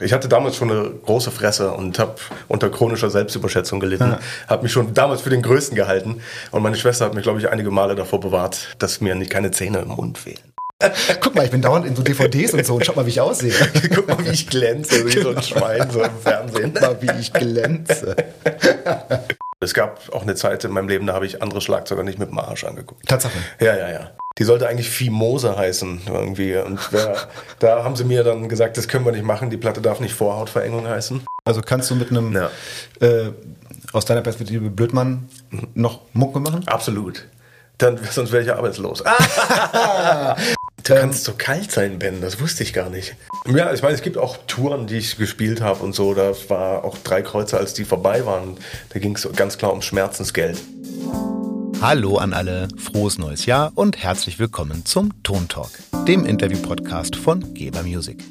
Ich hatte damals schon eine große Fresse und habe unter chronischer Selbstüberschätzung gelitten. Ja. Habe mich schon damals für den Größten gehalten. Und meine Schwester hat mich, glaube ich, einige Male davor bewahrt, dass mir nicht keine Zähne im Mund fehlen. Guck mal, ich bin dauernd in so DVDs und so und schau mal, wie ich aussehe. Guck mal, wie ich glänze, wie so ein Schwein so im Fernsehen. Guck mal, wie ich glänze. Es gab auch eine Zeit in meinem Leben, da habe ich andere Schlagzeuger nicht mit dem Arsch angeguckt. Tatsache. Ja, ja, ja. Die sollte eigentlich Fimose heißen irgendwie. Und da, da, haben sie mir dann gesagt, das können wir nicht machen, die Platte darf nicht Vorhautverengung heißen. Also kannst du mit einem, ja. äh, aus deiner Perspektive Blödmann, noch Mucke machen? Absolut. Dann, sonst wäre ich ja arbeitslos. Du kannst so kalt sein, Ben, das wusste ich gar nicht. Ja, ich meine, es gibt auch Touren, die ich gespielt habe und so. Da war auch drei Kreuze, als die vorbei waren. Da ging es ganz klar um Schmerzensgeld. Hallo an alle, frohes neues Jahr und herzlich willkommen zum Ton Talk, dem Interview-Podcast von Geber Music.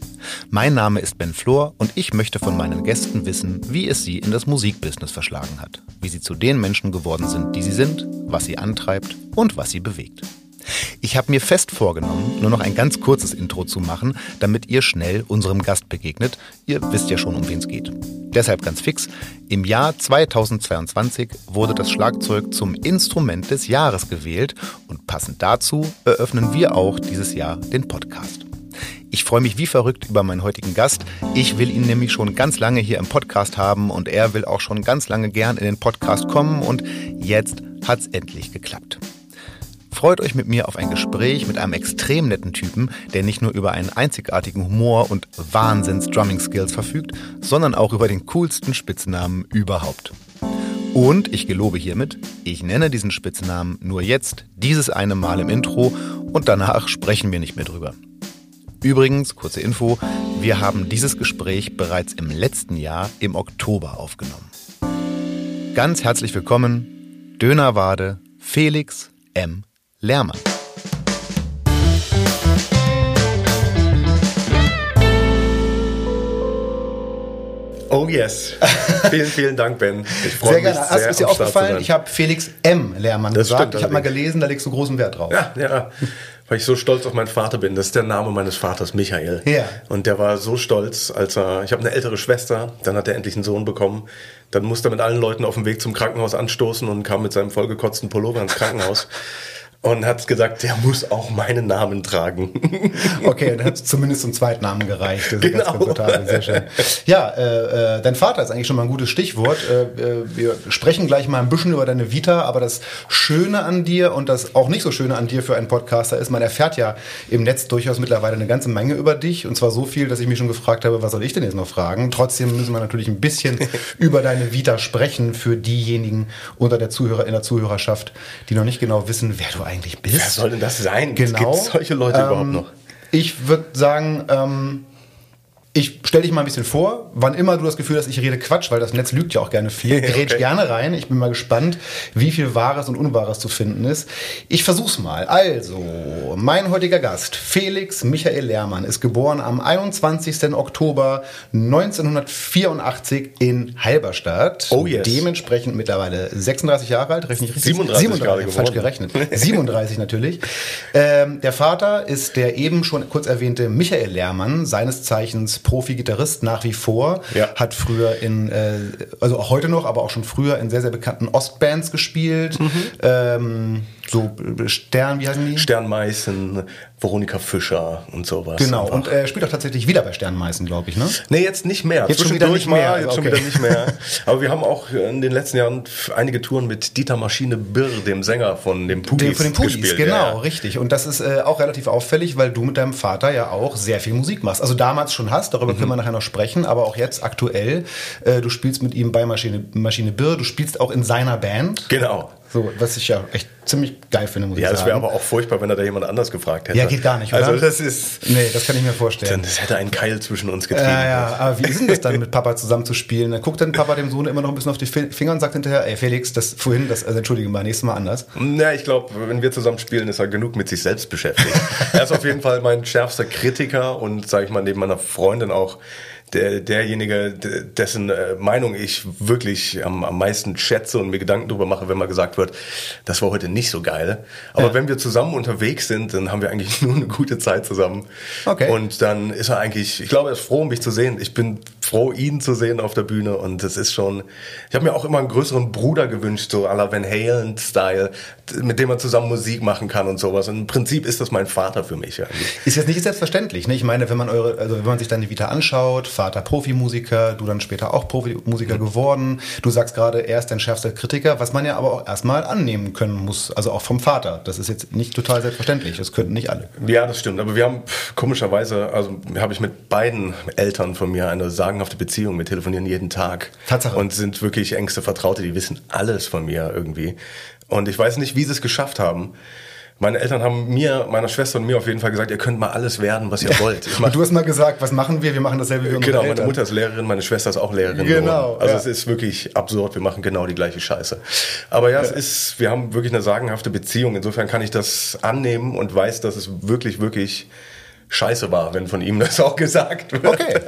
Mein Name ist Ben Flor und ich möchte von meinen Gästen wissen, wie es sie in das Musikbusiness verschlagen hat, wie sie zu den Menschen geworden sind, die sie sind, was sie antreibt und was sie bewegt. Ich habe mir fest vorgenommen, nur noch ein ganz kurzes Intro zu machen, damit ihr schnell unserem Gast begegnet. Ihr wisst ja schon, um wen es geht. Deshalb ganz fix, im Jahr 2022 wurde das Schlagzeug zum Instrument des Jahres gewählt und passend dazu eröffnen wir auch dieses Jahr den Podcast. Ich freue mich wie verrückt über meinen heutigen Gast. Ich will ihn nämlich schon ganz lange hier im Podcast haben und er will auch schon ganz lange gern in den Podcast kommen und jetzt hat's endlich geklappt. Freut euch mit mir auf ein Gespräch mit einem extrem netten Typen, der nicht nur über einen einzigartigen Humor und Wahnsinns-Drumming-Skills verfügt, sondern auch über den coolsten Spitznamen überhaupt. Und ich gelobe hiermit, ich nenne diesen Spitznamen nur jetzt, dieses eine Mal im Intro und danach sprechen wir nicht mehr drüber. Übrigens, kurze Info, wir haben dieses Gespräch bereits im letzten Jahr im Oktober aufgenommen. Ganz herzlich willkommen, Dönerwade, Felix M. Lehrmann. Oh yes. vielen, vielen Dank, Ben. Ich freue mich gerne. sehr. Ist dir aufgefallen? Ich habe Felix M. Lehrmann das gesagt. Ich habe mal gelesen, da legst du großen Wert drauf. Ja, ja. Weil ich so stolz auf meinen Vater bin. Das ist der Name meines Vaters, Michael. Ja. Und der war so stolz, als er. Ich habe eine ältere Schwester, dann hat er endlich einen Sohn bekommen. Dann musste er mit allen Leuten auf dem Weg zum Krankenhaus anstoßen und kam mit seinem vollgekotzten Pullover ins Krankenhaus und hat gesagt, der muss auch meinen Namen tragen. Okay, dann hat es zumindest zum Zweitnamen gereicht. Das ist genau. ganz komfortabel, sehr schön. Ja, äh, äh, dein Vater ist eigentlich schon mal ein gutes Stichwort. Äh, äh, wir sprechen gleich mal ein bisschen über deine Vita, aber das Schöne an dir und das auch nicht so Schöne an dir für einen Podcaster ist, man erfährt ja im Netz durchaus mittlerweile eine ganze Menge über dich und zwar so viel, dass ich mich schon gefragt habe, was soll ich denn jetzt noch fragen? Trotzdem müssen wir natürlich ein bisschen über deine Vita sprechen für diejenigen unter der Zuhörer in der Zuhörerschaft, die noch nicht genau wissen, wer du eigentlich eigentlich bist. Wer soll denn das sein? Genau. Gibt es solche Leute ähm, überhaupt noch? Ich würde sagen, ähm, ich stell dich mal ein bisschen vor, wann immer du das Gefühl hast, ich rede Quatsch, weil das Netz lügt ja auch gerne viel. Grätsch okay. gerne rein. Ich bin mal gespannt, wie viel Wahres und Unwahres zu finden ist. Ich versuch's mal. Also, mein heutiger Gast, Felix Michael Lehrmann, ist geboren am 21. Oktober 1984 in Halberstadt. Oh yes. Dementsprechend mittlerweile 36 Jahre alt, richtig? 37, 37 falsch gerechnet. 37 natürlich. Ähm, der Vater ist der eben schon kurz erwähnte Michael Lehrmann, seines Zeichens Profi-Gitarrist nach wie vor. Ja. Hat früher in, äh, also auch heute noch, aber auch schon früher in sehr, sehr bekannten Ostbands gespielt. Mhm. Ähm, so Stern, wie heißen die? Sternmeißen, Veronika Fischer und sowas. Genau, einfach. und er äh, spielt auch tatsächlich wieder bei Sternmeißen, glaube ich, ne? Nee, jetzt nicht mehr. Jetzt schon wieder nicht mehr. Mal, jetzt okay. schon wieder nicht mehr. Aber wir haben auch in den letzten Jahren einige Touren mit Dieter Maschine Birr, dem Sänger von dem Pugis, von den Pugis gespielt. Genau, ja. richtig. Und das ist äh, auch relativ auffällig, weil du mit deinem Vater ja auch sehr viel Musik machst. Also damals schon hast, darüber mhm. können wir nachher noch sprechen, aber auch jetzt aktuell. Äh, du spielst mit ihm bei Maschine, Maschine Birr, du spielst auch in seiner Band. Genau. So, was ich ja echt ziemlich geil finde, muss ja, ich sagen. Ja, das wäre aber auch furchtbar, wenn er da jemand anders gefragt hätte. Ja, geht gar nicht, oder? Also das ist... Nee, das kann ich mir vorstellen. Dann, das hätte einen Keil zwischen uns getrieben. Ja, ja, aber wie ist denn das dann, mit Papa zusammen zu spielen? Dann guckt dann Papa dem Sohn immer noch ein bisschen auf die Finger und sagt hinterher, ey Felix, das vorhin, das, also entschuldige mal, nächstes Mal anders. Ja, ich glaube, wenn wir zusammen spielen, ist er genug mit sich selbst beschäftigt. er ist auf jeden Fall mein schärfster Kritiker und, sage ich mal, neben meiner Freundin auch der, derjenige, dessen äh, Meinung ich wirklich am, am meisten schätze und mir Gedanken darüber mache, wenn mal gesagt wird, das war heute nicht so geil. Aber ja. wenn wir zusammen unterwegs sind, dann haben wir eigentlich nur eine gute Zeit zusammen. Okay. Und dann ist er eigentlich, ich glaube, er ist froh, mich zu sehen. Ich bin froh, ihn zu sehen auf der Bühne und das ist schon, ich habe mir auch immer einen größeren Bruder gewünscht, so à la Van Halen-Style, mit dem man zusammen Musik machen kann und sowas. Und Im Prinzip ist das mein Vater für mich. Eigentlich. Ist jetzt nicht selbstverständlich. Ne? Ich meine, wenn man eure, also wenn man sich deine Vita anschaut, Vater Profimusiker, du dann später auch Profimusiker mhm. geworden. Du sagst gerade, er ist dein schärfster Kritiker, was man ja aber auch erstmal annehmen können muss, also auch vom Vater. Das ist jetzt nicht total selbstverständlich. Das könnten nicht alle. Ja, das stimmt. Aber wir haben komischerweise, also habe ich mit beiden Eltern von mir eine sagenhafte Beziehung. Wir telefonieren jeden Tag. Tatsache. Und sind wirklich engste Vertraute. Die wissen alles von mir irgendwie. Und ich weiß nicht, wie sie es geschafft haben. Meine Eltern haben mir, meiner Schwester und mir auf jeden Fall gesagt, ihr könnt mal alles werden, was ihr wollt. und du hast mal gesagt, was machen wir? Wir machen dasselbe wie unsere Genau, meine Mutter ist Lehrerin, meine Schwester ist auch Lehrerin. Genau. Also ja. es ist wirklich absurd, wir machen genau die gleiche Scheiße. Aber ja, ja, es ist, wir haben wirklich eine sagenhafte Beziehung. Insofern kann ich das annehmen und weiß, dass es wirklich, wirklich scheiße war, wenn von ihm das auch gesagt wird. Okay.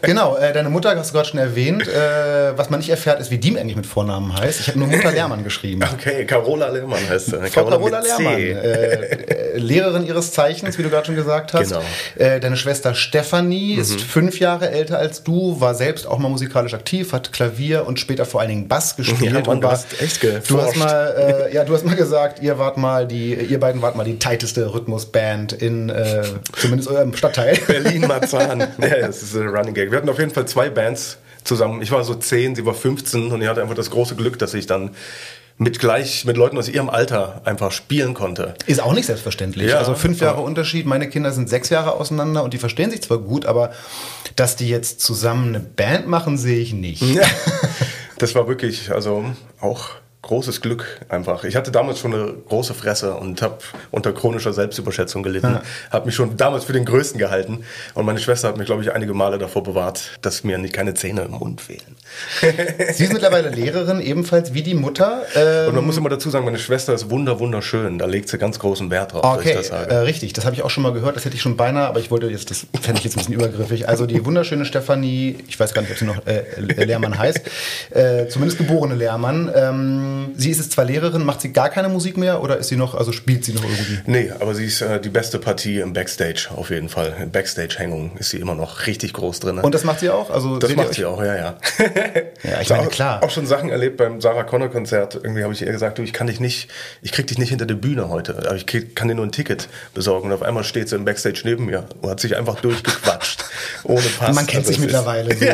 Genau, äh, deine Mutter hast du gerade schon erwähnt. Äh, was man nicht erfährt, ist, wie die eigentlich mit Vornamen heißt. Ich habe nur Mutter Lehrmann geschrieben. Okay, Carola Lehrmann heißt sie. Frau Carola, Carola Lehrmann. Äh, Lehrerin ihres Zeichens, wie du gerade schon gesagt hast. Genau. Äh, deine Schwester Stefanie mhm. ist fünf Jahre älter als du, war selbst auch mal musikalisch aktiv, hat Klavier und später vor allen Dingen Bass gespielt. Ja, Mann, und war, du hast echt geforscht. Du hast mal, äh, ja, du hast mal gesagt, ihr wart mal die, ihr beiden wart mal die tighteste Rhythmusband in äh, zumindest eurem Stadtteil. Berlin-Marzahn. ja, das ist ein Running Gag. Wir hatten auf jeden Fall zwei Bands zusammen. Ich war so 10, sie war 15 und ich hatte einfach das große Glück, dass ich dann mit gleich mit Leuten aus ihrem Alter einfach spielen konnte. Ist auch nicht selbstverständlich. Ja, also fünf Jahre Unterschied. Meine Kinder sind sechs Jahre auseinander und die verstehen sich zwar gut, aber dass die jetzt zusammen eine Band machen, sehe ich nicht. Ja. Das war wirklich, also auch großes Glück einfach. Ich hatte damals schon eine große Fresse und habe unter chronischer Selbstüberschätzung gelitten. Ja. Habe mich schon damals für den Größten gehalten. Und meine Schwester hat mich, glaube ich, einige Male davor bewahrt, dass mir nicht keine Zähne im Mund fehlen. Sie ist mittlerweile Lehrerin, ebenfalls wie die Mutter. Ähm und man muss immer dazu sagen, meine Schwester ist wunder wunderschön. Da legt sie ganz großen Wert drauf, okay, das Äh, richtig. Das habe ich auch schon mal gehört. Das hätte ich schon beinahe, aber ich wollte jetzt, das fände ich jetzt ein bisschen übergriffig. Also die wunderschöne Stefanie, ich weiß gar nicht, ob sie noch äh, Lehrmann heißt, äh, zumindest geborene Lehrmann. Ähm, sie ist jetzt zwar Lehrerin, macht sie gar keine Musik mehr oder ist sie noch, also spielt sie noch irgendwie? Nee, aber sie ist äh, die beste Partie im Backstage auf jeden Fall. In Backstage-Hängung ist sie immer noch richtig groß drin. Und das macht sie auch? Also das macht sie auch, ja, ja. ja, ich meine, klar. Auch schon Sachen erlebt beim Sarah Connor Konzert. Irgendwie habe ich ihr gesagt, du, ich kann dich nicht, ich krieg dich nicht hinter der Bühne heute. Aber ich kann dir nur ein Ticket besorgen. Und auf einmal steht sie im Backstage neben mir und hat sich einfach durchgequatscht. ohne Pass. Man kennt also sich mittlerweile so.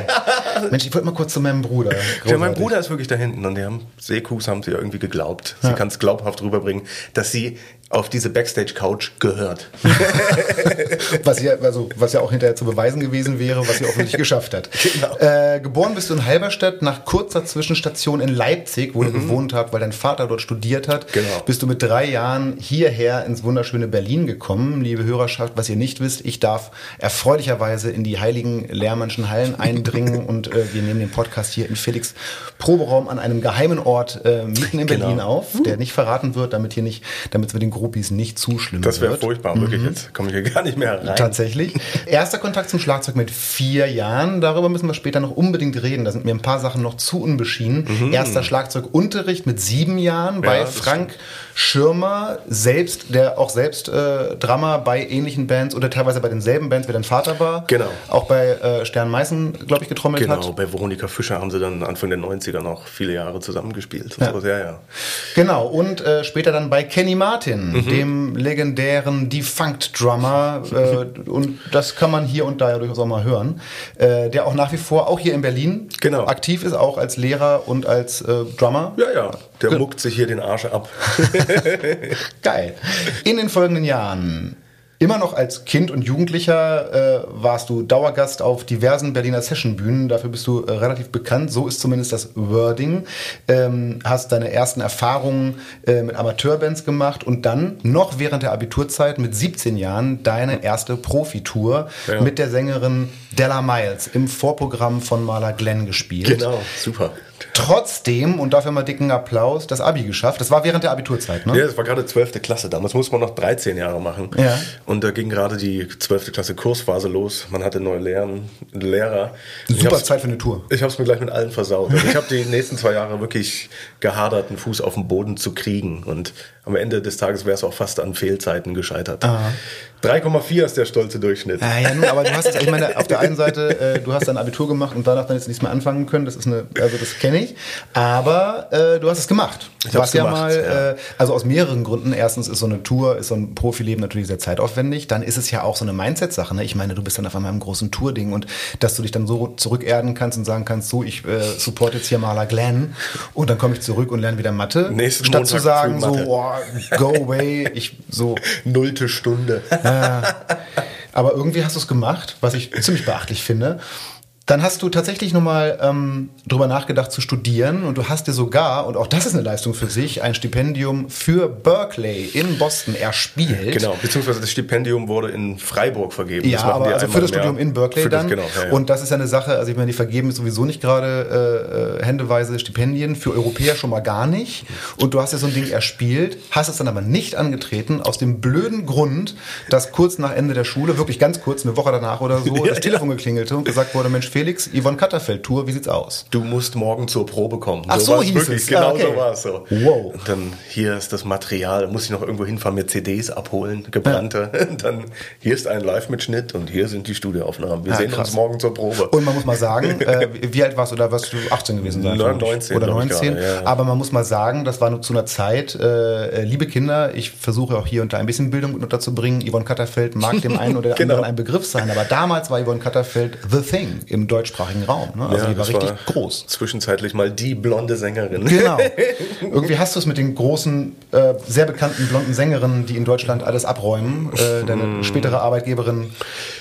Ja. Mensch, ich wollte mal kurz zu meinem Bruder. Ja, mein Bruder ist wirklich da hinten und die haben Seekus haben sie irgendwie irgendwie geglaubt. Sie ja. kann es glaubhaft rüberbringen, dass sie auf diese Backstage-Couch gehört. was, ja, also, was ja auch hinterher zu beweisen gewesen wäre, was sie offensichtlich geschafft hat. Genau. Äh, geboren bist du in Halberstadt, nach kurzer Zwischenstation in Leipzig, wo mhm. ihr gewohnt habt, weil dein Vater dort studiert hat. Genau. Bist du mit drei Jahren hierher ins wunderschöne Berlin gekommen. Liebe Hörerschaft, was ihr nicht wisst, ich darf erfreulicherweise in die heiligen Lehrmannschen Hallen eindringen und äh, wir nehmen den Podcast hier in Felix Proberaum an einem geheimen Ort äh, mitten in genau. Berlin auf, der nicht verraten wird, damit hier nicht, damit wir den Groupies nicht zu schlimm Das wäre furchtbar, mhm. wirklich. Jetzt komme ich hier gar nicht mehr rein. Tatsächlich. Erster Kontakt zum Schlagzeug mit vier Jahren. Darüber müssen wir später noch unbedingt reden. Da sind mir ein paar Sachen noch zu unbeschieden. Mhm. Erster Schlagzeugunterricht mit sieben Jahren bei ja, Frank Schirmer, selbst, der auch selbst äh, Drummer bei ähnlichen Bands oder teilweise bei denselben Bands wie dein Vater war. Genau. Auch bei äh, Stern Meißen, glaube ich, getrommelt genau, hat. Genau, bei Veronika Fischer haben sie dann Anfang der 90er noch viele Jahre zusammengespielt. Ja. So, ja, ja. Genau, und äh, später dann bei Kenny Martin, mhm. dem legendären Defunct-Drummer. Äh, und das kann man hier und da ja durchaus auch mal hören. Äh, der auch nach wie vor, auch hier in Berlin, genau. aktiv ist, auch als Lehrer und als äh, Drummer. Ja, ja, der Ge muckt sich hier den Arsch ab. Geil. In den folgenden Jahren Immer noch als Kind und Jugendlicher äh, warst du Dauergast auf diversen Berliner Sessionbühnen. Dafür bist du äh, relativ bekannt. So ist zumindest das Wording. Ähm, hast deine ersten Erfahrungen äh, mit Amateurbands gemacht und dann noch während der Abiturzeit mit 17 Jahren deine erste Profitour ja. mit der Sängerin Della Miles im Vorprogramm von Maler Glenn gespielt. Genau, super. Trotzdem, und dafür mal dicken Applaus, das Abi geschafft. Das war während der Abiturzeit, ne? Ja, das war gerade 12. Klasse. Damals musste man noch 13 Jahre machen. Ja. Und da ging gerade die 12. Klasse Kursphase los. Man hatte neue Lehren, Lehrer. Ich Super Zeit für eine Tour. Ich habe es mir gleich mit allen versaut. Also ich habe die nächsten zwei Jahre wirklich gehadert, einen Fuß auf den Boden zu kriegen. Und am Ende des Tages wäre es auch fast an Fehlzeiten gescheitert. 3,4 ist der stolze Durchschnitt. Ja, ja, nun, aber du hast ich meine, auf der einen Seite, äh, du hast dein Abitur gemacht und danach dann jetzt nichts mehr anfangen können. Das ist eine, also das kenne ich. Aber äh, du hast es gemacht. Ich hast ja gemacht, mal, ja. Äh, also aus mehreren Gründen. Erstens ist so eine Tour, ist so ein Profileben natürlich sehr zeitaufwendig. Dann ist es ja auch so eine Mindset-Sache. Ne? Ich meine, du bist dann auf einmal im großen Tour-Ding und dass du dich dann so zurückerden kannst und sagen kannst, so, ich äh, support jetzt hier Maler Glenn und dann komme ich zurück und lerne wieder Mathe. Nächsten Statt Montag zu sagen, so, oh, go away, ich so, Nullte Stunde. aber irgendwie hast du es gemacht, was ich ziemlich beachtlich finde. Dann hast du tatsächlich nochmal ähm, drüber nachgedacht zu studieren und du hast dir sogar, und auch das ist eine Leistung für sich, ein Stipendium für Berkeley in Boston erspielt. Genau, beziehungsweise das Stipendium wurde in Freiburg vergeben. Ja, aber also für das. Studium in Berkeley Für das, dann. Genau, ja, ja. Und das ist ja eine Sache, also ich meine, die vergeben sowieso nicht gerade äh, äh, händeweise Stipendien, für Europäer schon mal gar nicht. Und du hast ja so ein Ding erspielt, hast es dann aber nicht angetreten, aus dem blöden Grund, dass kurz nach Ende der Schule, wirklich ganz kurz, eine Woche danach oder so, Ja, das Telefon geklingelte und gesagt wurde, Mensch Felix, Yvonne Katterfeld Tour, wie sieht's aus? Du musst morgen zur Probe kommen. Ach so war's hieß wirklich. es. Genau Ah, okay. so war es so. Wow. Und dann hier ist das Material. Muss ich noch irgendwo hinfahren, mir CDs abholen, gebrannte. Und dann hier ist ein Live-Mitschnitt und hier sind die Studioaufnahmen. Wir Ja, sehen krass. uns morgen zur Probe. Und man muss mal sagen, äh, wie- alt warst du da? Warst du 18 gewesen sein? Neun- vermutlich? 19, Oder glaub ich 19. gerade, ja. Aber man muss mal sagen, das war nur zu einer Zeit, äh, liebe Kinder, ich versuche auch hier und da ein bisschen Bildung unterzubringen. Yvonne Katterfeld mag dem einen oder Genau. anderen ein Begriff sein, aber damals war Yvonne Katterfeld the thing im deutschsprachigen Raum. Ne? Also Ja, die war richtig groß. Zwischenzeitlich mal die blonde Sängerin. Genau. Irgendwie hast du es mit den großen, äh, sehr bekannten blonden Sängerinnen, die in Deutschland alles abräumen. Äh, Mm. deine spätere Arbeitgeberin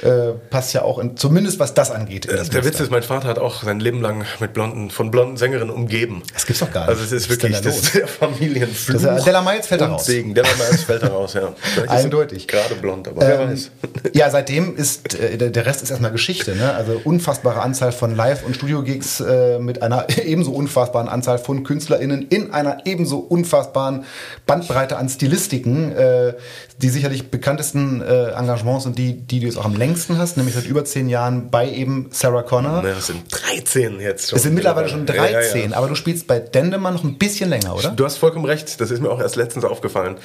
äh, passt ja auch, in, zumindest was das angeht. in das Der Witz ist, mein Vater hat auch sein Leben lang mit blonden, von blonden Sängerinnen umgeben. Das gibt's doch gar nicht. Also es ist wirklich, da das ist der Familienfluch. Das Della Miles fällt da und raus. Segen. Della Miles fällt da raus, ja. Vielleicht Eindeutig. Gerade blond, aber wer Ähm, weiß. Ja, seitdem ist äh, der der Rest ist erstmal Geschichte. Ne? Also unfassbare Anzahl von Live- und Studio-Gigs äh, mit einer ebenso unfassbaren Anzahl von KünstlerInnen in einer ebenso unfassbaren Bandbreite an Stilistiken. Äh, die sicherlich bekanntesten äh, Engagements sind die, die du jetzt auch am längsten hast, nämlich seit über zehn Jahren bei eben Sarah Connor. Ja, es sind 13 jetzt schon. Es sind mittlerweile schon Ja, ja, 13, ja. aber du spielst bei Dendemann noch ein bisschen länger, oder? Du hast vollkommen recht, das ist mir auch erst letztens aufgefallen.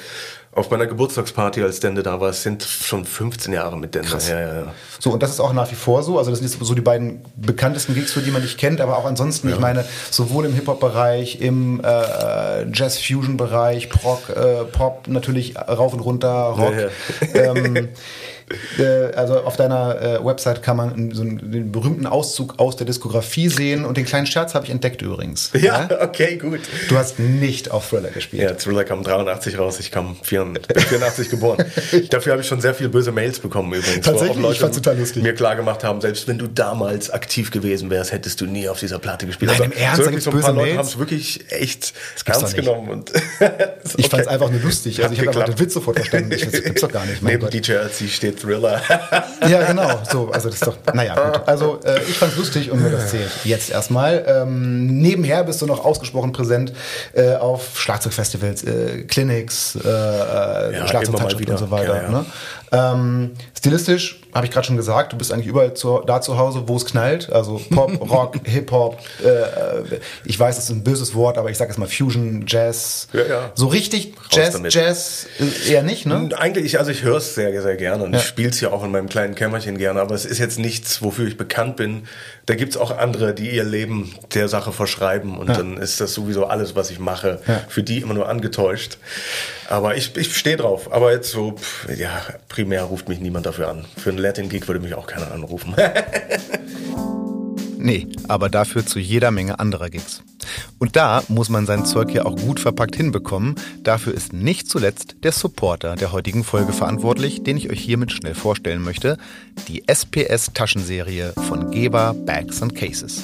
Auf meiner Geburtstagsparty, als Dende da war, es sind schon 15 Jahre mit Dende. Ja, ja, ja. So, und das ist auch nach wie vor so. Also, das sind jetzt so die beiden bekanntesten Gigs, für die man dich kennt, aber auch ansonsten, ich meine, sowohl im Hip-Hop-Bereich, im äh, Jazz-Fusion-Bereich, Prog, äh, Pop, natürlich rauf und runter, Rock. Ähm, äh, also auf deiner äh, Website kann man so einen, den berühmten Auszug aus der Diskografie sehen und den kleinen Scherz habe ich entdeckt übrigens. Ja, okay, gut. Du hast nicht auf Thriller gespielt. Ja, Thriller kam 83 raus, ich kam 84, bin 84 geboren. Dafür habe ich schon sehr viele böse Mails bekommen übrigens. Tatsächlich? auch Ich fand's total lustig. mir klar gemacht haben, selbst wenn du damals aktiv gewesen wärst, hättest du nie auf dieser Platte gespielt. Nein, im Ernst? so Da gibt's so ein paar böse Leute Mails? haben es wirklich echt ernst genommen. Und Ich fand es einfach nur lustig. Also ich habe einfach den Witz sofort verstanden. Ich, das gibt's doch gar nicht. Neben. DJ LC steht Thriller. Ja, genau. So, also das ist doch. Naja, gut. Also äh, ich fand's lustig und nur das zählt. Jetzt erstmal. Ähm, nebenher bist du noch ausgesprochen präsent äh, auf Schlagzeugfestivals, äh, Clinics, äh, äh, Schlagzeugzeitschriften wieder. und so weiter. Ja, ja. Ne? Ähm, stilistisch habe ich gerade schon gesagt, du bist eigentlich überall zu, da zu Hause, wo es knallt. Also Pop, Rock, Hip-Hop. Äh, äh, ich weiß, das ist ein böses Wort, aber ich sage jetzt mal Fusion, Jazz. Ja, ja. So richtig Jazz, damit. Jazz äh, eher nicht, ne? Eigentlich, also ich höre es sehr, sehr gerne und Ja. ich spiele es ja auch in meinem kleinen Kämmerchen gerne, aber es ist jetzt nichts, wofür ich bekannt bin. Da gibt's auch andere, die ihr Leben der Sache verschreiben und dann ist das sowieso alles, was ich mache, Ja. für die immer nur angetäuscht. Aber ich, ich stehe drauf. Aber jetzt so, pff, ja, primär ruft mich niemand dafür an. Für einen Latin-Gig würde mich auch keiner anrufen. Nee, aber dafür zu jeder Menge anderer Gigs. Und da muss man sein Zeug ja auch gut verpackt hinbekommen. Dafür ist nicht zuletzt der Supporter der heutigen Folge verantwortlich, den ich euch hiermit schnell vorstellen möchte. Die SPS-Taschenserie von Geva Bags and Cases.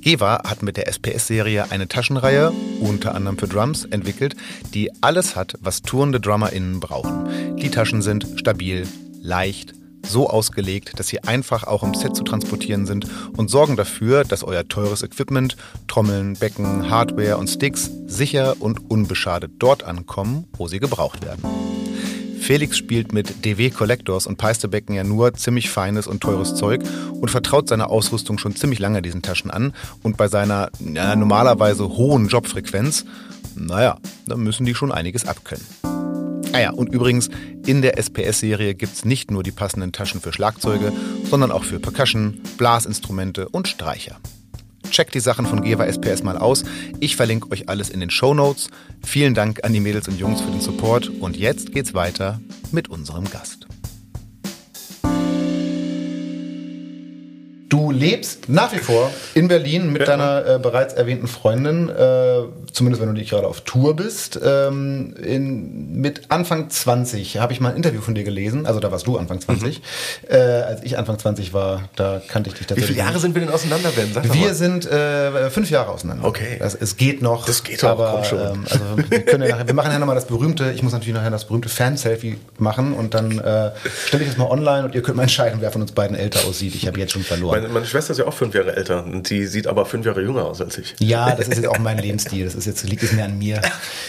Geva hat mit der SPS-Serie eine Taschenreihe, unter anderem für Drums, entwickelt, die alles hat, was tourende DrummerInnen brauchen. Die Taschen sind stabil, leicht, so ausgelegt, dass sie einfach auch im Set zu transportieren sind und sorgen dafür, dass euer teures Equipment, Trommeln, Becken, Hardware und Sticks sicher und unbeschadet dort ankommen, wo sie gebraucht werden. Felix spielt mit DW Collectors und Peisterbecken ja nur ziemlich feines und teures Zeug und vertraut seine Ausrüstung schon ziemlich lange diesen Taschen an und bei seiner ja, normalerweise hohen Jobfrequenz, naja, da müssen die schon einiges abkönnen. Ah ja, und übrigens, in der SPS-Serie gibt's nicht nur die passenden Taschen für Schlagzeuge, sondern auch für Percussion, Blasinstrumente und Streicher. Checkt die Sachen von Geva SPS mal aus. Ich verlinke euch alles in den Show Notes. Vielen Dank an die Mädels und Jungs für den Support. Und jetzt geht's weiter mit unserem Gast. Du lebst nach wie vor in Berlin mit Ja. deiner äh, bereits erwähnten Freundin, äh, zumindest wenn du nicht gerade auf Tour bist. Ähm, in, mit Anfang 20 habe ich mal ein Interview von dir gelesen, also da warst du Anfang 20. Äh, als ich Anfang 20 war, da kannte ich dich Mhm. Wie tatsächlich. viele Jahre sind wir denn auseinander, Ben? Sag Wir mal. sind äh, fünf Jahre auseinander. Okay. Das, es geht noch. Das geht aber, komm schon. Ähm, also wir, können ja nachher, wir machen nachher nochmal das berühmte, ich muss natürlich nachher das berühmte Fan-Selfie machen und dann äh, stelle ich das mal online und ihr könnt mal entscheiden, wer von uns beiden älter aussieht. Ich habe jetzt schon verloren. Meine, meine Schwester ist ja auch fünf Jahre älter und die sieht aber fünf Jahre jünger aus als ich. Ja, das ist jetzt auch mein Lebensstil. Das ist jetzt, liegt es mir an mir.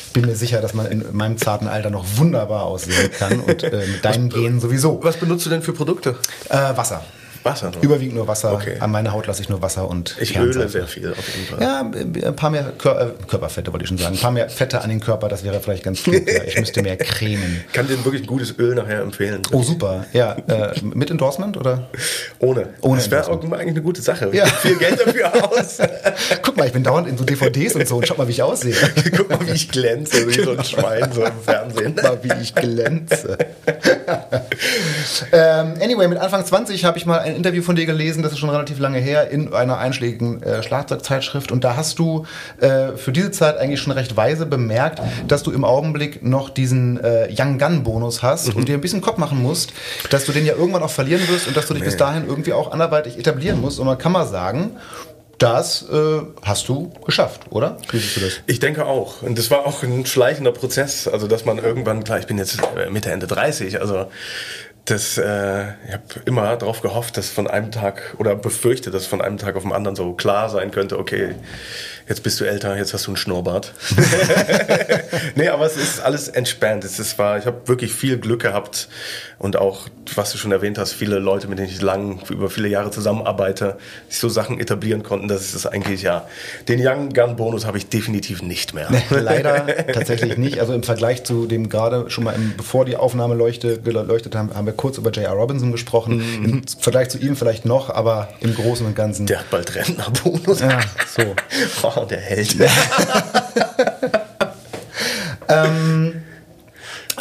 Ich bin mir sicher, dass man in meinem zarten Alter noch wunderbar aussehen kann und äh, mit deinen Genen sowieso. Was benutzt du denn für Produkte? Äh, Wasser. Wasser. nur. Überwiegend nur Wasser. Okay. An meine Haut lasse ich nur Wasser und Ich Kernseife. öle sehr viel auf jeden Fall. Ja, ein paar mehr Kör äh, Körperfette wollte ich schon sagen. Ein paar mehr Fette an den Körper, das wäre vielleicht ganz gut. Ja, ich müsste mehr cremen. Kann dir wirklich ein gutes Öl nachher empfehlen. Oh, super. Ja, äh, mit Endorsement oder? Ohne. Ohne das wäre eigentlich eine gute Sache. Ja. viel Geld dafür aus. Guck mal, ich bin dauernd in so DVDs und so und schau mal, wie ich aussehe. Guck mal, wie ich glänze, wie so ein Schwein so im Fernsehen. Guck mal, wie ich glänze. ähm, anyway, mit Anfang 20 habe ich mal ein Interview von dir gelesen, das ist schon relativ lange her, in einer einschlägigen äh, Schlagzeugzeitschrift. Und da hast du äh, für diese Zeit eigentlich schon recht weise bemerkt, dass du im Augenblick noch diesen äh, Young Gun Bonus hast und dir ein bisschen Kopf machen musst, dass du den ja irgendwann auch verlieren wirst und dass du dich bis dahin irgendwie auch anderweitig etablieren musst. Und man kann mal sagen, das äh, hast du geschafft, oder? Wie siehst du das? Ich denke auch. Und das war auch ein schleichender Prozess. Also, dass man irgendwann, klar, ich bin jetzt äh, Mitte, Ende 30, also das, äh, ich habe immer darauf gehofft, dass von einem Tag oder befürchte, dass von einem Tag auf den anderen so klar sein könnte, okay, jetzt bist du älter, jetzt hast du einen Schnurrbart. nee, aber es ist alles entspannt. Es ist, war, ich habe wirklich viel Glück gehabt und auch, was du schon erwähnt hast, viele Leute, mit denen ich lang über viele Jahre zusammenarbeite, sich so Sachen etablieren konnten, dass es das eigentlich ja. Den Young Gun Bonus habe ich definitiv nicht mehr. Leider tatsächlich nicht. Also im Vergleich zu dem gerade schon mal, im, bevor die Aufnahme leuchte, geleuchtet haben, haben wir kurz über J.R. Robinson gesprochen. Im Vergleich zu ihm vielleicht noch, aber im Großen und Ganzen. Der hat bald Rentnerbonus. Ja, so. Oh, der Held.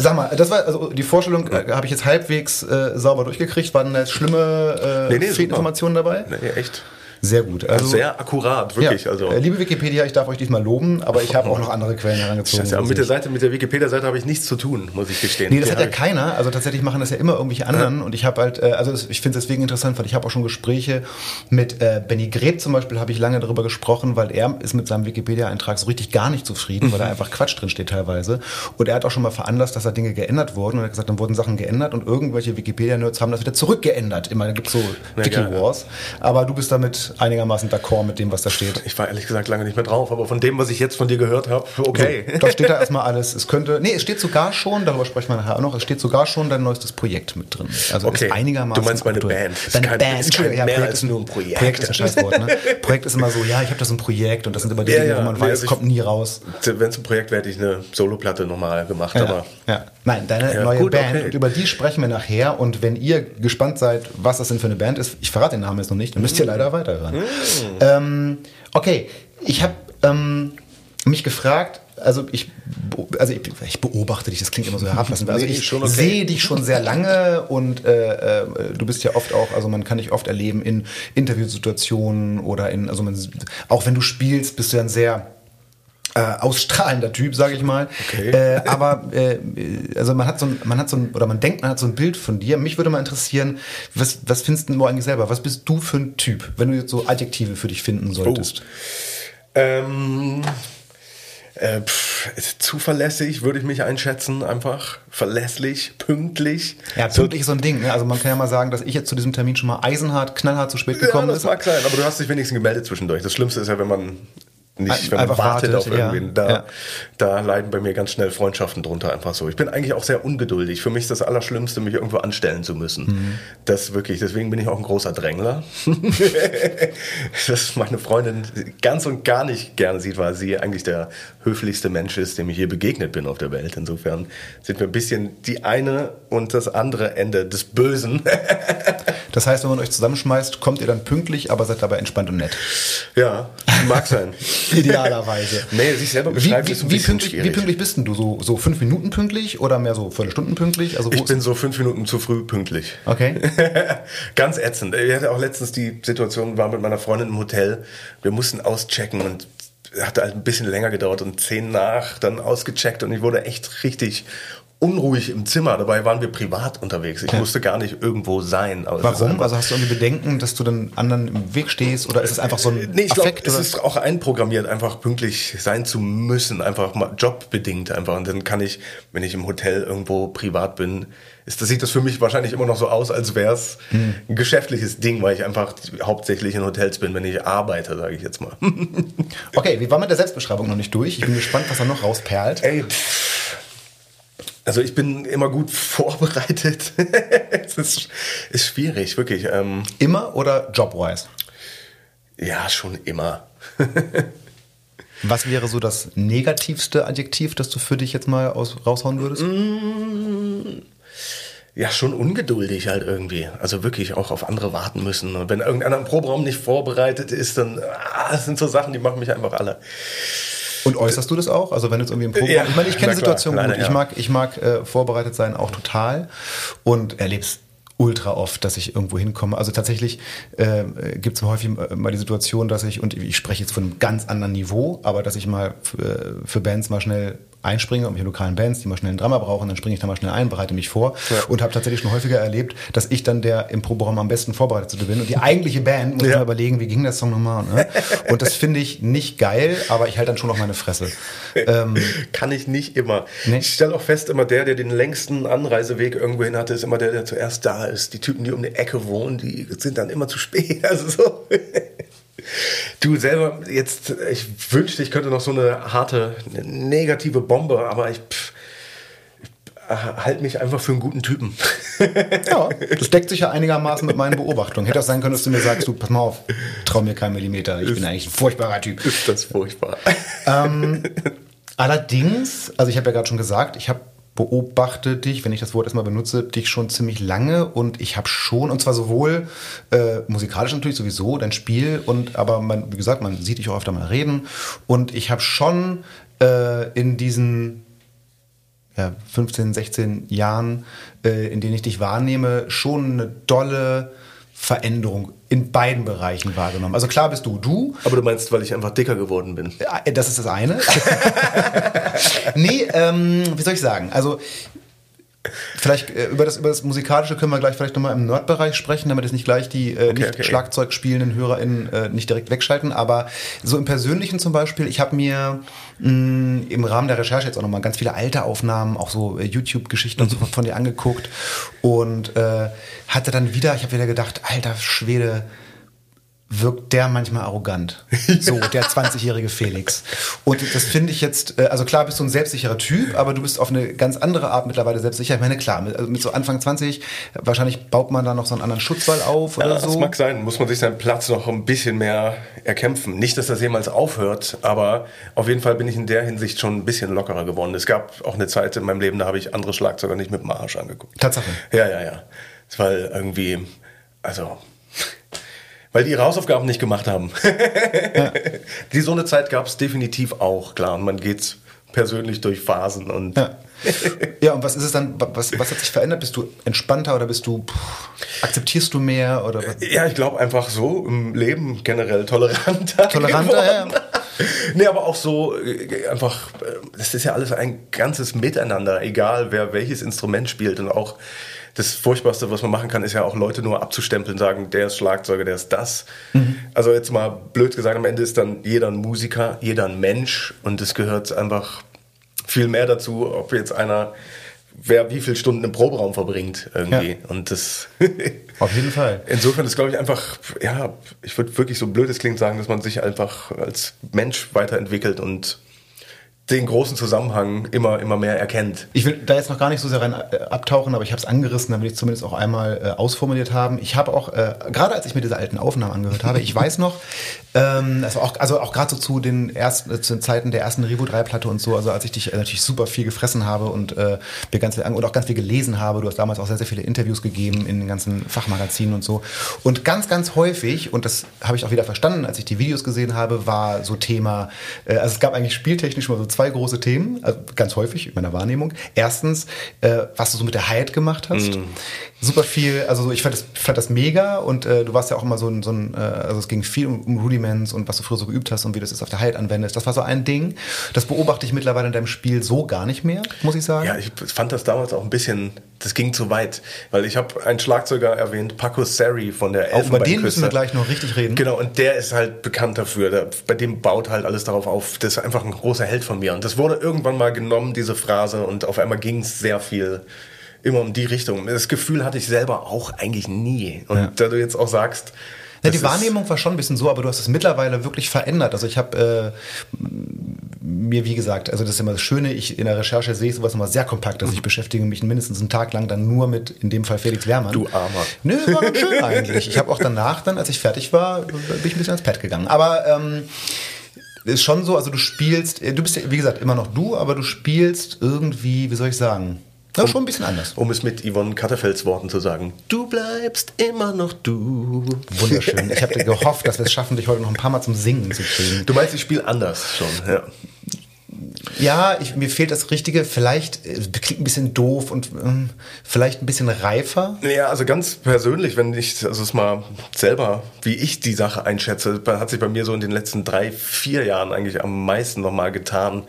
Sag mal, das war also die Vorstellung, äh, habe ich jetzt halbwegs äh, sauber durchgekriegt. Waren da jetzt schlimme äh, Nee, nee. Fehlinformationen dabei? Nee, echt. Sehr gut. Also, Sehr akkurat, wirklich. ja, Also. äh, liebe Wikipedia, ich darf euch diesmal loben, aber ich habe auch noch andere Quellen herangezogen. Scheiße, aber mit der Seite, mit der Wikipedia-Seite habe ich nichts zu tun, muss ich gestehen. Nee, das Die hat ja keiner. Also tatsächlich machen das ja immer irgendwelche anderen. Und ich habe halt, äh, also es- ich finde es deswegen interessant, weil ich habe auch schon Gespräche mit äh, Benny Greb zum Beispiel, habe ich lange darüber gesprochen, weil er ist mit seinem Wikipedia-Eintrag so richtig gar nicht zufrieden, weil da einfach Quatsch drin steht teilweise. Und er hat auch schon mal veranlasst, dass da Dinge geändert wurden. Und er hat gesagt, dann wurden Sachen geändert und irgendwelche Wikipedia-Nerds haben das wieder zurückgeändert. Immer, da gibt's so Ja, Wiki geil. Wars. Aber du bist damit einigermaßen d'accord mit dem, was da steht. Ich war ehrlich gesagt lange nicht mehr drauf, aber von dem, was ich jetzt von dir gehört habe, okay. So, da steht da erstmal alles. Es könnte, nee, es steht sogar schon, darüber sprechen wir nachher auch noch, es steht sogar schon dein neuestes Projekt mit drin. Also Okay. ist einigermaßen Du meinst meine aktuell. Band. Deine kein- Band. ist kein Entschuldigung, mehr Projekt als nur ein Projekt. Projekt ist ein Scheißwort, ne? Projekt ist immer so, ja, ich habe da so ein Projekt und das sind immer die Ja, Dinge, ja. wo man Nee, weiß, also kommt nie raus. Wenn es ein Projekt wäre, hätte ich eine Soloplatte nochmal gemacht, Ja, aber ja. Nein, deine Ja, neue gut, Band okay. und über die sprechen wir nachher. Und wenn ihr gespannt seid, was das denn für eine Band ist, ich verrate den Namen jetzt noch nicht, dann müsst ihr leider weiterhören. Ähm, okay, ich habe ähm, mich gefragt, also ich, also ich, ich beobachte dich, das klingt immer so herablassend. Also ich okay. sehe dich schon sehr lange und äh, äh, du bist ja oft auch, also man kann dich oft erleben in Interviewsituationen oder in, also man, auch wenn du spielst, bist du ja ein sehr äh, ausstrahlender Typ, sage ich mal. Okay. Äh, aber äh, also man hat so ein, man hat so ein, oder man denkt, man hat so ein Bild von dir. Mich würde mal interessieren, was, was findest du eigentlich selber? Was bist du für ein Typ, wenn du jetzt so Adjektive für dich finden solltest? Ähm, äh, pff, zuverlässig würde ich mich einschätzen, einfach verlässlich, pünktlich. Ja, pünktlich ist so ein Ding. Ne? Also man kann ja mal sagen, dass ich jetzt zu diesem Termin schon mal eisenhart, knallhart zu spät gekommen ja, das ist. mag sein, aber du hast dich wenigstens gemeldet zwischendurch. Das Schlimmste ist ja, wenn man nicht, wenn man wartet, wartet, auf irgendwen. ja. Da, Ja. da leiden bei mir ganz schnell Freundschaften drunter einfach so. Ich bin eigentlich auch sehr ungeduldig. Für mich ist das Allerschlimmste, mich irgendwo anstellen zu müssen. Mhm. Das wirklich, deswegen bin ich auch ein großer Drängler. das meine Freundin ganz und gar nicht gerne sieht, weil sie eigentlich der höflichste Mensch ist, dem ich je begegnet bin auf der Welt. Insofern sind wir ein bisschen die eine und das andere Ende des Bösen. Das heißt, wenn man euch zusammenschmeißt, kommt ihr dann pünktlich, aber seid dabei entspannt und nett. ja, mag sein. Idealerweise. Nee, sich selber Wie, beschreiben ist ein wie, wie, bisschen pünktlich, wie pünktlich bist denn du? So, so fünf Minuten pünktlich oder mehr so Viertelstunden pünktlich? Also Ich ist- bin so fünf Minuten zu früh pünktlich. Okay. Ganz ätzend. Ich hatte auch letztens die Situation, war mit meiner Freundin im Hotel. Wir mussten auschecken und hat halt ein bisschen länger gedauert und zehn nach dann ausgecheckt und ich wurde echt richtig unruhig im Zimmer. Dabei waren wir privat unterwegs. Ich musste gar nicht irgendwo sein. Es Warum? Also hast du irgendwie Bedenken, dass du dann anderen im Weg stehst oder ist es einfach so ein Nee, ich Affekt? es oder? ist auch einprogrammiert, einfach pünktlich sein zu müssen, einfach mal jobbedingt einfach. Und dann kann ich, wenn ich im Hotel irgendwo privat bin, ist, das sieht das für mich wahrscheinlich immer noch so aus, als wäre es Hm. ein geschäftliches Ding, weil ich einfach hauptsächlich in Hotels bin, wenn ich arbeite, sage ich jetzt mal. Okay, wir waren mit der Selbstbeschreibung noch nicht durch. Ich bin gespannt, was da noch rausperlt. Ey, pff. Also ich bin immer gut vorbereitet. es ist, ist schwierig, wirklich. Ähm, Immer oder jobwise? ja, schon immer. Was wäre so das negativste Adjektiv, das du für dich jetzt mal aus, raushauen würdest? Ja, schon ungeduldig halt irgendwie. Also wirklich auch auf andere warten müssen. Und wenn irgendeiner im Proberaum nicht vorbereitet ist, dann ah, das sind so Sachen, die machen mich einfach alle. Und äußerst du das auch? Also wenn du jetzt irgendwie im Programm... Ja, ich meine, ich kenne die klar, Situation leider, gut. Ich ja. mag, ich mag äh, vorbereitet sein auch total und erleb's ultra oft, dass ich irgendwo hinkomme. Also tatsächlich äh, gibt es häufig äh, mal die Situation, dass ich, und ich spreche jetzt von einem ganz anderen Niveau, aber dass ich mal für, für Bands mal schnell einspringe, um hier lokalen Bands, die mal schnell einen Drummer brauchen, dann springe ich da mal schnell ein, bereite mich vor und habe tatsächlich schon häufiger erlebt, dass ich dann der im Proberaum am besten vorbereitet bin und die eigentliche Band muss Ja. mal überlegen, wie ging der Song nochmal. Ne? Und das finde ich nicht geil, aber ich halte dann schon noch meine Fresse. Ähm, Kann ich nicht immer. Nee. Ich stelle auch fest, immer der, der den längsten Anreiseweg irgendwo hin hatte, ist immer der, der zuerst da ist. Die Typen, die um die Ecke wohnen, die sind dann immer zu spät. Also so. Du selber, jetzt, ich wünschte, ich könnte noch so eine harte, negative Bombe, aber ich, pff, ich halte mich einfach für einen guten Typen. Ja, das deckt sich ja einigermaßen mit meinen Beobachtungen. Hätte auch sein können, dass du mir sagst, du, pass mal auf, trau mir keinen Millimeter, ich bin eigentlich ein furchtbarer Typ. Ist das furchtbar. Ähm, allerdings, also ich habe ja gerade schon gesagt, ich habe beobachte dich, wenn ich das Wort erstmal benutze, dich schon ziemlich lange. Und ich habe schon, und zwar sowohl äh, musikalisch natürlich sowieso, dein Spiel, und aber man, wie gesagt, man sieht dich auch öfter mal reden. Und ich habe schon äh, in diesen ja, 15, 16 Jahren, äh, in denen ich dich wahrnehme, schon eine dolle Veränderung in beiden Bereichen wahrgenommen. Also klar bist du du, Aber du meinst, weil ich einfach dicker geworden bin. äh, Das ist das eine. nee, ähm, wie soll ich sagen? Also, vielleicht äh, über, das, über das Musikalische können wir gleich vielleicht nochmal im Nerdbereich sprechen, damit es nicht gleich die äh, nicht okay. Schlagzeug spielenden HörerInnen äh, nicht direkt wegschalten. Aber so im Persönlichen zum Beispiel, ich habe mir mh, im Rahmen der Recherche jetzt auch nochmal ganz viele alte Aufnahmen, auch so äh, YouTube-Geschichten und so von dir angeguckt und äh, hatte dann wieder, ich habe wieder gedacht, alter Schwede, wirkt der manchmal arrogant. So, der 20-jährige Felix. Und das finde ich jetzt, äh, also klar bist du ein selbstsicherer Typ, aber du bist auf eine ganz andere Art mittlerweile selbstsicher. Ich meine, klar, mit, also mit so Anfang 20, wahrscheinlich baut man da noch so einen anderen Schutzwall auf oder Ja, so. Das mag sein, muss man sich seinen Platz noch ein bisschen mehr erkämpfen. Nicht, dass das jemals aufhört, aber auf jeden Fall bin ich in der Hinsicht schon ein bisschen lockerer geworden. Es gab auch eine Zeit in meinem Leben, da habe ich andere Schlagzeuger nicht mit dem Arsch angeguckt. Tatsache. Ja, ja, ja. Weil irgendwie, also, weil die ihre Hausaufgaben nicht gemacht haben. Die so eine Zeit gab es definitiv auch, klar. Und man geht persönlich durch Phasen und Ja. ja, und was ist es dann, was, was hat sich verändert? Bist du entspannter oder bist du, pff, akzeptierst du mehr oder was? Ja, ich glaube einfach so im Leben generell toleranter. Toleranter, geworden. ja, Nee, aber auch so äh, einfach, äh, das ist ja alles ein ganzes Miteinander, egal wer welches Instrument spielt und auch das Furchtbarste, was man machen kann, ist ja auch Leute nur abzustempeln, sagen, der ist Schlagzeuger, der ist das. Also jetzt mal blöd gesagt, am Ende ist dann jeder ein Musiker, jeder ein Mensch und es gehört einfach viel mehr dazu, ob jetzt einer wer wie viele Stunden im Proberaum verbringt irgendwie. Ja. Und das auf jeden Fall. Insofern ist, glaube ich, einfach, ja, ich würde wirklich so blöd es klingt sagen, dass man sich einfach als Mensch weiterentwickelt und den großen Zusammenhang immer, immer mehr erkennt. Ich will da jetzt noch gar nicht so sehr rein äh, abtauchen, aber ich habe es angerissen, damit ich zumindest auch einmal äh, ausformuliert haben. Ich habe auch, äh, gerade als ich mir diese alten Aufnahmen angehört habe, ich weiß noch, ähm, also auch, also auch gerade so zu den ersten, äh, zu den Zeiten der ersten Revo 3 Platte und so, also als ich dich äh, natürlich super viel gefressen habe und äh, mir ganz viel, und auch ganz viel gelesen habe. Du hast damals auch sehr, sehr viele Interviews gegeben in den ganzen Fachmagazinen und so. Und ganz, ganz häufig, und das habe ich auch wieder verstanden, als ich die Videos gesehen habe, war so Thema, also es gab eigentlich spieltechnisch mal so zwei zwei große Themen, also ganz häufig in meiner Wahrnehmung. Erstens, äh, was du so mit der Hyatt gemacht hast. Mm. Super viel, also ich fand das, fand das mega und äh, du warst ja auch immer so ein, so ein äh, also es ging viel um, um, Rudiments und was du früher so geübt hast und wie du das auf der Hyatt anwendest. Das war so ein Ding. Das beobachte ich mittlerweile in deinem Spiel so gar nicht mehr, muss ich sagen. Ja, ich fand das damals auch ein bisschen, das ging zu weit, weil ich habe einen Schlagzeuger erwähnt, Paco Seri von der Elfenbeinküste. Auch über den müssen wir gleich noch richtig reden. Genau, und der ist halt bekannt dafür. Der, bei dem baut halt alles darauf auf. Das ist einfach ein großer Held von mir mir. Und das wurde irgendwann mal genommen, diese Phrase, und auf einmal ging es sehr viel immer um die Richtung. Das Gefühl hatte ich selber auch eigentlich nie. Und ja. da du jetzt auch sagst, ja, die Wahrnehmung war schon ein bisschen so, aber du hast es mittlerweile wirklich verändert. Also ich habe äh, mir, wie gesagt, also das ist immer das Schöne, ich in der Recherche sehe ich sowas immer sehr kompakt. Also ich beschäftige mich mindestens einen Tag lang dann nur mit, in dem Fall Felix Lehrmann. Du Armer. Nö, war ganz schön eigentlich. Ich habe auch danach dann, als ich fertig war, bin ich ein bisschen ans Pad gegangen. Aber ähm, ist schon so, also du spielst, äh, du bist ja, wie gesagt, immer noch du, aber du spielst irgendwie, wie soll ich sagen, ja, schon ein bisschen anders. Um es mit Yvonne Katterfelds Worten zu sagen. Du bleibst immer noch du. Wunderschön. Ich hatte gehofft, dass wir es schaffen, dich heute noch ein paar Mal zum Singen zu kriegen. Du meinst, ich spiele anders schon, ja. Ja, ich, mir fehlt das Richtige. Vielleicht äh, klingt ein bisschen doof und ähm, vielleicht ein bisschen reifer. Ja, also ganz persönlich, wenn ich also es mal selber, wie ich die Sache einschätze, hat sich bei mir so in den letzten drei, vier Jahren eigentlich am meisten nochmal getan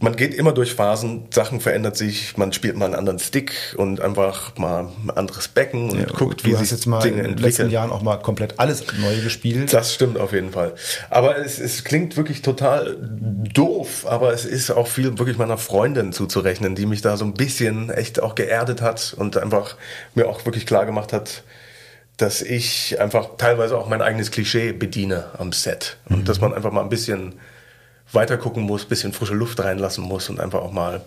man geht immer durch Phasen, Sachen verändert sich, man spielt mal einen anderen Stick und einfach mal ein anderes Becken und ja, guckt, wie sich jetzt mal Dinge in den letzten Jahren auch mal komplett alles neu gespielt. Das stimmt auf jeden Fall. Aber es, es klingt wirklich total doof, aber es ist auch viel wirklich meiner Freundin zuzurechnen, die mich da so ein bisschen echt auch geerdet hat und einfach mir auch wirklich klar gemacht hat, dass ich einfach teilweise auch mein eigenes Klischee bediene am Set und mhm. dass man einfach mal ein bisschen weiter gucken muss, bisschen frische Luft reinlassen muss und einfach auch mal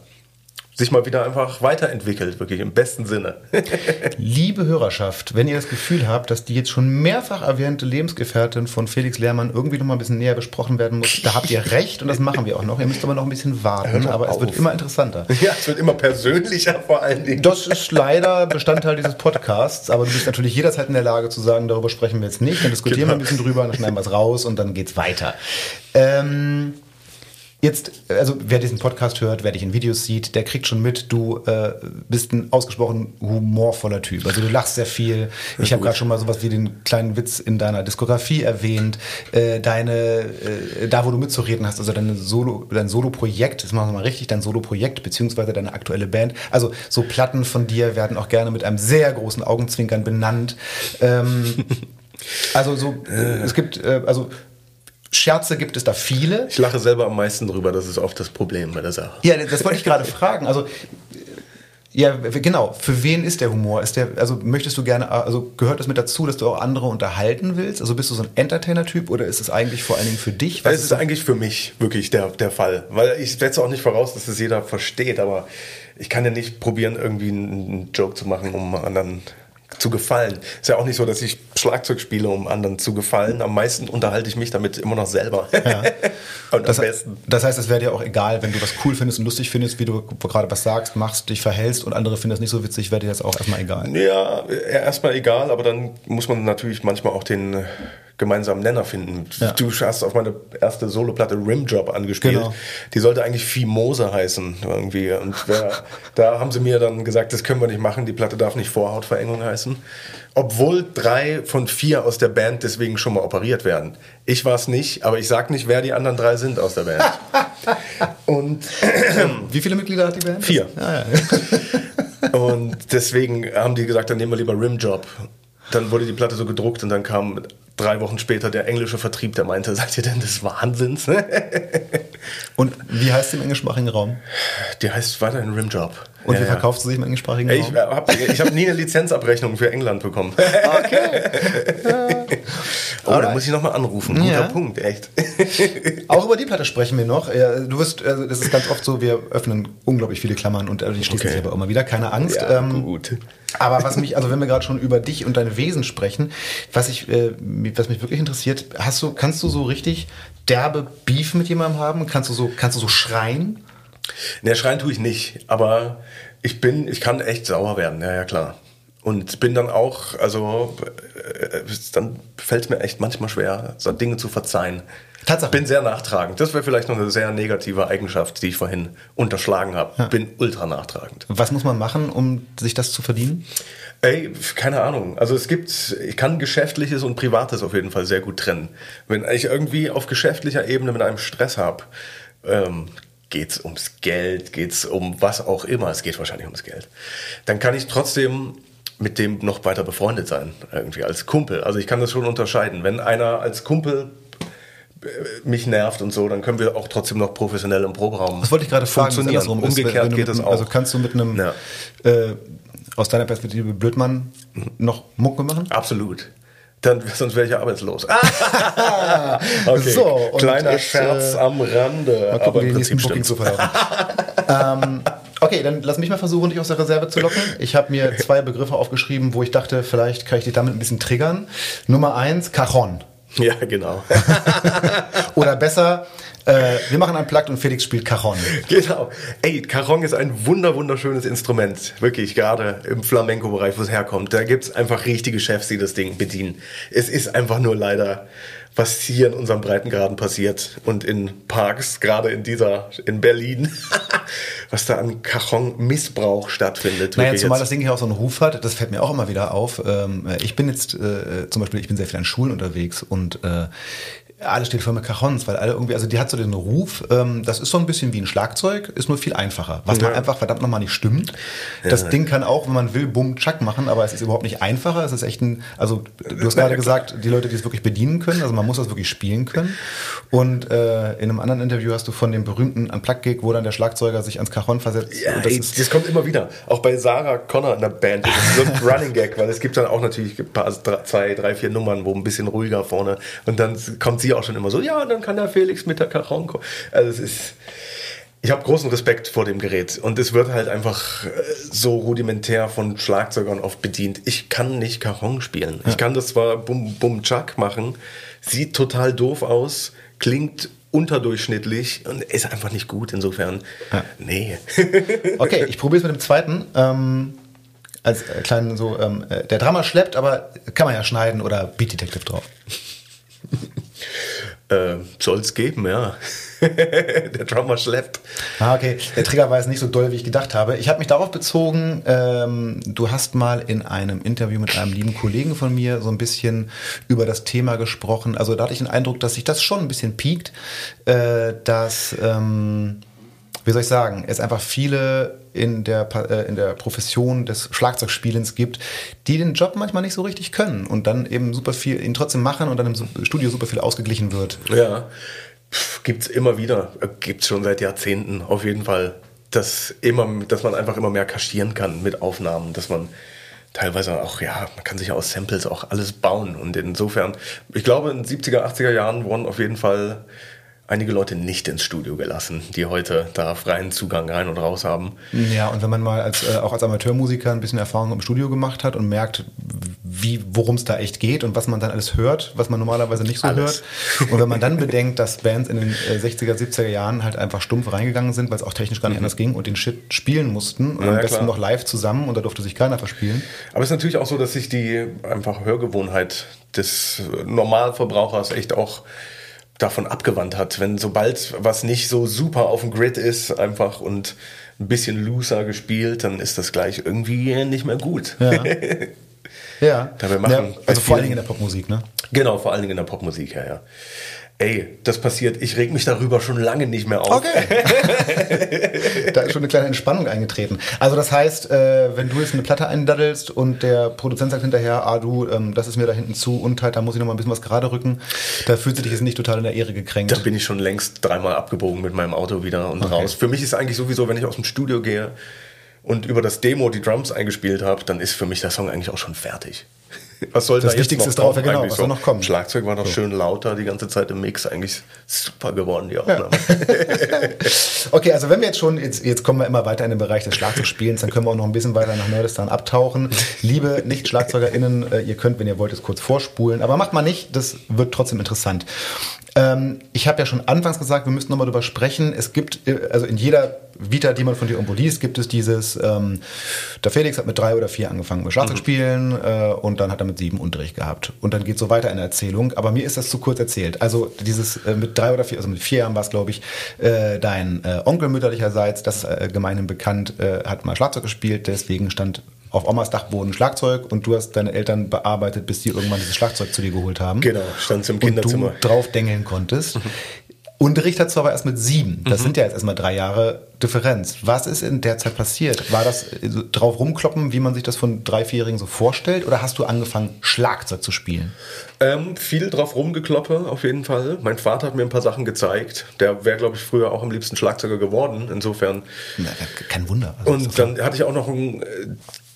sich mal wieder einfach weiterentwickelt, wirklich im besten Sinne. Liebe Hörerschaft, wenn ihr das Gefühl habt, dass die jetzt schon mehrfach erwähnte Lebensgefährtin von Felix Lehrmann irgendwie noch mal ein bisschen näher besprochen werden muss, da habt ihr recht und das machen wir auch noch. Ihr müsst aber noch ein bisschen warten, aber auf. es wird immer interessanter. Ja, es wird immer persönlicher vor allen Dingen. Das ist leider Bestandteil dieses Podcasts, aber du bist natürlich jederzeit in der Lage zu sagen, darüber sprechen wir jetzt nicht, dann diskutieren genau. wir ein bisschen drüber, dann schneiden wir es raus und dann geht's weiter. Ähm, Jetzt, also wer diesen Podcast hört, wer dich in Videos sieht, der kriegt schon mit, du äh, bist ein ausgesprochen humorvoller Typ. Also du lachst sehr viel. Ich habe gerade schon mal sowas wie den kleinen Witz in deiner Diskografie erwähnt. Äh, deine, äh, da wo du mitzureden hast, also deine Solo, dein Solo-Projekt, das machen wir mal richtig, dein Solo-Projekt, beziehungsweise deine aktuelle Band. Also so Platten von dir werden auch gerne mit einem sehr großen Augenzwinkern benannt. Ähm, also so, äh, es gibt, äh, also Scherze gibt es da viele. Ich lache selber am meisten drüber, das ist oft das Problem bei der Sache. Ja, das wollte ich gerade fragen. Also ja, genau. Für wen ist der Humor? Ist der, also möchtest du gerne, also gehört das mit dazu, dass du auch andere unterhalten willst? Also bist du so ein Entertainer-Typ oder ist es eigentlich vor allen Dingen für dich? Was es ist, ist eigentlich für mich wirklich der, der Fall. Weil ich setze auch nicht voraus, dass es jeder versteht, aber ich kann ja nicht probieren, irgendwie einen Joke zu machen, um anderen zu gefallen. Ist ja auch nicht so, dass ich Schlagzeug spiele, um anderen zu gefallen. Am meisten unterhalte ich mich damit immer noch selber. Ja. und das, am besten. Das heißt, es wäre dir auch egal, wenn du was cool findest und lustig findest, wie du gerade was sagst, machst, dich verhältst und andere finden das nicht so witzig, wäre dir das auch erstmal egal. Ja, erstmal egal, aber dann muss man natürlich manchmal auch den gemeinsamen Nenner finden. Ja. Du hast auf meine erste Soloplatte Rimjob angespielt. Genau. Die sollte eigentlich Fimose heißen irgendwie. Und wer, da haben sie mir dann gesagt, das können wir nicht machen, die Platte darf nicht Vorhautverengung heißen. Obwohl drei von vier aus der Band deswegen schon mal operiert werden. Ich war es nicht, aber ich sag nicht, wer die anderen drei sind aus der Band. Und wie viele Mitglieder hat die Band? Vier. Ah, ja. Und deswegen haben die gesagt, dann nehmen wir lieber Rimjob. dann wurde die Platte so gedruckt und dann kam drei Wochen später der englische Vertrieb, der meinte, seid ihr denn des Wahnsinns? Und wie heißt sie im englischsprachigen Raum? Die heißt weiterhin Rimjob. Und Ja, wie du sie im englischsprachigen Ich Raum? habe ich hab nie eine Lizenzabrechnung für England bekommen. Okay. Oh, da muss ich nochmal anrufen. Guter Ja. Punkt, echt. Auch über die Platte sprechen wir noch. Du wirst, also das ist ganz oft so, wir öffnen unglaublich viele Klammern und äh, die schließen Okay. sich aber immer wieder. Keine Angst. Ja, Ähm, gut. Aber was mich, also wenn wir gerade schon über dich und dein Wesen sprechen, was ich, äh, was mich wirklich interessiert, hast du, kannst du so richtig derbe Beef mit jemandem haben? Kannst du so, kannst du so schreien? Ne, schreien tue ich nicht, aber ich bin, ich kann echt sauer werden, ja, ja, klar. Und bin dann auch, also, äh, dann fällt es mir echt manchmal schwer, so Dinge zu verzeihen. Tatsache. Bin sehr nachtragend. Das wäre vielleicht noch eine sehr negative Eigenschaft, die ich vorhin unterschlagen habe. Bin ultra nachtragend. Was muss man machen, um sich das zu verdienen? Ey, keine Ahnung. Also es gibt, ich kann Geschäftliches und Privates auf jeden Fall sehr gut trennen. Wenn ich irgendwie auf geschäftlicher Ebene mit einem Stress habe, ähm, geht's ums Geld, geht's um was auch immer, es geht wahrscheinlich ums Geld, dann kann ich trotzdem mit dem noch weiter befreundet sein, irgendwie als Kumpel. Also ich kann das schon unterscheiden. Wenn einer als Kumpel äh, mich nervt und so, dann können wir auch trotzdem noch professionell im Proberaum Das wollte ich gerade fragen. andersrum ist. Umgekehrt geht einem- auch. Also kannst du mit einem, Ja. äh, aus deiner Perspektive Blödmann noch Mucke machen? Absolut. Dann, sonst wäre ich ja arbeitslos. okay. So, Kleiner jetzt, Scherz äh, am Rande. Mal aber gucken, wie im Prinzip Booking zu ähm, okay, dann lass mich mal versuchen, dich aus der Reserve zu locken. Ich habe mir zwei Begriffe aufgeschrieben, wo ich dachte, vielleicht kann ich dich damit ein bisschen triggern. Nummer eins, Cajon. Ja, genau. Oder besser, äh, wir machen ein Plakt und Felix spielt Cajon. genau. Ey, Cajon ist ein wunder, wunderschönes Instrument. Wirklich, gerade im Flamenco-Bereich, wo es herkommt. Da gibt's einfach richtige Chefs, die das Ding bedienen. Es ist einfach nur leider, was hier in unserem Breitengraden passiert und in Parks, gerade in dieser, in Berlin, was da an Cajon-Missbrauch stattfindet. Naja, zumal jetzt. das Ding hier auch so einen Ruf hat, das fällt mir auch immer wieder auf. Ähm, äh, ich bin jetzt äh, zum Beispiel, ich bin sehr viel an Schulen unterwegs und äh, alles steht voll mit Cajons, weil alle irgendwie, also die hat so den Ruf, ähm, das ist so ein bisschen wie ein Schlagzeug, ist nur viel einfacher, was man Ja. einfach verdammt nochmal nicht stimmt. Das Ding kann auch, wenn man will, bumm, tschack machen, aber es ist überhaupt nicht einfacher, es ist echt ein, also du hast gerade gesagt, die Leute, die es wirklich bedienen können, also man muss das wirklich spielen können und äh, in einem anderen Interview hast du von dem berühmten Unplugged-Gig, wo dann der Schlagzeuger sich ans Cajon versetzt. Ja, und das ey, ist, das kommt immer wieder. Auch bei Sarah Connor in der Band. Das ist so ein Running Gag, weil es gibt dann auch natürlich ein paar, drei- zwei, drei, vier Nummern, wo ein bisschen ruhiger vorne. Und dann kommt sie auch schon immer so, ja, dann kann der Felix mit der Cajon kommen. Also es ist. Ich habe großen Respekt vor dem Gerät und es wird halt einfach äh, so rudimentär von Schlagzeugern oft bedient. Ich kann nicht Cajon spielen. Ich kann das zwar bum bum chuck machen, sieht total doof aus, klingt unterdurchschnittlich und ist einfach nicht gut. Insofern, nee. Okay, ich probiere es mit dem zweiten. Ähm, als äh, kleinen so, ähm, äh, der Drama schleppt, aber kann man ja schneiden oder Beat Detective drauf. Äh, soll's geben, ja. der Drummer schleppt. Ah, okay. Der Trigger war jetzt nicht so doll, wie ich gedacht habe. Ich habe mich darauf bezogen, ähm, du hast mal in einem Interview mit einem lieben Kollegen von mir so ein bisschen über das Thema gesprochen. Also da hatte ich den Eindruck, dass sich das schon ein bisschen piekt, äh, dass, ähm, wie soll ich sagen, es einfach viele in der, äh, in der Profession des Schlagzeugspielens gibt, die den Job manchmal nicht so richtig können und dann eben super viel, ihn trotzdem machen und dann im Studio super viel ausgeglichen wird. Ja. Pff, gibt's immer wieder. Äh, Gibt's schon seit Jahrzehnten auf jeden Fall. Dass, immer, dass man einfach immer mehr kaschieren kann mit Aufnahmen, dass man teilweise auch, ja, man kann sich aus Samples auch alles bauen. Und insofern, ich glaube, in den 70er, 80er Jahren wurden auf jeden Fall einige Leute nicht ins Studio gelassen, die heute da freien Zugang rein und raus haben. Ja, und wenn man mal als, äh, auch als Amateurmusiker ein bisschen Erfahrung im Studio gemacht hat und merkt, wie, worum es da echt geht und was man dann alles hört, was man normalerweise nicht so Alles. hört. Und wenn man dann bedenkt, dass Bands in den äh, 60er, 70er Jahren halt einfach stumpf reingegangen sind, weil es auch technisch gar nicht anders ging und den Shit spielen mussten und Ja, am besten klar. noch live zusammen und da durfte sich keiner verspielen. Aber es ist natürlich auch so, dass sich die einfach Hörgewohnheit des Normalverbrauchers echt auch davon abgewandt hat. Wenn sobald was nicht so super auf dem Grid ist, einfach und ein bisschen looser gespielt, dann ist das gleich irgendwie nicht mehr gut. Ja. Ja. Dabei machen ja, also vor allen Dingen in der Popmusik, ne? Genau, vor allen Dingen in der Popmusik, ja, ja. Ey, das passiert, ich reg mich darüber schon lange nicht mehr auf. da ist schon eine kleine Entspannung eingetreten. Also das heißt, äh, wenn du jetzt eine Platte eindaddelst und der Produzent sagt hinterher, ah du, ähm, das ist mir da hinten zu untight, da muss ich noch mal ein bisschen was gerade rücken, da fühlt sich dich jetzt nicht total in der Ehre gekränkt. Da bin ich schon längst dreimal abgebogen mit meinem Auto wieder und raus. Für mich ist eigentlich sowieso, wenn ich aus dem Studio gehe und über das Demo die Drums eingespielt habe, dann ist für mich der Song eigentlich auch schon fertig. Was soll Das da Wichtigste ist drauf, ja genau, was soll noch kommen? Schlagzeug war noch schön lauter die ganze Zeit im Mix, eigentlich super geworden die Aufnahme. Okay, also wenn wir jetzt schon, jetzt, jetzt kommen wir immer weiter in den Bereich des Schlagzeugspielens, dann können wir auch noch ein bisschen weiter nach Nerdistan abtauchen. Liebe Nicht-SchlagzeugerInnen, äh, ihr könnt, wenn ihr wollt, es kurz vorspulen, aber macht mal nicht, das wird trotzdem interessant. Ähm, ich habe ja schon anfangs gesagt, wir müssen nochmal drüber sprechen. Es gibt, äh, also in jeder Vita, die man von dir irgendwo liest, gibt es dieses, ähm, der Felix hat mit drei oder vier angefangen mit Schlagzeugspielen äh, und dann hat er mit sieben Unterricht gehabt. Und dann geht so weiter in der Erzählung. Aber mir ist das zu kurz erzählt. Also dieses äh, mit drei oder vier, also mit vier Jahren war es, glaube ich, äh, dein äh, Onkel mütterlicherseits, das ist äh, gemeinhin bekannt, äh, hat mal Schlagzeug gespielt, deswegen stand auf Omas Dachboden Schlagzeug und du hast deine Eltern bearbeitet, bis die irgendwann dieses Schlagzeug zu dir geholt haben. Genau, stand's im Kinderzimmer. Und du drauf dengeln konntest. Unterricht hast du aber erst mit sieben. Das sind ja jetzt erstmal drei Jahre Differenz. Was ist in der Zeit passiert? War das äh, drauf rumkloppen, wie man sich das von drei, vierjährigen so vorstellt? Oder hast du angefangen, Schlagzeug zu spielen? Ähm, viel drauf rumgekloppe, auf jeden Fall. Mein Vater hat mir ein paar Sachen gezeigt. Der wäre, glaube ich, früher auch am liebsten Schlagzeuger geworden. Insofern. Na, kein Wunder. Also, Und dann hatte ich auch noch einen, äh,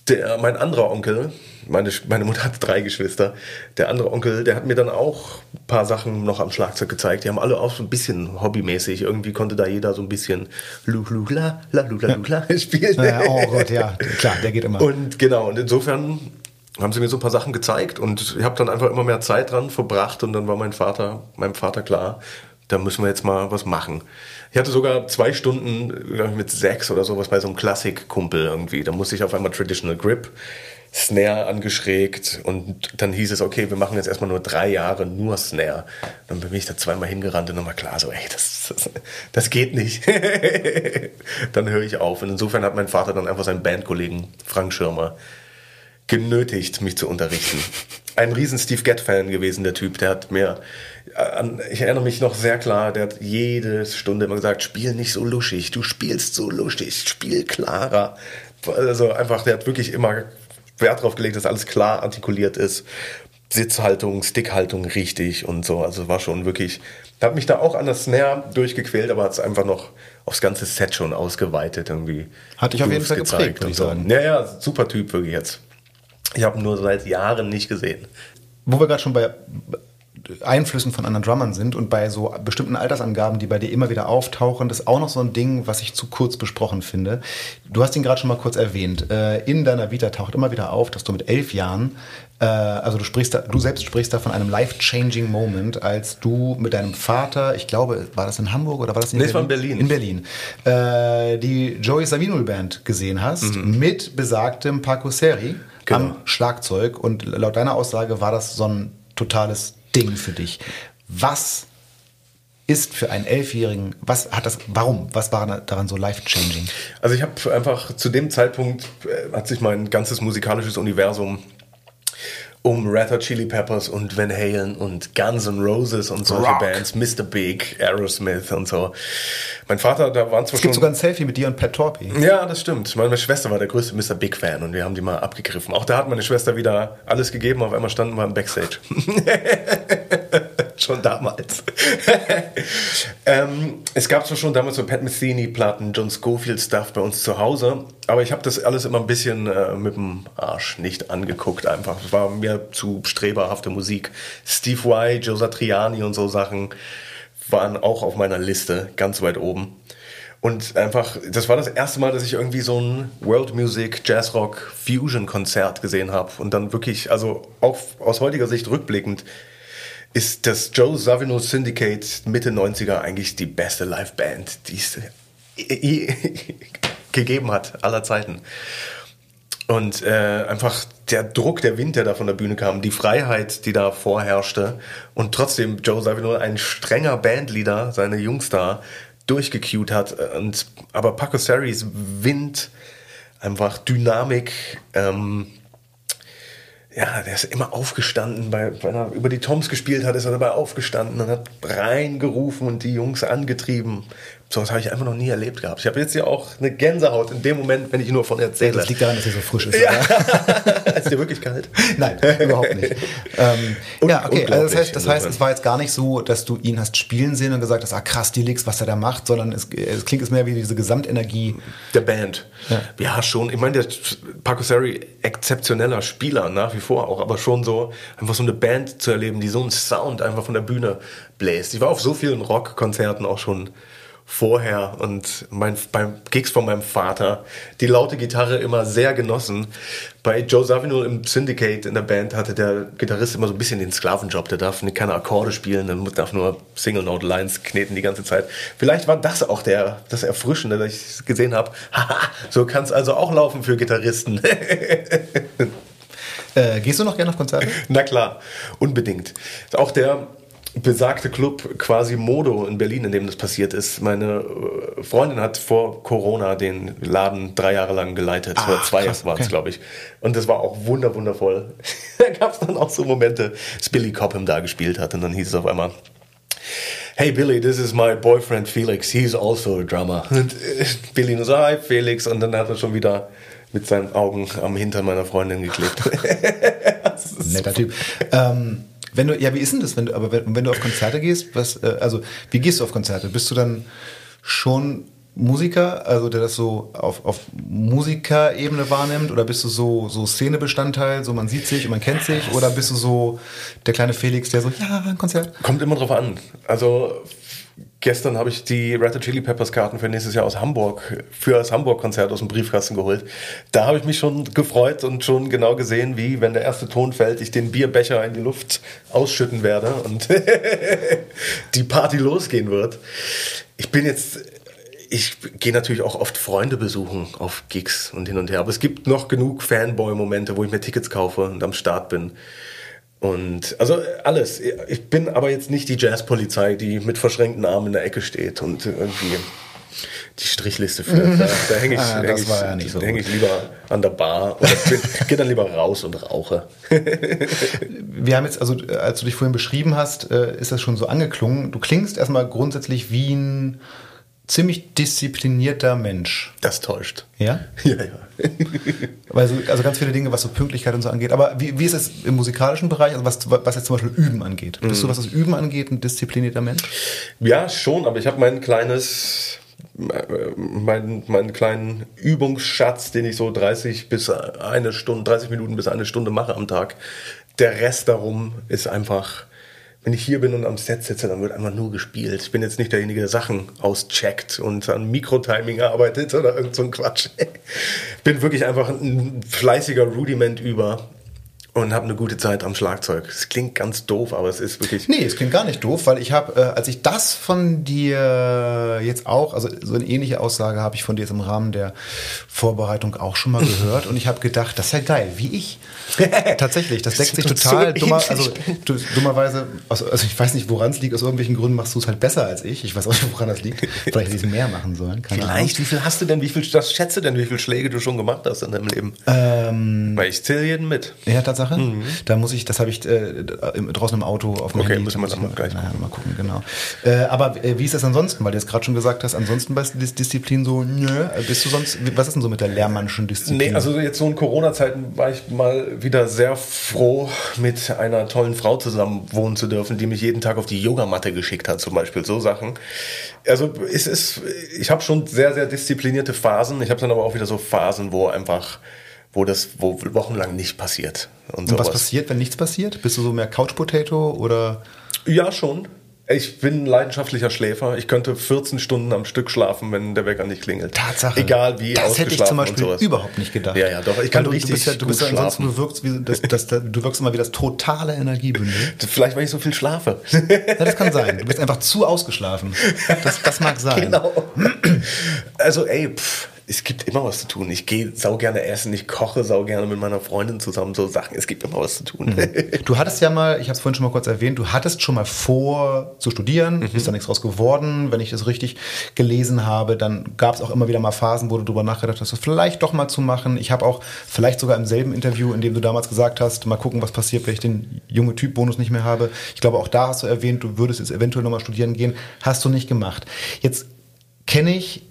der, mein anderer Onkel, meine, meine Mutter hat drei Geschwister, der andere Onkel, der hat mir dann auch ein paar Sachen noch am Schlagzeug gezeigt. Die haben alle auch so ein bisschen hobbymäßig. Irgendwie konnte da jeder so ein bisschen lu lu la la lu la lu la spielen. ja, oh Gott, ja, klar, der geht immer. Und genau, und insofern haben sie mir so ein paar Sachen gezeigt und ich habe dann einfach immer mehr Zeit dran verbracht und dann war mein Vater, meinem Vater klar, da müssen wir jetzt mal was machen. Ich hatte sogar zwei Stunden ich, mit sechs oder sowas bei so einem Klassikkumpel irgendwie. Da musste ich auf einmal Traditional Grip, Snare angeschrägt und dann hieß es, okay, wir machen jetzt erstmal nur drei Jahre nur Snare. Dann bin ich da zweimal hingerannt und war klar so, ey, das, das, das geht nicht. dann höre ich auf. Und insofern hat mein Vater dann einfach seinen Bandkollegen Frank Schirmer genötigt, mich zu unterrichten. Ein riesen Steve Gadd-Fan gewesen, der Typ. Der hat mir, an, ich erinnere mich noch sehr klar, der hat jede Stunde immer gesagt, spiel nicht so luschig, du spielst so luschig, spiel klarer. Also einfach, der hat wirklich immer Wert drauf gelegt, dass alles klar artikuliert ist. Sitzhaltung, Stickhaltung richtig und so. Also war schon wirklich, hat mich da auch an der Snare durchgequält, aber hat es einfach noch aufs ganze Set schon ausgeweitet irgendwie. Hat dich auf jeden Fall geprägt, und ich so. sagen. Ja, ja, super Typ wirklich jetzt. Ich habe ihn nur seit Jahren nicht gesehen. Wo wir gerade schon bei Einflüssen von anderen Drummern sind und bei so bestimmten Altersangaben, die bei dir immer wieder auftauchen, das ist auch noch so ein Ding, was ich zu kurz besprochen finde. Du hast ihn gerade schon mal kurz erwähnt. Äh, In deiner Vita taucht immer wieder auf, dass du mit elf Jahren, äh, also du sprichst da, du selbst sprichst da von einem life-changing Moment, als du mit deinem Vater, ich glaube, war das in Hamburg oder war das in Nee, Berlin. In Berlin. Äh, Die Joey Savinul Band gesehen hast mit besagtem Paco Seri Mhm. Genau. am Schlagzeug und laut deiner Aussage war das so ein totales Ding für dich. Was ist für einen Elfjährigen, was hat das, warum, was war daran so life-changing? Also ich habe einfach zu dem Zeitpunkt äh, hat sich mein ganzes musikalisches Universum um Red Hot Chili Peppers und Van Halen und Guns N' Roses und solche Rock. Bands, Mr. Big, Aerosmith und so. Mein Vater, da waren zwar Es gibt sogar ein Selfie mit dir und Pat Torpy. Ja, das stimmt. Meine Schwester war der größte Mr. Big Fan und wir haben die mal abgegriffen. Auch da hat meine Schwester wieder alles gegeben. Auf einmal standen wir im Backstage. schon damals. ähm, es gab zwar schon damals so Pat Metheny-Platten, John Schofield-Stuff bei uns zu Hause, aber ich habe das alles immer ein bisschen äh, mit dem Arsch nicht angeguckt einfach. Es war mir zu streberhafte Musik. Steve Vai, Joe Satriani und so Sachen waren auch auf meiner Liste ganz weit oben. Und einfach, das war das erste Mal, dass ich irgendwie so ein World Music, Jazz Rock, Fusion Konzert gesehen habe. Und dann wirklich, also auch aus heutiger Sicht rückblickend, ist das Joe Savino Syndicate Mitte 90er eigentlich die beste Liveband, die es gegeben hat, aller Zeiten. Und äh, einfach der Druck, der Wind, der da von der Bühne kam, die Freiheit, die da vorherrschte und trotzdem Joe Savino ein strenger Bandleader, seine Jungs da durchgecued hat und aber Paco Seris Wind, einfach Dynamik, ähm, ja, der ist immer aufgestanden, bei, wenn er über die Toms gespielt hat, ist er dabei aufgestanden und hat reingerufen und die Jungs angetrieben. So was habe ich einfach noch nie erlebt gehabt. Ich habe jetzt ja auch eine Gänsehaut in dem Moment, wenn ich nur von erzähle. Das liegt daran, dass er so frisch ist. Ja. ist dir wirklich kalt? Nein, überhaupt nicht. Ähm, ja, okay. Also das heißt, das heißt, es war jetzt gar nicht so, dass du ihn hast spielen sehen und gesagt hast, ah krass, die Licks, was er da macht, sondern es, es klingt es mehr wie diese Gesamtenergie. Der Band. Ja, ja schon. Ich meine, der Paco Seri, exzeptioneller Spieler nach wie vor auch, aber schon so, einfach so eine Band zu erleben, die so einen Sound einfach von der Bühne bläst. Ich war auf so vielen Rockkonzerten auch schon vorher und mein, beim Gigs von meinem Vater die laute Gitarre immer sehr genossen. Bei Joe Savino im Syndicate in der Band hatte der Gitarrist immer so ein bisschen den Sklavenjob. Der darf keine Akkorde spielen, der darf nur Single-Note-Lines kneten die ganze Zeit. Vielleicht war das auch der, das Erfrischende, dass ich gesehen habe. Haha, so kann es also auch laufen für Gitarristen. äh, gehst du noch gerne auf Konzerte? Na klar, unbedingt. Auch der besagte Club quasi Modo in Berlin, in dem das passiert ist. Meine äh, Freundin hat vor Corona den Laden drei Jahre lang geleitet. Ach, oder zwei Jahre waren es, okay. glaube ich. Und das war auch wunder, wundervoll. da gab es dann auch so Momente, dass Billy Cobham da gespielt hat und dann hieß es auf einmal, Hey Billy, this is my boyfriend Felix. He's also a drummer. Und äh, Billy nur so, hi Felix. Und dann hat er schon wieder mit seinen Augen am Hintern meiner Freundin geklebt. Netter Typ. Ähm, wenn du, ja, wie ist denn das, wenn du, aber wenn, wenn du auf Konzerte gehst, was, äh, also wie gehst du auf Konzerte? Bist du dann schon Musiker, also der das so auf, auf Musikerebene wahrnimmt, oder bist du so, so Szenebestandteil, so man sieht sich und man kennt sich, oder bist du so der kleine Felix, der so, ja, ein Konzert? Kommt immer drauf an. Also Gestern habe ich die Red Chili Peppers Karten für nächstes Jahr aus Hamburg, für das Hamburg-Konzert aus dem Briefkasten geholt. Da habe ich mich schon gefreut und schon genau gesehen, wie, wenn der erste Ton fällt, ich den Bierbecher in die Luft ausschütten werde und die Party losgehen wird. Ich bin jetzt ich gehe natürlich auch oft Freunde besuchen auf Gigs und hin und her. Aber es gibt noch genug Fanboy-Momente, wo ich mir Tickets kaufe und am Start bin. Und also alles. Ich bin aber jetzt nicht die Jazzpolizei, die mit verschränkten Armen in der Ecke steht und irgendwie die Strichliste führt. Da, da hänge ich, ah, häng ich, ja so häng ich lieber an der Bar oder gehe dann lieber raus und rauche. Wir haben jetzt, also als du dich vorhin beschrieben hast, äh, ist das schon so angeklungen. Du klingst erstmal grundsätzlich wie ein ziemlich disziplinierter Mensch. Das täuscht. Ja? Ja, ja. also, also ganz viele Dinge, was so Pünktlichkeit und so angeht. Aber wie, wie ist es im musikalischen Bereich, also was, was jetzt zum Beispiel Üben angeht? Bist mhm. du, was das Üben angeht, ein disziplinierter Mensch? Ja, schon, aber ich habe mein kleines, meinen, meinen kleinen Übungsschatz, den ich so 30 bis eine Stunde, 30 Minuten bis eine Stunde mache am Tag. Der Rest darum ist einfach wenn ich hier bin und am Set sitze, dann wird einfach nur gespielt. Ich bin jetzt nicht derjenige, der Sachen auscheckt und an Mikrotiming arbeitet oder irgend so ein Quatsch. bin wirklich einfach ein fleißiger Rudiment über und habe eine gute Zeit am Schlagzeug. Es klingt ganz doof, aber es ist wirklich. Nee, es klingt gar nicht doof, weil ich habe, äh, als ich das von dir jetzt auch, also so eine ähnliche Aussage habe ich von dir jetzt im Rahmen der Vorbereitung auch schon mal gehört und ich habe gedacht, das ist ja geil, wie ich. Tatsächlich, das deckt sich total so dummer, also du, dummerweise, also, also, ich weiß nicht, woran es liegt, aus irgendwelchen Gründen machst du es halt besser als ich. Ich weiß auch nicht, woran das liegt. Vielleicht hätte ich mehr machen sollen. Keine Vielleicht, Ahnung. wie viel hast du denn, wie viel, das schätze denn, wie viele Schläge du schon gemacht hast in deinem Leben? Ähm, weil ich zähle jeden mit. Ja, tatsächlich. Sache. Mhm. Da muss ich, das habe ich äh, draußen im Auto auf dem Okay, Handy. müssen wir dann mal gleich naja, mal gucken. Genau. Äh, aber äh, wie ist das ansonsten? Weil du jetzt gerade schon gesagt hast, ansonsten bei Dis Disziplin so, nö, bist du sonst, was ist denn so mit der Lehrmannschen Disziplin? Nee, also jetzt so in Corona-Zeiten war ich mal wieder sehr froh, mit einer tollen Frau zusammen wohnen zu dürfen, die mich jeden Tag auf die Yogamatte geschickt hat, zum Beispiel. So Sachen. Also es ist, ich habe schon sehr, sehr disziplinierte Phasen. Ich habe dann aber auch wieder so Phasen, wo einfach wo das wo wochenlang nicht passiert. Und, und was passiert, wenn nichts passiert? Bist du so mehr Couch Potato oder? Ja, schon. Ich bin ein leidenschaftlicher Schläfer. Ich könnte 14 Stunden am Stück schlafen, wenn der Wecker nicht klingelt. Tatsache. Egal wie Das hätte ich zum Beispiel überhaupt nicht gedacht. Ja, ja, doch. Ich kann du, richtig du bist ja, du bist ja ansonsten, du wirkst, wie, das, das, das, du wirkst immer wie das totale Energiebündel. Vielleicht, weil ich so viel schlafe. Ja, das kann sein. Du bist einfach zu ausgeschlafen. Das, das mag sein. Genau. Also, ey, pff es gibt immer was zu tun. Ich gehe sau gerne essen, ich koche sau gerne mit meiner Freundin zusammen so Sachen. Es gibt immer was zu tun. Mhm. Du hattest ja mal, ich habe es vorhin schon mal kurz erwähnt, du hattest schon mal vor zu studieren, mhm. ist da nichts draus geworden. Wenn ich das richtig gelesen habe, dann gab es auch immer wieder mal Phasen, wo du darüber nachgedacht hast, das vielleicht doch mal zu machen. Ich habe auch vielleicht sogar im selben Interview, in dem du damals gesagt hast, mal gucken, was passiert, wenn ich den junge Typ-Bonus nicht mehr habe. Ich glaube, auch da hast du erwähnt, du würdest jetzt eventuell nochmal studieren gehen. Hast du nicht gemacht. Jetzt kenne ich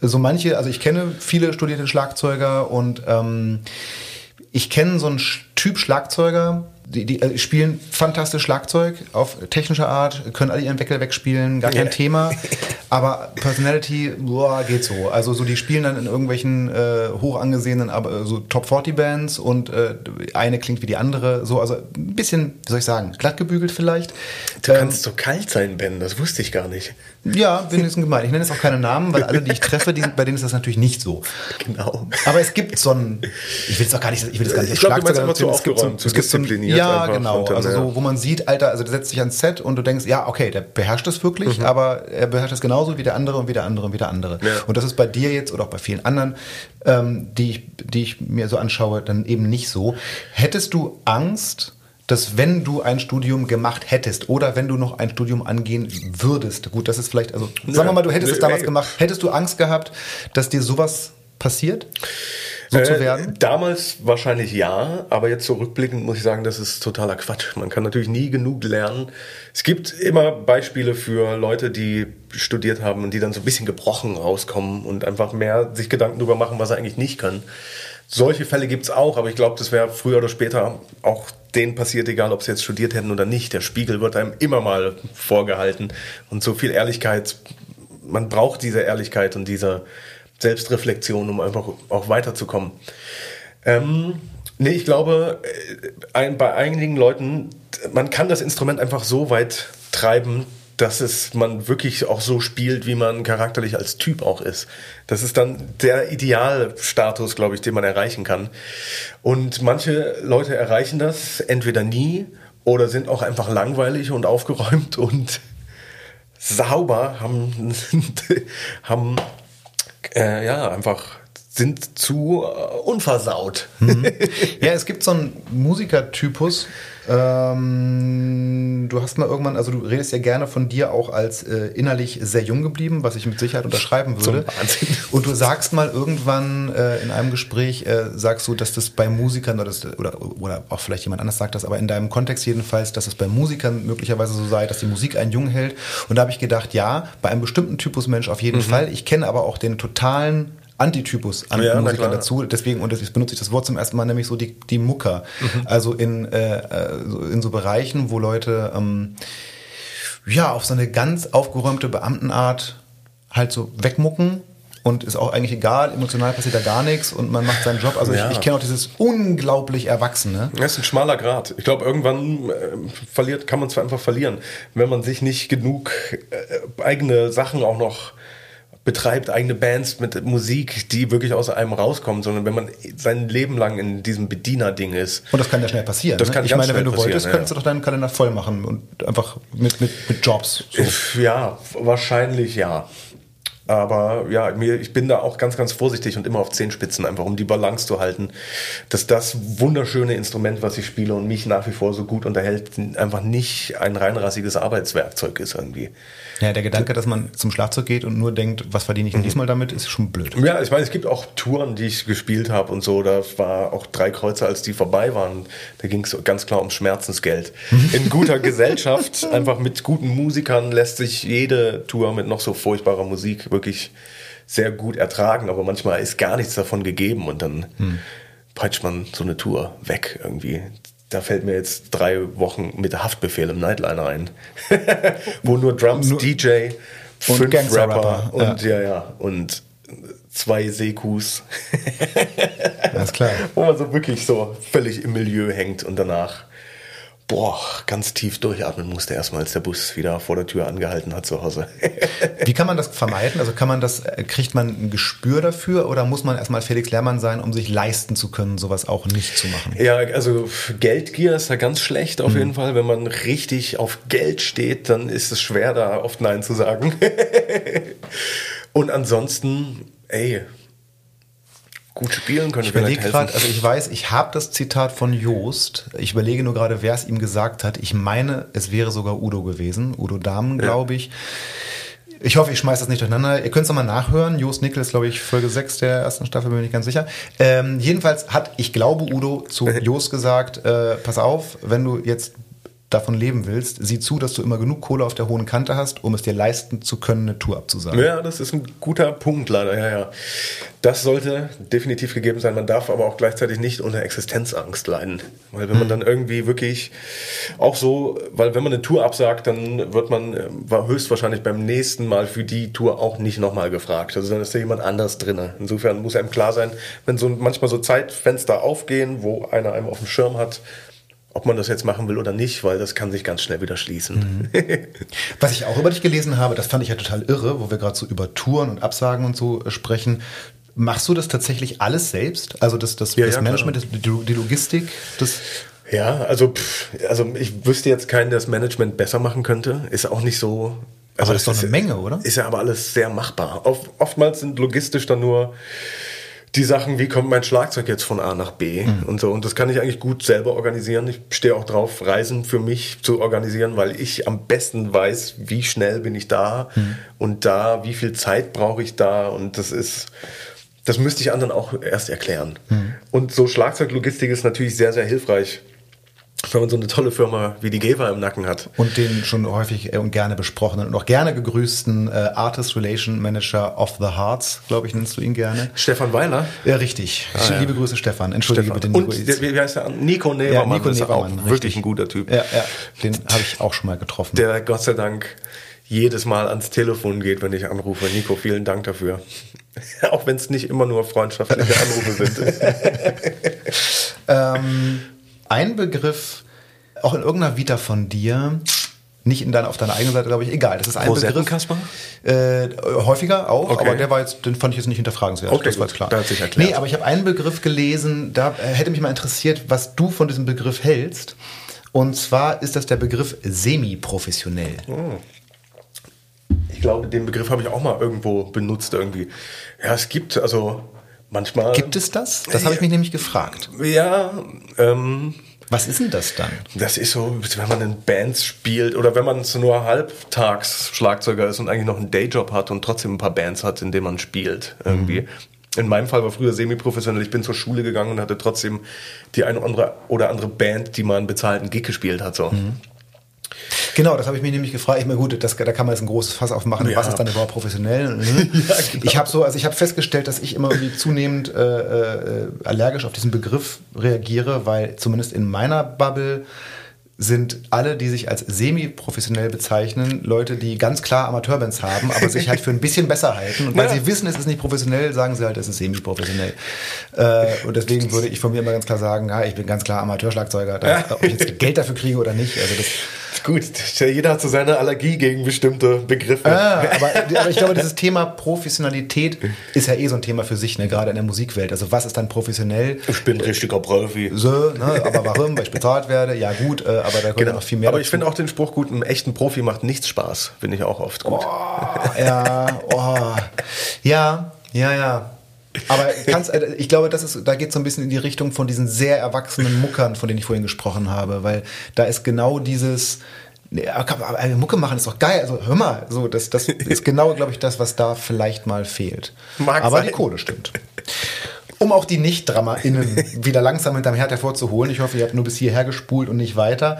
so manche, also ich kenne viele studierte Schlagzeuger und ähm, ich kenne so einen Typ Schlagzeuger, die, die äh, spielen fantastisch Schlagzeug auf technische Art, können alle ihren Weckel wegspielen, gar kein ja. Thema. Aber Personality, boah, geht so. Also so, die spielen dann in irgendwelchen äh, hoch angesehenen, aber so Top 40 Bands und äh, eine klingt wie die andere. So, also ein bisschen, wie soll ich sagen, glatt gebügelt vielleicht. Du ähm, kannst so kalt sein, Ben, das wusste ich gar nicht. Ja, bin jetzt gemeint. Ich nenne jetzt auch keine Namen, weil alle, die ich treffe, die, bei denen ist das natürlich nicht so. Genau. Aber es gibt so ein, ich will es auch gar nicht, ich will das gar nicht ich glaub, Schlagzeuger immer zu es gibt so, es gibt so ein, ja, genau. Also so, wo man sieht, Alter, also der setzt sich ans Set und du denkst, ja, okay, der beherrscht es wirklich, mhm. aber er beherrscht es genauso wie der andere und wie der andere und wie der andere. Ja. Und das ist bei dir jetzt oder auch bei vielen anderen, ähm, die, ich, die ich mir so anschaue, dann eben nicht so. Hättest du Angst, dass wenn du ein Studium gemacht hättest oder wenn du noch ein Studium angehen würdest, gut, das ist vielleicht, also sagen wir mal, du hättest es damals gemacht, hättest du Angst gehabt, dass dir sowas passiert? So zu äh, werden? Damals wahrscheinlich ja, aber jetzt zurückblickend muss ich sagen, das ist totaler Quatsch. Man kann natürlich nie genug lernen. Es gibt immer Beispiele für Leute, die studiert haben und die dann so ein bisschen gebrochen rauskommen und einfach mehr sich Gedanken darüber machen, was sie eigentlich nicht können. Solche Fälle gibt's auch, aber ich glaube, das wäre früher oder später auch denen passiert, egal ob sie jetzt studiert hätten oder nicht. Der Spiegel wird einem immer mal vorgehalten. Und so viel Ehrlichkeit, man braucht diese Ehrlichkeit und diese Selbstreflexion, um einfach auch weiterzukommen. Ähm, nee, ich glaube, äh, ein, bei einigen Leuten, man kann das Instrument einfach so weit treiben, dass es man wirklich auch so spielt, wie man charakterlich als Typ auch ist. Das ist dann der Idealstatus, glaube ich, den man erreichen kann. Und manche Leute erreichen das entweder nie oder sind auch einfach langweilig und aufgeräumt und sauber, haben, haben äh, ja, einfach sind zu äh, unversaut. Mhm. Ja, es gibt so einen Musikertypus. Ähm, du hast mal irgendwann, also du redest ja gerne von dir auch als äh, innerlich sehr jung geblieben, was ich mit Sicherheit unterschreiben würde. Und du sagst mal irgendwann äh, in einem Gespräch, äh, sagst du, dass das bei Musikern oder, das, oder, oder auch vielleicht jemand anders sagt das, aber in deinem Kontext jedenfalls, dass es bei Musikern möglicherweise so sei, dass die Musik einen jung hält. Und da habe ich gedacht, ja, bei einem bestimmten Typus Mensch auf jeden mhm. Fall. Ich kenne aber auch den totalen Antitypus an ja, Musikern dazu. Deswegen, und jetzt benutze ich das Wort zum ersten Mal, nämlich so die, die Mucker. Mhm. Also in, äh, in so Bereichen, wo Leute ähm, ja auf so eine ganz aufgeräumte Beamtenart halt so wegmucken und ist auch eigentlich egal, emotional passiert da gar nichts und man macht seinen Job. Also ja. ich, ich kenne auch dieses unglaublich Erwachsene. Das ist ein schmaler Grad. Ich glaube, irgendwann äh, verliert, kann man zwar einfach verlieren, wenn man sich nicht genug äh, eigene Sachen auch noch betreibt eigene Bands mit Musik, die wirklich aus einem rauskommen, sondern wenn man sein Leben lang in diesem Bediener-Ding ist. Und das kann ja schnell passieren. Das ne? kann ich meine, wenn du wolltest, ja. könntest du doch deinen Kalender voll machen und einfach mit, mit, mit Jobs. So. Ja, wahrscheinlich ja. Aber ja, mir, ich bin da auch ganz, ganz vorsichtig und immer auf Zehenspitzen, einfach um die Balance zu halten, dass das wunderschöne Instrument, was ich spiele und mich nach wie vor so gut unterhält, einfach nicht ein reinrassiges Arbeitswerkzeug ist irgendwie. Ja, der Gedanke, dass man zum Schlagzeug geht und nur denkt, was verdiene ich denn mhm. diesmal damit, ist schon blöd. Ja, ich meine, es gibt auch Touren, die ich gespielt habe und so. Da war auch drei Kreuze, als die vorbei waren. Da ging es ganz klar um Schmerzensgeld. In guter Gesellschaft, einfach mit guten Musikern, lässt sich jede Tour mit noch so furchtbarer Musik wirklich sehr gut ertragen. Aber manchmal ist gar nichts davon gegeben und dann hm. peitscht man so eine Tour weg irgendwie da fällt mir jetzt drei Wochen mit Haftbefehl im Nightliner ein. Wo nur Drums, nur DJ, fünf Rapper und ja. ja, ja, und zwei Sekus. Alles klar. Wo man so wirklich so völlig im Milieu hängt und danach boah, ganz tief durchatmen musste erstmal, als der Bus wieder vor der Tür angehalten hat zu Hause. Wie kann man das vermeiden? Also kann man das, äh, kriegt man ein Gespür dafür oder muss man erstmal Felix Lehrmann sein, um sich leisten zu können, sowas auch nicht zu machen? Ja, also Geldgier ist ja ganz schlecht auf mhm. jeden Fall. Wenn man richtig auf Geld steht, dann ist es schwer, da oft Nein zu sagen. Und ansonsten, ey, gut spielen, könnte Ich überlege gerade, also ich weiß, ich habe das Zitat von Joost. Ich überlege nur gerade, wer es ihm gesagt hat. Ich meine, es wäre sogar Udo gewesen. Udo Dahmen, glaube ich. Ich hoffe, ich schmeiße das nicht durcheinander. Ihr könnt es nochmal nachhören. Joost Nickel ist, glaube ich, Folge 6 der ersten Staffel, bin ich nicht ganz sicher. Ähm, jedenfalls hat, ich glaube, Udo zu Joost gesagt, äh, pass auf, wenn du jetzt davon leben willst, sieh zu, dass du immer genug Kohle auf der hohen Kante hast, um es dir leisten zu können, eine Tour abzusagen. Ja, das ist ein guter Punkt leider, ja, ja. Das sollte definitiv gegeben sein. Man darf aber auch gleichzeitig nicht unter Existenzangst leiden. Weil wenn man dann irgendwie wirklich auch so, weil wenn man eine Tour absagt, dann wird man äh, höchstwahrscheinlich beim nächsten Mal für die Tour auch nicht nochmal gefragt. Also dann ist da jemand anders drin. Insofern muss einem klar sein, wenn so manchmal so Zeitfenster aufgehen, wo einer einem auf dem Schirm hat, ob man das jetzt machen will oder nicht, weil das kann sich ganz schnell wieder schließen. Was ich auch über dich gelesen habe, das fand ich ja total irre, wo wir gerade so über Touren und Absagen und so äh, sprechen. Machst du das tatsächlich alles selbst? Also das, das, Ja, das ja, Management, das, die, Logistik, das Ja, also, pff, also ich wüsste jetzt keinen, der das Management besser machen könnte. Ist auch nicht so. Also das ist doch eine Menge, oder? Ist ja aber alles sehr machbar. Oft, oftmals sind logistisch dann nur die Sachen, wie kommt mein Schlagzeug jetzt von A nach B Mhm. und so. Und das kann ich eigentlich gut selber organisieren. Ich stehe auch drauf, Reisen für mich zu organisieren, weil ich am besten weiß, wie schnell bin ich da Mhm. und da, wie viel Zeit brauche ich da. Und das ist, das müsste ich anderen auch erst erklären. Mhm. Und so Schlagzeuglogistik ist natürlich sehr, sehr hilfreich, wenn man so eine tolle Firma wie die Geva im Nacken hat. und den schon häufig und gerne besprochenen und auch gerne gegrüßten äh, Artist Relation Manager of the Hearts, glaube ich, nennst du ihn gerne. Stefan Weiler. Ja, richtig. Ah, ja. Liebe Grüße, Stefan. Entschuldige Stefan. bitte, Nico. Und der, wie heißt der? Nico Nevermann. ja, Nico ist Nevermann, auch richtig. wirklich ein guter Typ. Ja, ja, den habe ich auch schon mal getroffen. Der Gott sei Dank jedes Mal ans Telefon geht, wenn ich anrufe. Nico, vielen Dank dafür. auch wenn es nicht immer nur freundschaftliche Anrufe sind. Ähm, ein Begriff, auch in irgendeiner Vita von dir, nicht in deiner, auf deiner eigenen Seite, glaube ich, egal. Das ist ein Rosetten, Begriff. Kasper? Äh, häufiger auch, Okay. aber der war jetzt, den fand ich jetzt nicht hinterfragenswert. Okay, das war jetzt klar. Da hat sich erklärt. Nee, aber ich habe einen Begriff gelesen, da äh, hätte mich mal interessiert, was du von diesem Begriff hältst. Und zwar ist das der Begriff semi-professionell. Ich glaube, den Begriff habe ich auch mal irgendwo benutzt irgendwie. Ja, es gibt also manchmal. Gibt es das? Das habe ich mich nämlich gefragt. Ja, ähm, Was ist denn das dann? Das ist so, wenn man in Bands spielt oder wenn man so nur halbtags Schlagzeuger ist und eigentlich noch einen Dayjob hat und trotzdem ein paar Bands hat, in denen man spielt irgendwie. In meinem Fall war früher semi-professionell. Ich bin zur Schule gegangen und hatte trotzdem die eine oder andere, Band, die mal einen bezahlten Gig gespielt hat. So. Genau, das habe ich mich nämlich gefragt. Ich meine, gut, das, da kann man jetzt ein großes Fass aufmachen. Ja. Was ist dann überhaupt professionell? Mhm. genau. Ich habe so, also ich habe festgestellt, dass ich immer irgendwie zunehmend äh, äh, allergisch auf diesen Begriff reagiere, weil zumindest in meiner Bubble sind alle, die sich als semi-professionell bezeichnen, Leute, die ganz klar Amateurbands haben, aber sich halt für ein bisschen besser halten. Und weil Ja. sie wissen, es ist nicht professionell, sagen sie halt, es ist semi-professionell. Äh, und deswegen würde ich von mir immer ganz klar sagen, ja, ich bin ganz klar Amateurschlagzeuger, da, ob ich jetzt Geld dafür kriege oder nicht. Also das, gut. Jeder hat so seine Allergie gegen bestimmte Begriffe. Ah, aber, aber ich glaube, dieses Thema Professionalität ist ja eh so ein Thema für sich, ne? gerade in der Musikwelt. Also was ist dann professionell? Ich bin ein richtiger Profi. So, ne? Aber warum? Weil ich bezahlt werde? Ja gut, äh, aber da kommt noch viel mehr Genau. Aber ich dazu. finde auch den Spruch gut, einem echten Profi macht nichts Spaß. Finde ich auch oft gut. Ja, oh. ja, ja, ja. Aber kannst, äh, ich glaube, das ist, da geht es so ein bisschen in die Richtung von diesen sehr erwachsenen Muckern, von denen ich vorhin gesprochen habe, weil da ist genau dieses, nee, aber aber Mucke machen ist doch geil. Also hör mal, so das, das ist genau, glaube ich, das, was da vielleicht mal fehlt. Mag Aber sein. die Kohle stimmt. Um auch die Nicht-DramaInnen wieder langsam hinterm Herd hervorzuholen. Ich hoffe, ihr habt nur bis hierher gespult und nicht weiter.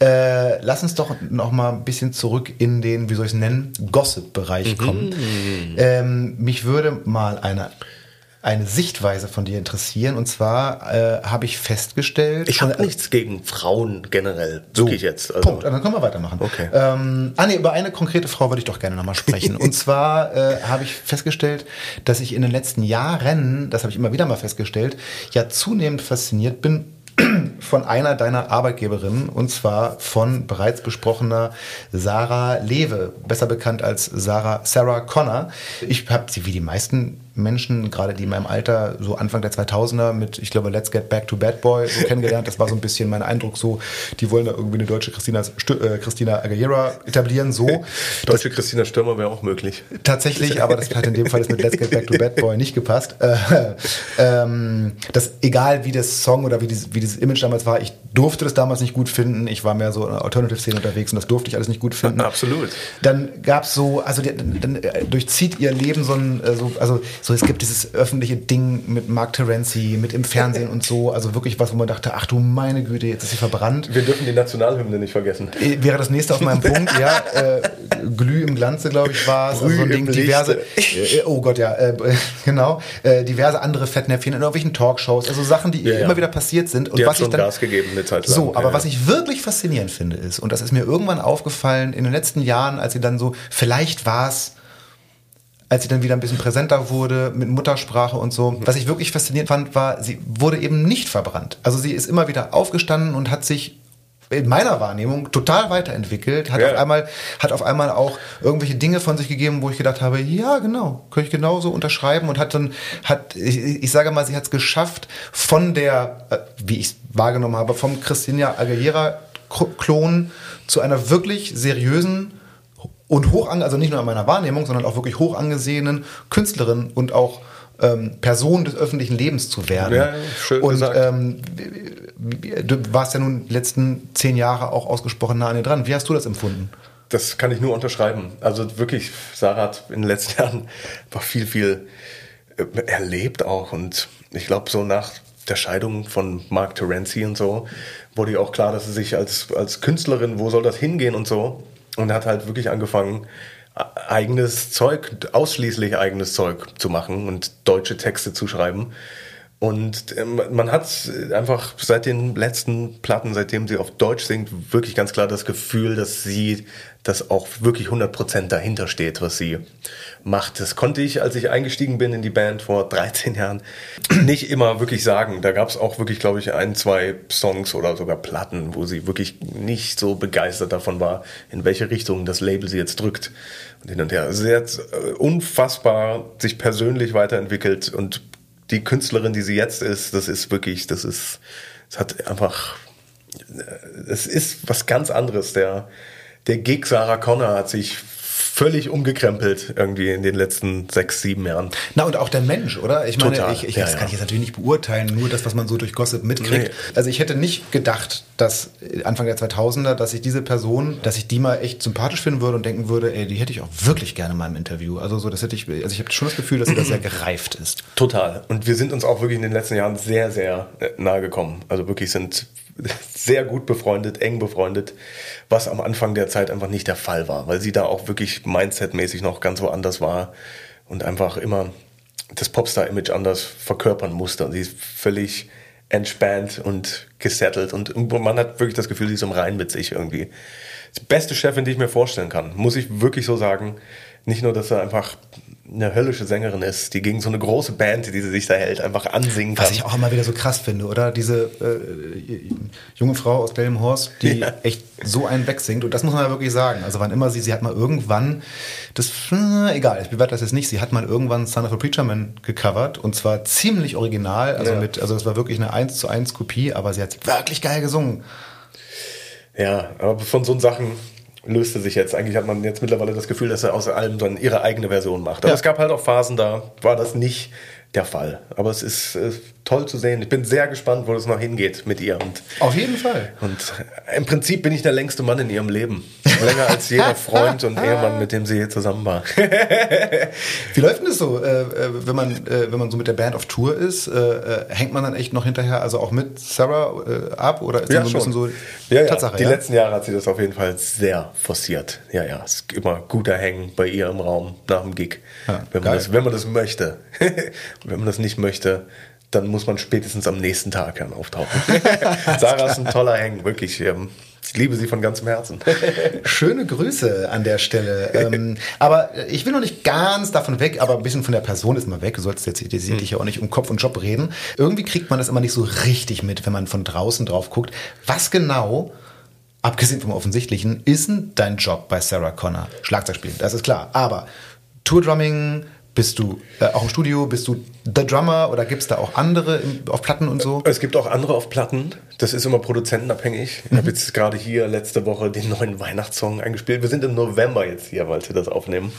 Äh, lass uns doch noch mal ein bisschen zurück in den, wie soll ich es nennen, Gossip-Bereich kommen. Ähm, mich würde mal eine, eine Sichtweise von dir interessieren. Und zwar äh, habe ich festgestellt... Ich habe von- nichts gegen Frauen generell. Wirklich jetzt. Also, Punkt, dann können wir weitermachen. Okay. Ähm, ah nee, über eine konkrete Frau würde ich doch gerne nochmal sprechen. Und zwar äh, habe ich festgestellt, dass ich in den letzten Jahren, das habe ich immer wieder mal festgestellt, ja zunehmend fasziniert bin von einer deiner Arbeitgeberinnen und zwar von bereits besprochener Sarah Lewe, besser bekannt als Sarah, Sarah Connor. Ich habe sie wie die meisten Menschen, gerade die in meinem Alter, so Anfang der 2000er mit, ich glaube, Let's Get Back to Bad Boy so kennengelernt. Das war so ein bisschen mein Eindruck so, die wollen da irgendwie eine deutsche Christina, äh, Christina Aguilera etablieren, so. deutsche Christina Stürmer wäre auch möglich. Tatsächlich, aber das hat in dem Fall das mit Let's Get Back to Bad Boy nicht gepasst. Äh, ähm, das, egal wie das Song oder wie, dieses, wie dieses Image damals war, ich durfte das damals nicht gut finden. Ich war mehr so in der Alternative-Szene unterwegs und das durfte ich alles nicht gut finden. Absolut. Dann gab es so, also die, dann äh, durchzieht ihr Leben so ein, äh, so, also so es gibt dieses öffentliche Ding mit Mark Terenzi, mit im Fernsehen und so, also wirklich was, wo man dachte, ach du meine Güte, jetzt ist sie verbrannt. Wir dürfen die Nationalhymne nicht vergessen. Äh, wäre das nächste auf meinem Punkt, ja. Äh, Glüh im Glanze, glaube ich, war es. Also so ein Ding, diverse, äh, oh Gott, ja, äh, genau, äh, diverse andere Fettnäpfchen in irgendwelchen Talkshows, also Sachen, die ja, immer ja. wieder passiert sind. Und die was hat schon ich dann, Gas gegeben eine Zeit lang. So, aber ja, was ich wirklich faszinierend finde ist, und das ist mir irgendwann aufgefallen in den letzten Jahren, als sie dann so, vielleicht war es als sie dann wieder ein bisschen präsenter wurde mit Muttersprache und so. Was ich wirklich faszinierend fand, war, sie wurde eben nicht verbrannt. Also sie ist immer wieder aufgestanden und hat sich in meiner Wahrnehmung total weiterentwickelt, hat ja. auf einmal hat auf einmal auch irgendwelche Dinge von sich gegeben, wo ich gedacht habe, ja genau, könnte ich genauso unterschreiben und hat dann hat ich, ich sage mal, sie hat es geschafft von der, äh, wie ich es wahrgenommen habe, vom Christina Aguilera Klon zu einer wirklich seriösen und hoch an, also nicht nur in meiner Wahrnehmung, sondern auch wirklich hoch angesehenen Künstlerin und auch ähm, Person des öffentlichen Lebens zu werden. Ja, schön und ähm, du warst ja nun die letzten zehn Jahre auch ausgesprochen nah an dir dran. Wie hast du das empfunden? Das kann ich nur unterschreiben. Also wirklich, Sarah hat in den letzten Jahren einfach viel, viel äh, erlebt auch. Und ich glaube, so nach der Scheidung von Mark Terenzi und so, wurde ihr auch klar, dass sie sich als, als Künstlerin, wo soll das hingehen und so, und hat halt wirklich angefangen, eigenes Zeug, ausschließlich eigenes Zeug zu machen und deutsche Texte zu schreiben. Und ähm, man hat einfach seit den letzten Platten, seitdem sie auf Deutsch singt, wirklich ganz klar das Gefühl, dass sie das auch wirklich 100% dahinter steht, was sie macht. Das konnte ich, als ich eingestiegen bin in die Band vor 13 Jahren, nicht immer wirklich sagen. Da gab es auch wirklich, glaube ich, ein, zwei Songs oder sogar Platten, wo sie wirklich nicht so begeistert davon war, in welche Richtung das Label sie jetzt drückt. Und hin und her. Sie hat äh, unfassbar sich persönlich weiterentwickelt und die Künstlerin, die sie jetzt ist, das ist wirklich, das ist, es hat einfach, es ist was ganz anderes. Der, der Gig Sarah Connor hat sich völlig umgekrempelt irgendwie in den letzten sechs, sieben Jahren. Na und auch der Mensch, oder? Ich meine, Total. ich, ich ja, das kann ja. ich jetzt natürlich nicht beurteilen, nur das, was man so durch Gossip mitkriegt. Nee. Also ich hätte nicht gedacht, dass Anfang der 2000er, dass ich diese Person, dass ich die mal echt sympathisch finden würde und denken würde, ey, die hätte ich auch wirklich gerne mal im Interview. Also so, das hätte ich, also ich habe schon das Gefühl, dass sie da sehr gereift ist. Total. Und wir sind uns auch wirklich in den letzten Jahren sehr, sehr äh, nahe gekommen. Also wirklich sind sehr gut befreundet, eng befreundet, was am Anfang der Zeit einfach nicht der Fall war, weil sie da auch wirklich mindsetmäßig noch ganz woanders war und einfach immer das Popstar-Image anders verkörpern musste. Und sie ist völlig entspannt und gesettelt und man hat wirklich das Gefühl, sie ist im Rein mit sich irgendwie. Die beste Chefin, die ich mir vorstellen kann, muss ich wirklich so sagen. Nicht nur, dass er einfach eine höllische Sängerin ist, die gegen so eine große Band, die sie sich da hält, einfach ansingen kann. Was ich auch immer wieder so krass finde, oder? Diese äh, junge Frau aus Delmenhorst, die ja. echt so einen wegsingt. Und das muss man ja wirklich sagen. Also wann immer sie, sie hat mal irgendwann, das, äh, egal, ich bewerte das jetzt nicht, sie hat mal irgendwann Son of a Preacher Man gecovert. Und zwar ziemlich original, also ja. mit, also es war wirklich eine 1 zu 1 Kopie, aber sie hat wirklich geil gesungen. Ja, aber von so Sachen löste sich jetzt. Eigentlich hat man jetzt mittlerweile das Gefühl, dass er aus allem dann ihre eigene Version macht. Aber ja. es gab halt auch Phasen, da war das nicht der Fall. Aber es ist äh, toll zu sehen. Ich bin sehr gespannt, wo das noch hingeht mit ihr. Und, Auf jeden Fall. Und im Prinzip bin ich der längste Mann in ihrem Leben. Länger als jeder Freund und Ehemann, mit dem sie hier zusammen war. Wie läuft denn das so, äh, äh, wenn, man, äh, wenn man so mit der Band auf Tour ist? Äh, äh, hängt man dann echt noch hinterher, also auch mit Sarah ab? Oder ist ja, so ein bisschen so ja, ja. Tatsache? Die ja? letzten Jahre hat sie das auf jeden Fall sehr forciert. Ja, ja. Es ist immer guter Hängen bei ihr im Raum nach dem Gig. Ja, wenn, man das, wenn man das möchte. wenn man das nicht möchte, dann muss man spätestens am nächsten Tag dann auftauchen. Sarah ist ein toller Hang, wirklich. Ähm, ich liebe sie von ganzem Herzen. Schöne Grüße an der Stelle. Ähm, aber ich will noch nicht ganz davon weg, aber ein bisschen von der Person ist mal weg. Du sollst jetzt hm. dich ja auch nicht um Kopf und Job reden. Irgendwie kriegt man das immer nicht so richtig mit, wenn man von draußen drauf guckt. Was genau abgesehen vom Offensichtlichen, ist denn dein Job bei Sarah Connor? Schlagzeug spielen, das ist klar. Aber Tourdrumming, Bist du äh, auch im Studio? Bist du der Drummer oder gibt es da auch andere im, auf Platten und so? Es gibt auch andere auf Platten. Das ist immer produzentenabhängig. Ich habe jetzt gerade hier letzte Woche den neuen Weihnachtssong eingespielt. Wir sind im November jetzt hier, weil sie das aufnehmen.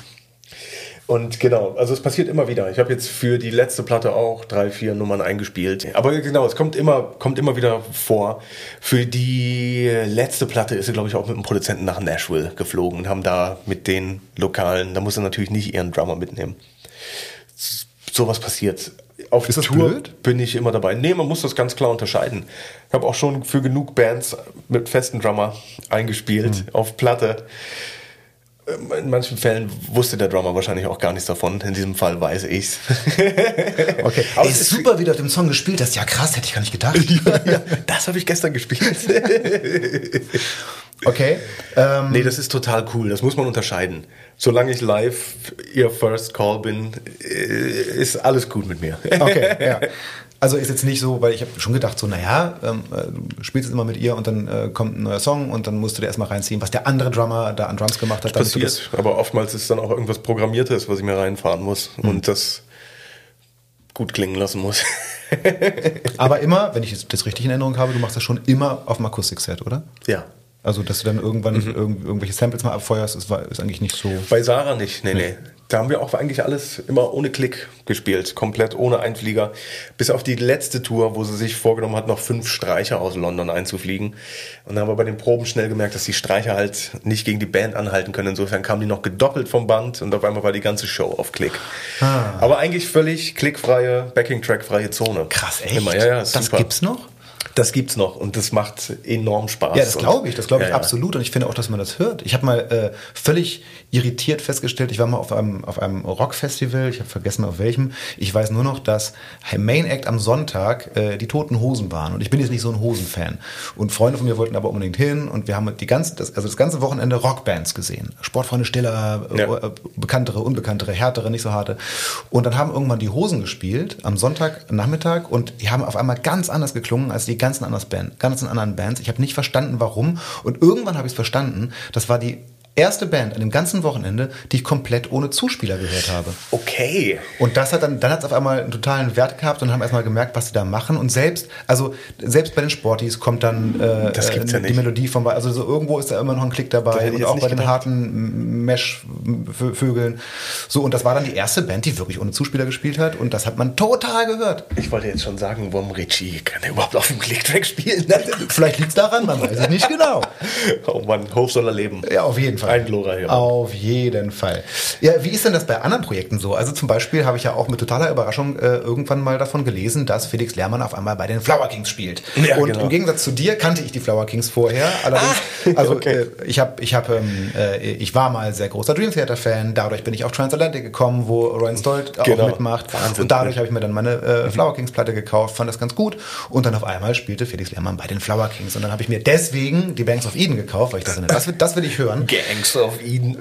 Und genau, also es passiert immer wieder. Ich habe jetzt für die letzte Platte auch drei, vier Nummern eingespielt. Aber genau, es kommt immer, kommt immer wieder vor. Für die letzte Platte ist sie, glaube ich, auch mit einem Produzenten nach Nashville geflogen und haben da mit den Lokalen, da muss er natürlich nicht ihren Drummer mitnehmen. Sowas passiert. Auf Ist Tour blöd? bin ich immer dabei. Nee, man muss das ganz klar unterscheiden. Ich habe auch schon für genug Bands mit festen Drummer eingespielt auf Platte. Ähm, In manchen Fällen wusste der Drummer wahrscheinlich auch gar nichts davon. In diesem Fall weiß ich's. Okay. Aber Ey, es ist super, wie du auf dem Song gespielt hast. Ja, krass, hätte ich gar nicht gedacht. ja, das habe ich gestern gespielt. Okay. Ähm, nee, das ist total cool. Das muss man unterscheiden. Solange ich live ihr First Call bin, äh, ist alles gut mit mir. Okay, ja. Also ist jetzt nicht so, weil ich habe schon gedacht, so, naja, ähm, äh, du spielst jetzt immer mit ihr und dann äh, kommt ein neuer Song und dann musst du dir erstmal reinziehen, was der andere Drummer da an Drums gemacht hat. das- passiert. Aber oftmals ist dann auch irgendwas Programmiertes, was ich mir reinfahren muss und das gut klingen lassen muss. Aber immer, wenn ich das- das richtig in Erinnerung habe, du machst das schon immer auf dem Akustikset, oder? ja. Also, dass du dann irgendwann irgend, irgendwelche Samples mal abfeuerst, ist, ist eigentlich nicht so. Bei Sarah nicht, nee, nee. Da haben wir auch eigentlich alles immer ohne Klick gespielt, komplett ohne Einflieger. Bis auf die letzte Tour, wo sie sich vorgenommen hat, noch fünf Streicher aus London einzufliegen. Und dann haben wir bei den Proben schnell gemerkt, dass die Streicher halt nicht gegen die Band anhalten können. Insofern kamen die noch gedoppelt vom Band und auf einmal war die ganze Show auf Klick. Aber eigentlich völlig klickfreie, Backing-Track-freie Zone. Krass, echt? Immer, ja, ja, das super. gibt's noch? Das gibt's noch und das macht enorm Spaß. Ja, das glaube ich, das glaube ich Ja, ja. absolut und ich finde auch, dass man das hört. Ich habe mal äh, völlig irritiert festgestellt, ich war mal auf einem, auf einem Rockfestival, ich habe vergessen auf welchem, ich weiß nur noch, dass Main Act am Sonntag äh, die Toten Hosen waren und ich bin jetzt nicht so ein Hosenfan und Freunde von mir wollten aber unbedingt hin und wir haben die ganze, das, also das ganze Wochenende Rockbands gesehen. Sportfreunde Stiller, Ja. äh, bekanntere, unbekanntere, härtere, nicht so harte und dann haben irgendwann die Hosen gespielt am Sonntagnachmittag und die haben auf einmal ganz anders geklungen als die ganzen anderen, Band, ganzen anderen Bands. Ich habe nicht verstanden, warum. Und irgendwann habe ich es verstanden. Das war die erste Band an dem ganzen Wochenende, die ich komplett ohne Zuspieler gehört habe. Okay. Und das hat dann, dann hat es auf einmal einen totalen Wert gehabt und haben erstmal gemerkt, was sie da machen. Und selbst, also selbst bei den Sportis kommt dann äh, Das gibt's ja äh, die nicht. Melodie von, also so irgendwo ist da immer noch ein Klick dabei. Und auch bei den gedacht. harten Mesh-Vögeln. So, und das war dann die erste Band, die wirklich ohne Zuspieler gespielt hat. Und das hat man total gehört. Ich wollte jetzt schon sagen, warum Richie kann er überhaupt auf dem Clicktrack spielen? Vielleicht liegt es daran, man weiß es nicht genau. oh Mann, hoch soll er leben. Ja, auf jeden Fall. Ein glorreicher. Auf jeden Fall. Ja, wie ist denn das bei anderen Projekten so? Also zum Beispiel habe ich ja auch mit totaler Überraschung äh, irgendwann mal davon gelesen, dass Felix Lehrmann auf einmal bei den Flower Kings spielt. Ja, und genau. im Gegensatz zu dir kannte ich die Flower Kings vorher. Allerdings, also okay. äh, ich habe, ich habe, ähm, äh, ich war mal sehr großer Dream Theater Fan. Dadurch bin ich auf Transatlantic gekommen, wo Ryan Stolt Genau. auch mitmacht. Wahnsinn. Und dadurch habe ich mir dann meine äh, Flower Kings Platte gekauft, fand das ganz gut. Und dann auf einmal spielte Felix Lehrmann bei den Flower Kings. Und dann habe ich mir deswegen die Banks of Eden gekauft, weil ich dachte, das will, das will ich hören. Gangs of Eden.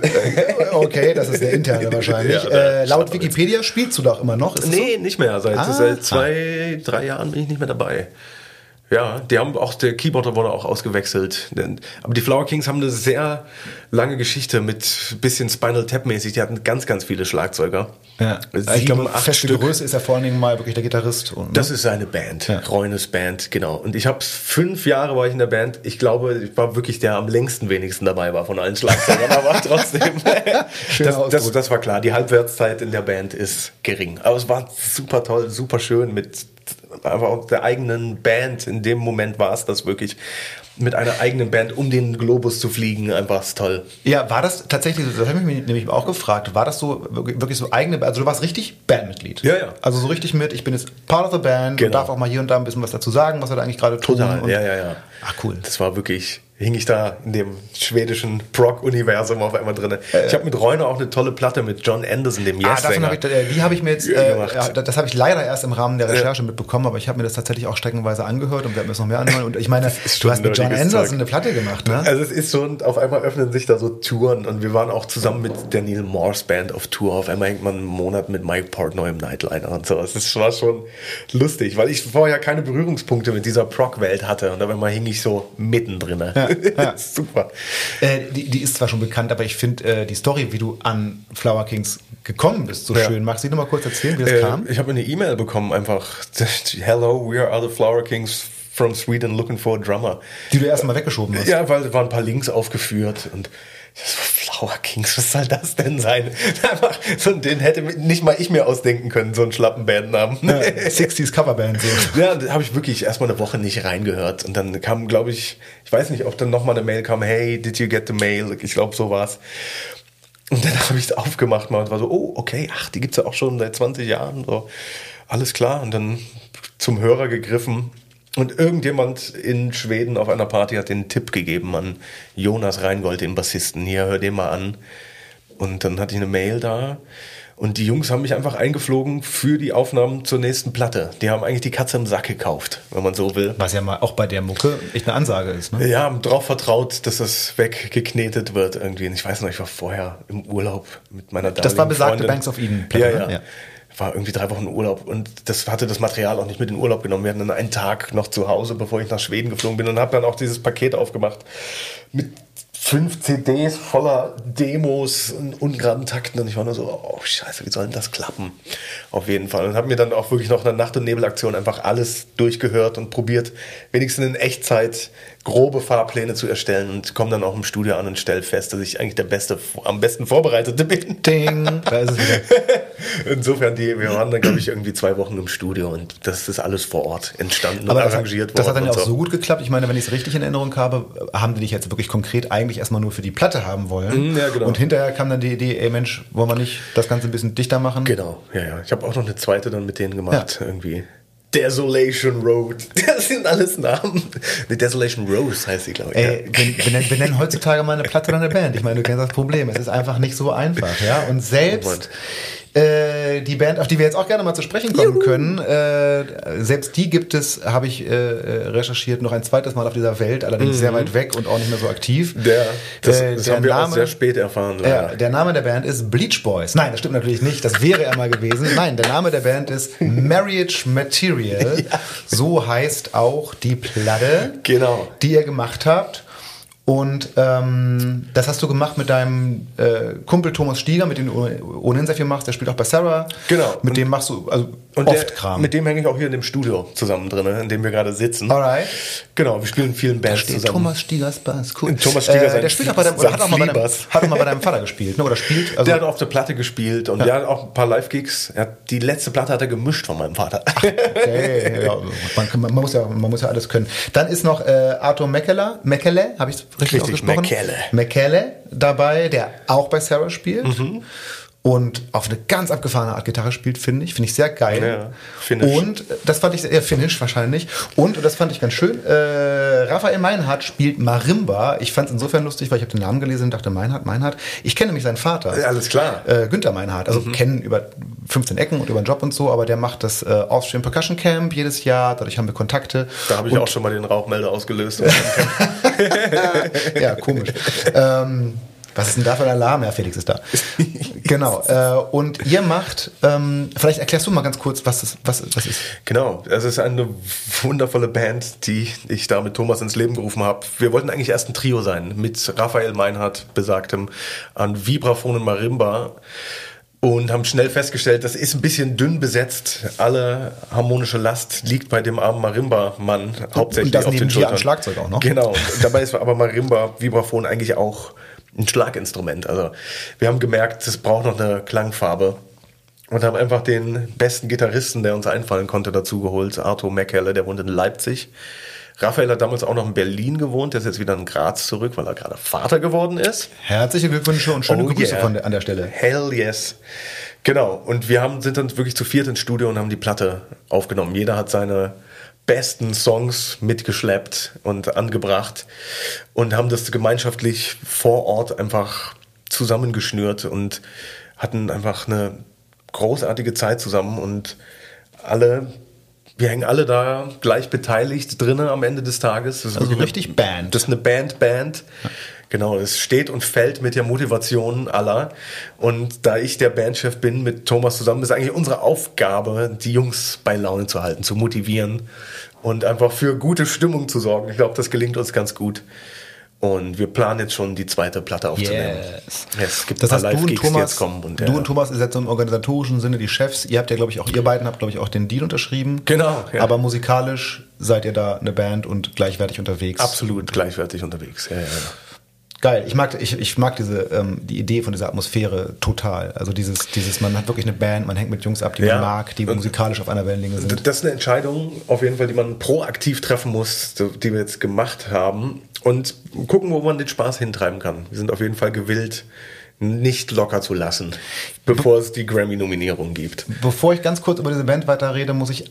Okay, das ist der interne wahrscheinlich. Ja, äh, laut Wikipedia spielst du doch immer noch. Ist nee, nicht mehr. Seit, Ah. seit zwei, drei Jahren bin ich nicht mehr dabei. Ja, die haben auch, der Keyboarder wurde auch ausgewechselt. Aber die Flower Kings haben eine sehr lange Geschichte mit bisschen Spinal Tap mäßig. Die hatten ganz, ganz viele Schlagzeuger. Ja. Sieben, ich glaube, acht feste Stück. Größe ist ja vor allen Dingen mal wirklich der Gitarrist. Und, Das ist seine Band, Ja. Reunes Band, genau. Und ich habe fünf Jahre war ich in der Band. Ich glaube, ich war wirklich der am längsten wenigsten dabei war von allen Schlagzeugern, aber trotzdem. Das, das, das war klar. Die Halbwertszeit in der Band ist gering. Aber es war super toll, super schön mit aber auch der eigenen Band. In dem Moment war es das wirklich mit einer eigenen Band um den Globus zu fliegen, einfach toll. ja, war das tatsächlich, so- das habe ich mich nämlich auch gefragt, war das so wirklich so eigene, also du warst richtig Bandmitglied? Ja, ja. Also so richtig mit, ich bin jetzt part of the band und Genau. darf auch mal hier und da ein bisschen was dazu sagen, was wir da eigentlich gerade tun. Total, Und, ja, ja, ja. Ach cool. Das war wirklich, hing ich da in dem schwedischen Prog-Universum auf einmal drin. Ich habe mit Reune auch eine tolle Platte mit John Anderson, dem Ah, davon Yes-Sänger. hab ich, äh, die habe ich mir jetzt, Ja, äh, gemacht. ja, das habe ich leider erst im Rahmen der Recherche mitbekommen, aber ich habe mir das tatsächlich auch streckenweise angehört und werde mir das noch mehr anhören. Und ich meine, du hast mit John Anderson eine Platte gemacht, ne? Also es ist schon, auf einmal öffnen sich da so Touren und wir waren auch zusammen mit der Neil Morse Band auf Tour. Auf einmal hängt man einen Monat mit Mike Portnoy im Nightliner und so. Es ist- war schon lustig, weil ich vorher keine Berührungspunkte mit dieser Prog-Welt hatte und auf einmal hing ich so mittendrin. ja. Super. Äh, die, die ist zwar schon bekannt, aber ich finde äh, die Story, wie du an Flower Kings gekommen bist, so Ja. schön. Magst du noch mal kurz erzählen, wie das Äh, kam? ich habe eine E-Mail bekommen, einfach, Hello, we are the Flower Kings from Sweden looking for a drummer. Die du erstmal weggeschoben hast. Ja, weil da waren ein paar Links aufgeführt und Flower Kings, was soll das denn sein? Einfach, so, den hätte nicht mal ich mir ausdenken können, so einen schlappen Bandnamen. Ja, 60s Coverband so. Ja, da habe ich wirklich erstmal eine Woche nicht reingehört. Und dann kam, glaube ich, ich weiß nicht, ob dann nochmal eine Mail kam, hey, did you get the mail? Ich glaube, so war's. Und dann habe ich es aufgemacht mal und war so, oh, okay, ach, die gibt's ja auch schon seit 20 Jahren. So, alles klar. Und dann zum Hörer gegriffen. Und irgendjemand in Schweden auf einer Party hat den Tipp gegeben an Jonas Reingold, den Bassisten. Hier, hör den mal an. Und dann hatte ich eine Mail da. Und die Jungs haben mich einfach eingeflogen für die Aufnahmen zur nächsten Platte. Die haben eigentlich die Katze im Sack gekauft, wenn man so will. Was ja mal auch bei der Mucke echt eine Ansage ist, ne? Ja, haben drauf vertraut, dass das weggeknetet wird irgendwie. Und ich weiß noch, ich war vorher im Urlaub mit meiner Das war besagte Freundin. Banks of Eden Ja, Platte, ja. ne? Ja. War irgendwie drei Wochen Urlaub und das hatte das Material auch nicht mit in Urlaub genommen. Wir hatten dann einen Tag noch zu Hause, bevor ich nach Schweden geflogen bin und habe dann auch dieses Paket aufgemacht mit fünf CDs voller Demos und ungeraden Takten und ich war nur so, oh scheiße, wie soll denn das klappen? Auf jeden Fall. Und habe mir dann auch wirklich noch eine Nacht- und Nebelaktion einfach alles durchgehört und probiert, wenigstens in Echtzeit grobe Fahrpläne zu erstellen und komme dann auch im Studio an und stelle fest, dass ich eigentlich der beste, am besten Vorbereitete bin. Ding, da ist es wieder. Insofern, die, wir waren dann, glaube ich, irgendwie zwei Wochen im Studio und das ist alles vor Ort entstanden Aber und das, hat- arrangiert worden. das hat dann ja auch so gut geklappt. Ich meine, wenn ich es richtig in Erinnerung habe, haben die dich jetzt wirklich konkret eigentlich erstmal nur für die Platte haben wollen. Mhm, ja, genau. Und hinterher kam dann die Idee, ey Mensch, wollen wir nicht das Ganze ein bisschen dichter machen? Genau, ja, ja. Ich habe auch noch eine zweite dann mit denen gemacht, irgendwie. Desolation Road. Das sind alles Namen. Die Desolation Rose heißt sie, glaube ich. Ey, ja. ben- benennen, benennen heutzutage mal eine Platte oder eine Band. Ich meine, du kennst das Problem. Es ist einfach nicht so einfach, ja. Und selbst äh, die Band, auf die wir jetzt auch gerne mal zu sprechen kommen können, äh, selbst die gibt es, habe ich äh, recherchiert, noch ein zweites Mal auf dieser Welt, allerdings sehr weit weg und auch nicht mehr so aktiv. Der, das, Äh, das der haben wir auch Name- sehr spät erfahren. Ja, leider. der Name der Band ist Bleach Boys. Nein, das stimmt natürlich nicht. Das wäre er mal gewesen. Nein, der Name der Band ist Marriage Material. So heißt auch die Platte, Genau. die ihr gemacht habt. Und ähm, das hast du gemacht mit deinem äh, Kumpel Thomas Stieger, mit dem du ohnehin sehr viel machst. Der spielt auch bei Sarah. Genau. Mit Und- dem machst du also oft der, Kram. mit dem hänge ich auch hier in dem Studio zusammen drin, in dem wir gerade sitzen. Alright. Genau, wir spielen in vielen Bands Steht zusammen. Thomas Stiegers Bass, cool. Thomas Stieger, äh, der spielt auch bei deinem, oder hat auch, mal bei deinem, hat auch mal bei deinem Vater gespielt, ne? Oder spielt. Also, der hat auf der Platte gespielt und der hat auch ein paar Live-Gigs. Die letzte Platte hat er gemischt von meinem Vater. Okay, ja, man, kann- man, muss ja, man muss ja alles können. Dann ist noch äh, Arthur Mekele, Mekele, habe ich richtig, Richtig, ausgesprochen? Mekele. Mekele dabei, der auch bei Sarah spielt. Mhm. Und auf eine ganz abgefahrene Art Gitarre spielt, finde ich. Finde ich sehr geil. Ja, Finnish. Und äh, das fand ich, ja, Finnish wahrscheinlich. Und, und das fand ich ganz schön, äh, Raphael Meinhardt spielt Marimba. Ich fand es insofern lustig, weil ich habe den Namen gelesen und dachte, Meinhardt, Meinhardt. Ich kenne nämlich seinen Vater. Ja, alles klar. Äh, Günther Meinhardt. Mhm. Also kennen über 15 Ecken und über den Job und so, aber der macht das äh, Austrian Percussion Camp jedes Jahr. Dadurch haben wir Kontakte. Da habe ich Und- auch schon mal den Rauchmelder ausgelöst. ja, komisch. ähm, was ist denn da für ein Alarm? Ja, Felix ist da. genau. Äh, und ihr macht, ähm, vielleicht erklärst du mal ganz kurz, was das, was, was ist. Genau, es ist eine wundervolle Band, die ich da mit Thomas ins Leben gerufen habe. Wir wollten eigentlich erst ein Trio sein, mit Raphael Meinhardt, besagtem, an Vibraphon und Marimba. Und haben schnell festgestellt, das ist ein bisschen dünn besetzt. Alle harmonische Last liegt bei dem armen Marimba-Mann hauptsächlich das auf neben den Schultern. am Schlagzeug auch noch. Genau. Und dabei ist aber Marimba, Vibraphon eigentlich auch ein Schlaginstrument. Also wir haben gemerkt, es braucht noch eine Klangfarbe. Und haben einfach den besten Gitarristen, der uns einfallen konnte, dazu geholt. Arthur Mekelle, der wohnt in Leipzig. Raphael hat damals auch noch in Berlin gewohnt, der ist jetzt wieder in Graz zurück, weil er gerade Vater geworden ist. Herzliche Glückwünsche und schöne Oh Grüße yeah. von an der Stelle. Hell yes. Genau. Und wir haben, sind dann wirklich zu viert ins Studio und haben die Platte aufgenommen. Jeder hat seine besten Songs mitgeschleppt und angebracht und haben das gemeinschaftlich vor Ort einfach zusammengeschnürt und hatten einfach eine großartige Zeit zusammen und alle, wir hängen alle da gleich beteiligt drinnen am Ende des Tages. Das ist Also eine- richtig Band. das ist eine Band-Band. Genau, es steht und fällt mit der Motivation aller. Und da ich der Bandchef bin mit Thomas zusammen, ist eigentlich unsere Aufgabe, die Jungs bei Laune zu halten, zu motivieren und einfach für gute Stimmung zu sorgen. Ich glaube, das gelingt uns ganz gut. Und wir planen jetzt schon die zweite Platte aufzunehmen. Yes. Es gibt Das heißt, du und Thomas, jetzt kommen. Und, du ja. und Thomas seid so im organisatorischen Sinne die Chefs. Ihr habt ja, glaube ich, auch, ihr beiden habt, glaube ich, auch den Deal unterschrieben. Genau, ja. Aber musikalisch seid ihr da eine Band und gleichwertig unterwegs. Absolut gleichwertig unterwegs. Ja, ja, ja. Geil. Ich mag, ich, ich mag diese, ähm, die Idee von dieser Atmosphäre total. Also dieses, dieses, man hat wirklich eine Band, man hängt mit Jungs ab, die Ja. man mag, die musikalisch auf einer Wellenlänge sind. Das ist eine Entscheidung, auf jeden Fall, die man proaktiv treffen muss, die wir jetzt gemacht haben. Und gucken, wo man den Spaß hintreiben kann. Wir sind auf jeden Fall gewillt, nicht locker zu lassen, bevor es die Grammy-Nominierung gibt. Bevor ich ganz kurz über diese Band weiterrede, muss ich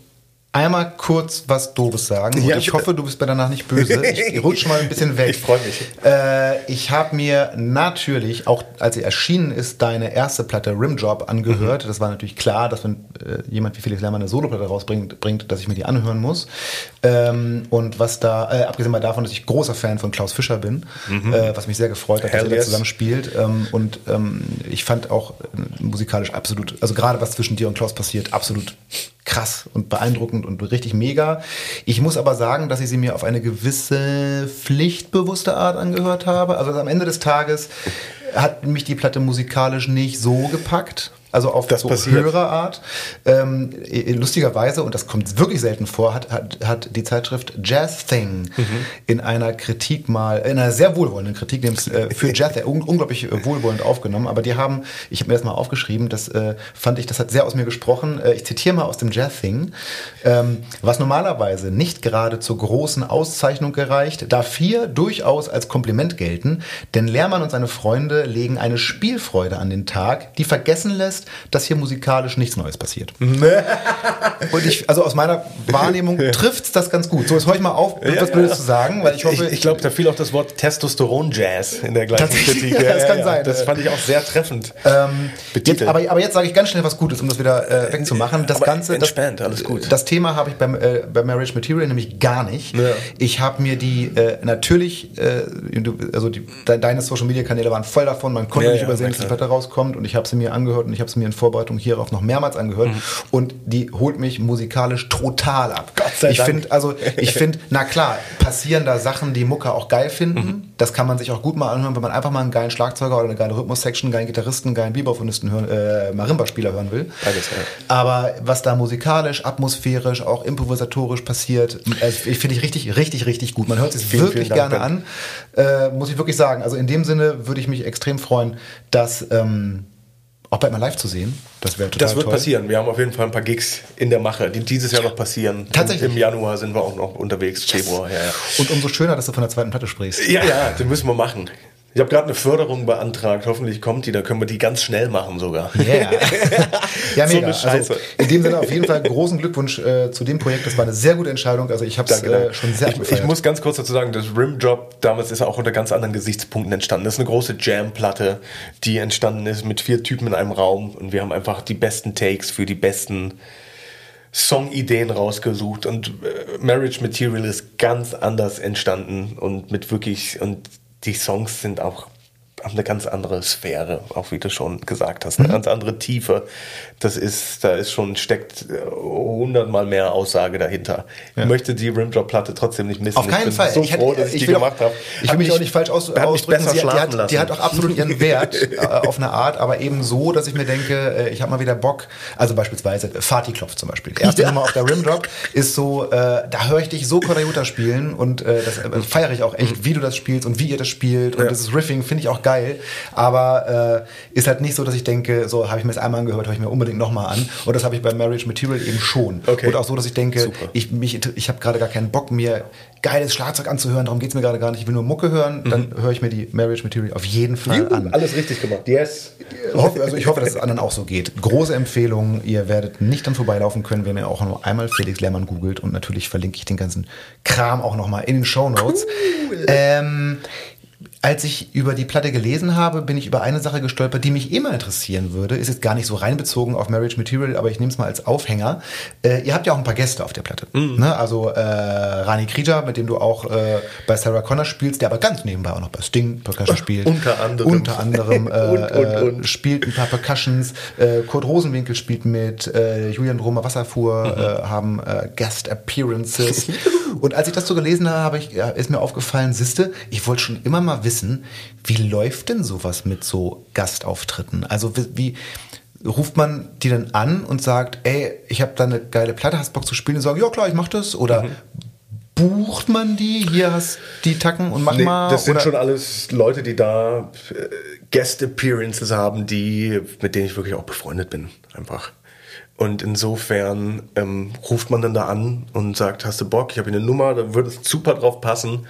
einmal kurz was Doofes sagen. Und Ja, ich hoffe, du bist mir danach nicht böse. Ich, rutsche mal ein bisschen weg. Ich freu mich. Äh, ich habe mir natürlich, auch als sie erschienen ist, deine erste Platte Rimjob angehört. Mhm. Das war natürlich klar, dass wenn äh, jemand wie Felix Lermann eine Soloplatte rausbringt, bringt, dass ich mir die anhören muss. Ähm, und was da, äh, abgesehen mal davon, dass ich großer Fan von Klaus Fischer bin, äh, was mich sehr gefreut hat, dass Mhm. Hell er da yes. zusammen spielt. Ähm, und ähm, ich fand auch äh, musikalisch absolut, also gerade was zwischen dir und Klaus passiert, absolut krass und beeindruckend und richtig mega. Ich muss aber sagen, dass ich sie mir auf eine gewisse pflichtbewusste Art angehört habe. Also am Ende des Tages hat mich die Platte musikalisch nicht so gepackt. Also auf Das so passiert. höhere Art. Ähm, äh, lustigerweise, und das kommt wirklich selten vor, hat, hat, hat die Zeitschrift Jazz Thing Mhm. in einer Kritik mal, in einer sehr wohlwollenden Kritik nämlich, äh, für Jazz Thing, un unglaublich äh, wohlwollend aufgenommen. Aber die haben, ich habe mir das mal aufgeschrieben, das äh, fand ich, das hat sehr aus mir gesprochen. Äh, ich zitiere mal aus dem Jazz Thing, ähm, was normalerweise nicht gerade zur großen Auszeichnung gereicht, darf hier durchaus als Kompliment gelten, denn Lehrmann und seine Freunde legen eine Spielfreude an den Tag, die vergessen lässt, dass hier musikalisch nichts Neues passiert. Und ich, also aus meiner Wahrnehmung trifft's das ganz gut. So, jetzt höre ich mal auf, etwas Blödes zu sagen, weil ich hoffe, ich, ich glaube, da fiel auch das Wort Testosteron-Jazz in der gleichen Kritik. ja, das kann sein. Das fand ich auch sehr treffend. Ähm, jetzt, aber, aber jetzt sage ich ganz schnell was Gutes, um das wieder äh, wegzumachen. Das Aber Ganze, das, entspannt, alles gut. Das Thema habe ich beim, äh, bei Marriage Material nämlich gar nicht. Ich habe mir die äh, natürlich, äh, also die, de, deine Social Media Kanäle waren voll davon. Man konnte nicht übersehen, dass die. Platte rauskommt und ich habe sie mir angehört und ich habe mir in Vorbereitung hierauf noch mehrmals angehört Mhm. und die holt mich musikalisch total ab. Gott sei ich finde, also ich finde, na klar, passieren da Sachen, die Mucke auch geil finden. Mhm. Das kann man sich auch gut mal anhören, wenn man einfach mal einen geilen Schlagzeuger oder eine geile Rhythmus-Section, einen geilen Gitarristen, einen geilen Bebop-Phonisten hören, äh, Marimba-Spieler hören will. Beides, ja. Aber was da musikalisch, atmosphärisch, auch improvisatorisch passiert, äh, ich finde ich richtig, richtig, richtig gut. Man hört es Vielen, wirklich vielen Dank, gerne an, äh, muss ich wirklich sagen. Also in dem Sinne würde ich mich extrem freuen, dass ähm, auch bald mal live zu sehen. Das wäre total Das wird toll. passieren. Wir haben auf jeden Fall ein paar Gigs in der Mache, die dieses Jahr noch passieren. Tatsächlich? Im Januar sind wir auch noch unterwegs, Februar. Ja, ja. Und umso schöner, dass du von der zweiten Platte sprichst. Ja, ja, das müssen wir machen. Ich habe gerade eine Förderung beantragt. Hoffentlich kommt die. Da können wir die ganz schnell machen sogar. Yeah. ja, So mega. Scheiße. Also, in dem Sinne auf jeden Fall großen Glückwunsch äh, zu dem Projekt. Das war eine sehr gute Entscheidung. Also ich habe es äh, schon sehr ich, ich abgefeiert. muss ganz kurz dazu sagen, das Rimjob damals ist auch unter ganz anderen Gesichtspunkten entstanden. Das ist eine große Jam-Platte, die entstanden ist mit vier Typen in einem Raum und wir haben einfach die besten Takes für die besten Songideen rausgesucht und äh, Marriage Material ist ganz anders entstanden und mit wirklich und die Songs sind auch haben eine ganz andere Sphäre, auch wie du schon gesagt hast, eine ganz andere Tiefe. Das ist, da ist schon steckt äh, hundertmal mehr Aussage dahinter. Ich möchte die Rimjob-Platte trotzdem nicht missen. Auf keinen ich Fall. So ich, hätte- froh, dass ich, die will auch- gemacht habe. Ich will mich auch nicht falsch aus, ausdrücken. Sie, die, hat, die hat auch absolut ihren Wert äh, auf eine Art, aber eben so, dass ich mir denke, äh, ich habe mal wieder Bock. Also beispielsweise Fatih Klopf zum Beispiel. Erste Ja. Nummer auf der Rimdrop ist so, äh, da höre ich dich so Kodayuta spielen und das äh, feiere ich auch echt, wie du das spielst und wie ihr das spielt und Ja. dieses Riffing finde ich auch geil. Aber äh, ist halt nicht so, dass ich denke, so habe ich mir das einmal angehört, höre ich mir unbedingt nochmal an. Und das habe ich bei Marriage Material eben schon. Okay. Und auch so, dass ich denke, Super. ich, mich, ich habe gerade gar keinen Bock, mir geiles Schlagzeug anzuhören, darum geht's mir gerade gar nicht. Ich will nur Mucke hören, dann höre ich mir die Marriage Material auf jeden Fall an. Alles richtig gemacht. Yes. Also ich hoffe, dass es anderen auch so geht. Große Empfehlung, ihr werdet nicht dann vorbeilaufen können, wenn ihr auch nur einmal Felix Lehrmann googelt und natürlich verlinke ich den ganzen Kram auch nochmal in den Show Notes. Ähm, als ich über die Platte gelesen habe, bin ich über eine Sache gestolpert, die mich immer interessieren würde. Ist jetzt gar nicht so reinbezogen auf Marriage Material, aber ich nehme es mal als Aufhänger. Äh, ihr habt ja auch ein paar Gäste auf der Platte. Ne? Also äh, Rani Krija, mit dem du auch äh, bei Sarah Connor spielst, der aber ganz nebenbei auch noch bei Sting Percussion spielt. Unter anderem. Unter anderem äh, Und, und, äh, und. spielt ein paar Percussions. Äh, Kurt Rosenwinkel spielt mit, Julian Romer Wasserfuhr Mhm. haben Guest Appearances. Und als ich das so gelesen habe, habe ich, ja, ist mir aufgefallen, Siste, ich wollte schon immer mal wissen, wie läuft denn sowas mit so Gastauftritten? Also wie, wie ruft man die dann an und sagt, ey, ich habe da eine geile Platte, hast Bock zu spielen? Und sagen, ja klar, ich mach das. Oder Mhm. bucht man die? Hier hast die Tacken und mach Nee, mal. das sind oder? schon alles Leute, die da äh, Guest Appearances haben, die, mit denen ich wirklich auch befreundet bin, einfach. Und insofern ähm, ruft man dann da an und sagt, hast du Bock, ich habe hier eine Nummer, da würde es super drauf passen.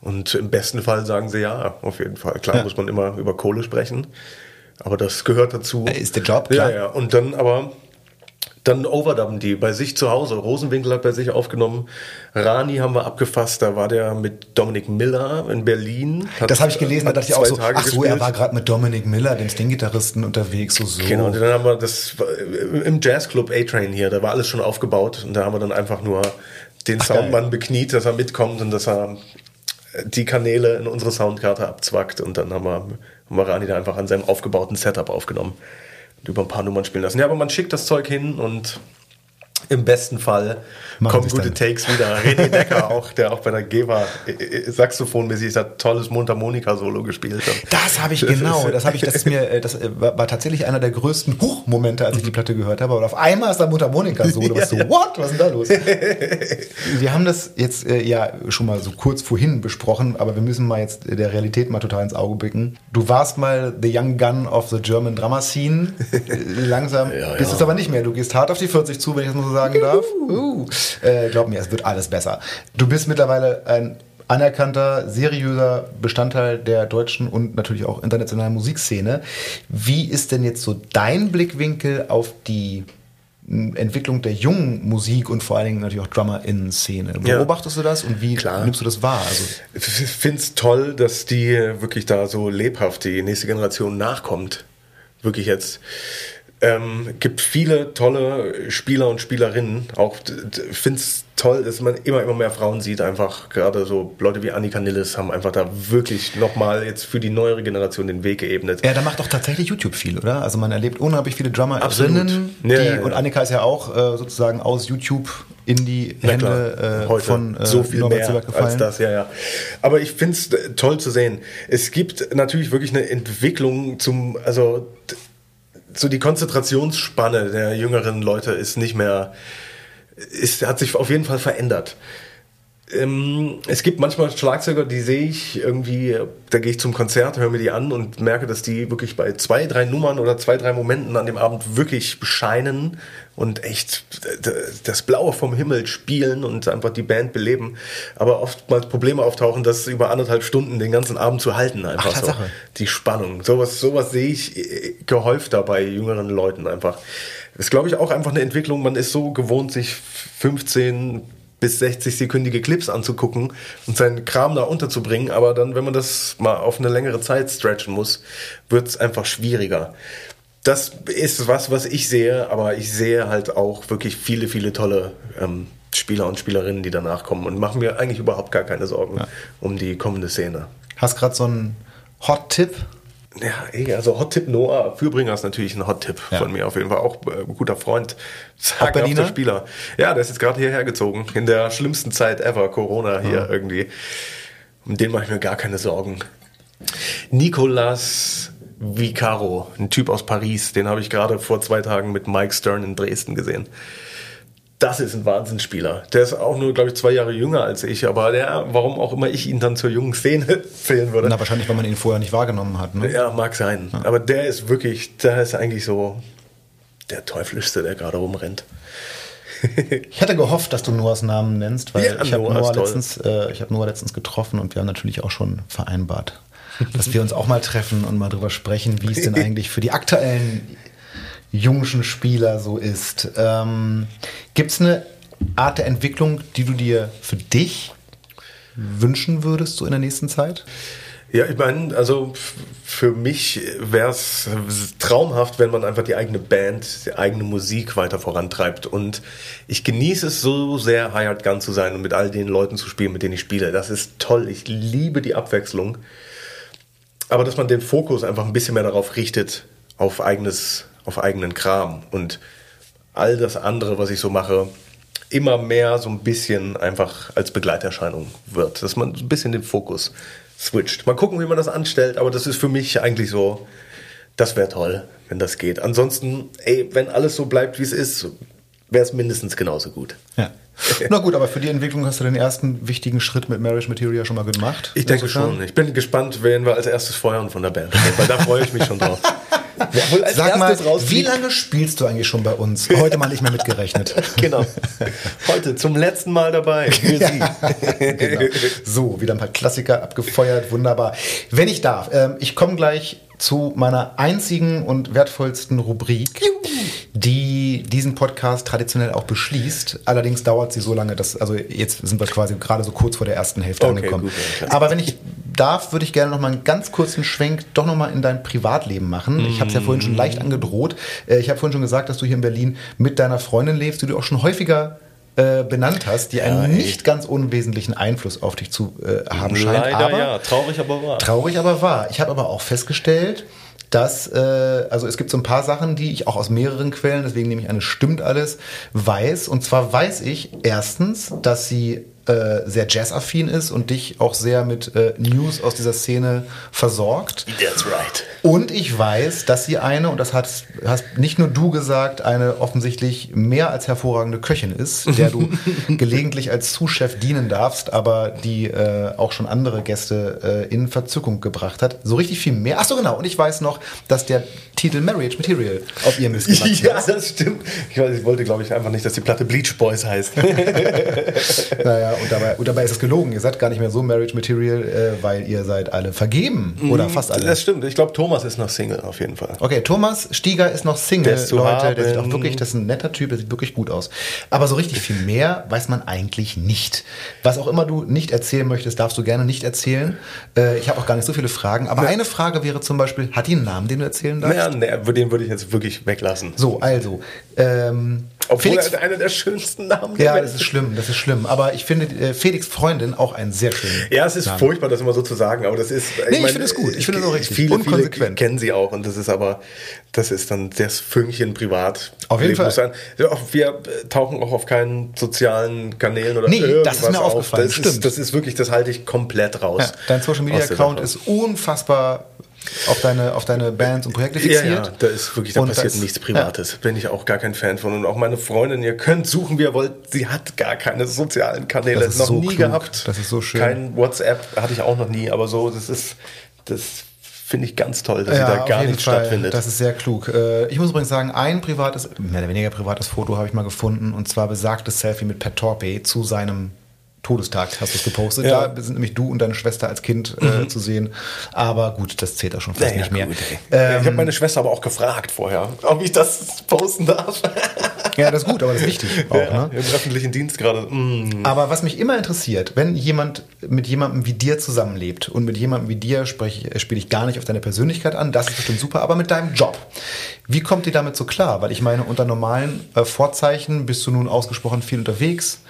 Und im besten Fall sagen sie ja, auf jeden Fall. Klar Ja. muss man immer über Kohle sprechen, aber das gehört dazu. Ist der Job, Ja, klar. ja. Und dann aber dann overdubben die bei sich zu Hause. Rosenwinkel hat bei sich aufgenommen. Rani haben wir abgefasst. Da war der mit Dominik Miller in Berlin. Hat- Das habe ich gelesen, da hat dachte ich auch so, Tage ach so, gespielt. er war gerade mit Dominic Miller, dem Sting-Gitarristen, unterwegs, so so. Genau, und dann haben wir das im Jazzclub A-Train hier, da war alles schon aufgebaut und da haben wir dann einfach nur den Ach, geil. Soundmann bekniet, dass er mitkommt und dass er die Kanäle in unsere Soundkarte abzwackt und dann haben wir, haben wir Rani da einfach an seinem aufgebauten Setup aufgenommen über ein paar Nummern spielen lassen. Ja, aber man schickt das Zeug hin und im besten Fall Machen kommen gute dann. Takes wieder. René Decker auch, der auch bei der Geva äh, äh, Saxophonmäßig hat tolles Mundharmonika-Solo gespielt. hat. Das habe ich genau, das habe ich, das ist mir, äh, das war, tatsächlich einer der größten Huch-Momente, als ich die Platte gehört habe. Aber auf einmal ist da Mundharmonika so, du warst so, what, was ist denn da los? wir haben das jetzt äh, ja schon mal so kurz vorhin besprochen, aber wir müssen mal jetzt der Realität mal total ins Auge blicken. Du warst mal the young gun of the German Drama Scene. Langsam Ja, bist ja. es aber nicht mehr. Du gehst hart auf die 40 zu, wenn ich das mal so sagen darf. Uh. Äh, glaub mir, es wird alles besser. Du bist mittlerweile ein anerkannter, seriöser Bestandteil der deutschen und natürlich auch internationalen Musikszene. Wie ist denn jetzt so dein Blickwinkel auf die Entwicklung der jungen Musik und vor allen Dingen natürlich auch Drummer-Innen-Szene? Ja. Beobachtest du das und wie Klar. nimmst du das wahr? Also, Ich finde es toll, dass die wirklich da so lebhaft die nächste Generation nachkommt. Wirklich jetzt. Ähm, gibt viele tolle Spieler und Spielerinnen. Auch finde es toll, dass man immer, immer mehr Frauen sieht. Einfach gerade so Leute wie Annika Nilles haben einfach da wirklich nochmal jetzt für die neuere Generation den Weg geebnet. ja, da macht doch tatsächlich YouTube viel, oder? Also man erlebt unheimlich viele Drummer Absolut. die, Ja, ja, ja. und Annika ist ja auch äh, sozusagen aus YouTube in die Hände äh, von äh, so viel Norbert mehr gefallen. als das, ja, ja. Aber ich finde es toll zu sehen. Es gibt natürlich wirklich eine Entwicklung zum, also so die Konzentrationsspanne der jüngeren Leute ist nicht mehr, ist, hat sich auf jeden Fall verändert. Ähm, es gibt manchmal Schlagzeuger, die sehe ich irgendwie, da gehe ich zum Konzert, höre mir die an und merke, dass die wirklich bei zwei, drei Nummern oder zwei, drei Momenten an dem Abend wirklich scheinen und echt das Blaue vom Himmel spielen und einfach die Band beleben. Aber oftmals Probleme auftauchen, das über anderthalb Stunden den ganzen Abend zu halten. Einfach so. Tatsache. Die Spannung. Sowas, sowas sehe ich äh, gehäufter bei jüngeren Leuten einfach. Das ist, glaube ich, auch einfach eine Entwicklung. Man ist so gewohnt, sich 15 bis 60 sekündige Clips anzugucken und seinen Kram da unterzubringen. Aber dann, wenn man das mal auf eine längere Zeit stretchen muss, wird es einfach schwieriger. Das ist was, was ich sehe, aber ich sehe halt auch wirklich viele, viele tolle ähm, Spieler und Spielerinnen, die danach kommen und machen mir eigentlich überhaupt gar keine Sorgen um die kommende Szene. Hast gerade so einen Hot-Tipp? Ja, eh, also Hot Tip Noah Fürbringer ist natürlich ein Hot Tipp Ja. von mir auf jeden Fall. Auch äh, ein guter Freund. Sagenhafter Spieler. Ja, der ist jetzt gerade hierher gezogen. In der schlimmsten Zeit ever, Corona hier irgendwie. Um den mache ich mir gar keine Sorgen. Nicolas Vicaro, ein Typ aus Paris, den habe ich gerade vor zwei Tagen mit Mike Stern in Dresden gesehen. Das ist ein Wahnsinnsspieler. Der ist auch nur, glaube ich, zwei Jahre jünger als ich, aber der, warum auch immer ich ihn dann zur jungen Szene zählen würde. Na, wahrscheinlich, weil man ihn vorher nicht wahrgenommen hat. Ne? Ja, mag sein. Aber der ist wirklich, der ist eigentlich so der teuflischste, der gerade rumrennt. Ich hatte gehofft, dass du Noahs Namen nennst, weil Ja, ich habe Noah letztens, äh, ich hab Noah letztens getroffen und wir haben natürlich auch schon vereinbart, dass wir uns auch mal treffen und mal drüber sprechen, wie es denn eigentlich für die aktuellen jungschen Spieler so ist. Ähm, Gibt es eine Art der Entwicklung, die du dir für dich wünschen würdest, so in der nächsten Zeit? Ja, ich meine, also für mich wäre es traumhaft, wenn man einfach die eigene Band, die eigene Musik weiter vorantreibt. Und ich genieße es so sehr, Hired Gun zu sein und mit all den Leuten zu spielen, mit denen ich spiele. Das ist toll. Ich liebe die Abwechslung. Aber dass man den Fokus einfach ein bisschen mehr darauf richtet, auf eigenes, auf eigenen Kram. Und all das andere, was ich so mache, immer mehr so ein bisschen einfach als Begleiterscheinung wird. Dass man ein bisschen den Fokus switcht. Mal gucken, wie man das anstellt, aber das ist für mich eigentlich so, das wäre toll, wenn das geht. Ansonsten, ey, wenn alles so bleibt, wie es ist, wäre es mindestens genauso gut. Ja. Na gut, aber für die Entwicklung hast du den ersten wichtigen Schritt mit Marriage Material schon mal gemacht. Ich denke schon. Ich bin gespannt, wen wir als erstes feuern von der Band. Weil da freue ich mich schon drauf. Sag mal, wie lange spielst du eigentlich schon bei uns? Heute mal nicht mehr mitgerechnet. genau. Heute zum letzten Mal dabei. Für Sie. genau. So, wieder ein paar Klassiker abgefeuert. Wunderbar. Wenn ich darf, ähm, ich komme gleich zu meiner einzigen und wertvollsten Rubrik, die diesen Podcast traditionell auch beschließt. Allerdings dauert sie so lange, dass, also jetzt sind wir quasi gerade so kurz vor der ersten Hälfte okay, angekommen. Gut, Aber wenn ich darf, würde ich gerne noch mal einen ganz kurzen Schwenk doch noch mal in dein Privatleben machen. Ich habe es ja vorhin schon leicht angedroht. Äh, ich habe vorhin schon gesagt, dass du hier in Berlin mit deiner Freundin lebst, die du auch schon häufiger äh, benannt hast, die einen ja, nicht ganz unwesentlichen Einfluss auf dich zu äh, haben scheint. Leider aber, ja, traurig aber wahr. Traurig aber wahr. Ich habe aber auch festgestellt, dass, äh, also es gibt so ein paar Sachen, die ich auch aus mehreren Quellen, deswegen nehme ich an, es stimmt alles, weiß. Und zwar weiß ich erstens, dass sie äh, sehr jazzaffin ist und dich auch sehr mit äh, News aus dieser Szene versorgt. That's right. Und ich weiß, dass sie eine, und das hast, hast nicht nur du gesagt, eine offensichtlich mehr als hervorragende Köchin ist, der du gelegentlich als Zuschef dienen darfst, aber die äh, auch schon andere Gäste äh, in Verzückung gebracht hat. So richtig viel mehr. Ach so, genau. Und ich weiß noch, dass der Titel Marriage Material auf ihr Mist gewachsen ist. Ja, das stimmt. Ich, ich wollte, glaube ich, einfach nicht, dass die Platte Bleach Boys heißt. naja, und dabei, und dabei ist es gelogen. Ihr seid gar nicht mehr so Marriage Material, äh, weil ihr seid alle vergeben. Mhm, oder fast alle. Das stimmt. Ich glaube, Thomas ist noch Single auf jeden Fall. Okay, Thomas Stieger ist noch Single, der ist Leute. Haben. Der sieht auch wirklich, das ist ein netter Typ, der sieht wirklich gut aus. Aber so richtig viel mehr weiß man eigentlich nicht. Was auch immer du nicht erzählen möchtest, darfst du gerne nicht erzählen. Äh, ich habe auch gar nicht so viele Fragen. Aber ja. eine Frage wäre zum Beispiel, hat die einen Namen, den du erzählen darfst? Naja, nee, den würde ich jetzt wirklich weglassen. So, also. Ähm, obwohl Felix, er einer der schönsten Namen Ja, das ist schlimm, das ist schlimm. Aber ich finde äh, Felix Freundin auch ein sehr schöner Ja, es ist Namen. furchtbar, das immer so zu sagen, aber das ist. Ich nee, ich, finde es gut. Ich finde es auch richtig. Viele, Unkonsequent. Viele kennen sie auch und das ist aber, das ist dann das Fünkchen privat. Auf jeden Fall. Sein. Wir tauchen auch auf keinen sozialen Kanälen oder nee, das ist mir auf. aufgefallen. Das, Stimmt. Ist, das ist wirklich, das halte ich komplett raus. Ja, dein Social Media Account ist unfassbar auf deine, auf deine Bands und Projekte fixiert. Ja, ja da ist wirklich, da und passiert das, nichts Privates. Ja. Bin ich auch gar kein Fan von. Und auch meine Freundin, ihr könnt suchen, wie ihr wollt, sie hat gar keine sozialen Kanäle. Das ist noch so nie klug. gehabt. Das ist so schön. Kein WhatsApp hatte ich auch noch nie, aber so, das ist, das finde ich ganz toll, dass ja, da gar nichts Fall. stattfindet. Das ist sehr klug. Äh, ich muss übrigens sagen, ein privates, mehr oder weniger privates Foto habe ich mal gefunden und zwar besagtes Selfie mit Pat Torpey zu seinem Todestag hast du es gepostet. Ja. Da sind nämlich du und deine Schwester als Kind äh, mhm. zu sehen. Aber gut, das zählt auch schon fast naja, nicht mehr. Gut, ähm, ich habe meine Schwester aber auch gefragt vorher, ob ich das posten darf. ja, das ist gut, aber das ist wichtig. Auch, ja, ne? Im öffentlichen Dienst gerade. Mm. Aber was mich immer interessiert, wenn jemand mit jemandem wie dir zusammenlebt und mit jemandem wie dir spiele ich gar nicht auf deine Persönlichkeit an, das ist bestimmt super, aber mit deinem Job. Wie kommt ihr damit so klar? Weil ich meine, unter normalen äh, Vorzeichen bist du nun ausgesprochen viel unterwegs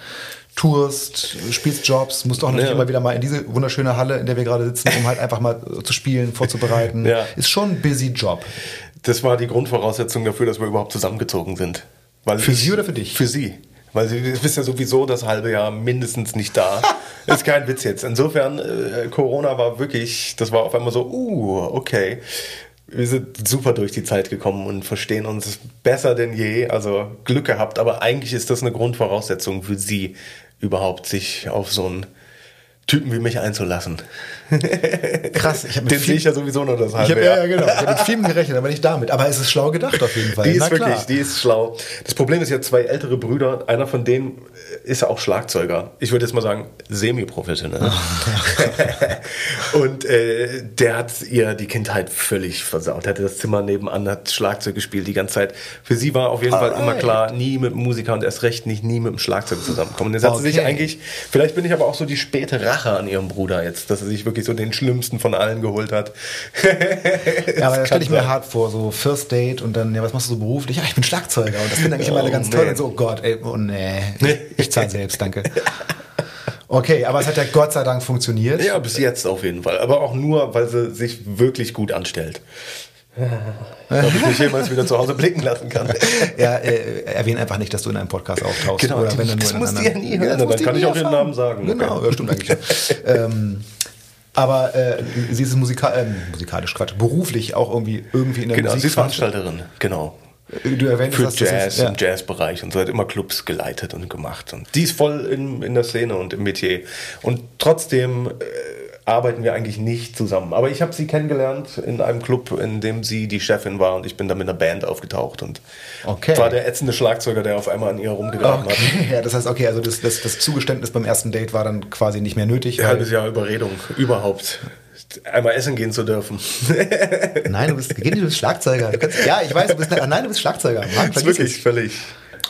tourst, spielst Jobs, musst auch natürlich ja. immer wieder mal in diese wunderschöne Halle, in der wir gerade sitzen, um halt einfach mal zu spielen, vorzubereiten. Ja. Ist schon ein busy Job. Das war die Grundvoraussetzung dafür, dass wir überhaupt zusammengezogen sind. Weil für ich, sie oder für dich? Für sie. Weil sie bist ja sowieso das halbe Jahr mindestens nicht da. ist kein Witz jetzt. Insofern, äh, Corona war wirklich, das war auf einmal so, uh, okay. Wir sind super durch die Zeit gekommen und verstehen uns besser denn je. Also Glück gehabt, aber eigentlich ist das eine Grundvoraussetzung für sie, überhaupt sich auf so einen Typen wie mich einzulassen. Krass, ich Den sehe ich ja sowieso nur das halbe ich hab, Ja, ja, genau. Ich habe mit Filmen gerechnet, aber nicht damit. Aber es ist schlau gedacht auf jeden Fall. Die ist Na, wirklich, klar. die ist schlau. Das Problem ist ja zwei ältere Brüder. Einer von denen ist ja auch Schlagzeuger. Ich würde jetzt mal sagen, semi-professionell. und äh, der hat ihr die Kindheit völlig versaut. Er hatte das Zimmer nebenan, hat Schlagzeug gespielt die ganze Zeit. Für sie war auf jeden Fall immer klar, nie mit einem Musiker und erst recht nicht nie mit dem Schlagzeug zusammenkommen. Jetzt hat okay. sie sich eigentlich, vielleicht bin ich aber auch so die späte Rache an ihrem Bruder jetzt, dass er sich wirklich so den schlimmsten von allen geholt hat. ja, aber da stelle ich mir hart vor, so First Date und dann, ja, was machst du so beruflich? Ja, ich bin Schlagzeuger und das finde ich eigentlich oh, immer alle ganz toll. Und so, oh Gott, ey, oh nee, ich zahle selbst, danke. Okay, aber es hat ja Gott sei Dank funktioniert. Ja, bis jetzt auf jeden Fall. Aber auch nur, weil sie sich wirklich gut anstellt. Ob ich mich jemals wieder zu Hause blicken lassen kann. Ja, äh, erwähne einfach nicht, dass du in einem Podcast auftauchst. Genau, oder wenn du nur das musst du ja nie hören, das dann kann ich auch den erfahren. Namen sagen. Genau, Okay. ja, stimmt eigentlich. ähm, aber äh, sie ist musika ähm, musikalisch, Quatsch, beruflich auch irgendwie, irgendwie in der Genau, sie Musik. ist Veranstalterin, genau. Du erwähntest, Für das Jazz, jetzt- ja. im Jazzbereich und so hat immer Clubs geleitet und gemacht. Und die ist voll in, in der Szene und im Metier. Und trotzdem äh, arbeiten wir eigentlich nicht zusammen. Aber ich habe sie kennengelernt in einem Club, in dem sie die Chefin war und ich bin da mit einer Band aufgetaucht und Okay. war der ätzende Schlagzeuger, der auf einmal an ihr rumgegraben hat. Okay, ja, das heißt, okay, also das, das, das Zugeständnis beim ersten Date war dann quasi nicht mehr nötig. Ein halbes Jahr Überredung, überhaupt. Einmal essen gehen zu dürfen. Nein, du bist, du bist Schlagzeuger. Du kannst, ja, ich weiß, du bist, nein, du bist Schlagzeuger. Mann, Das ist vergiss wirklich es. völlig.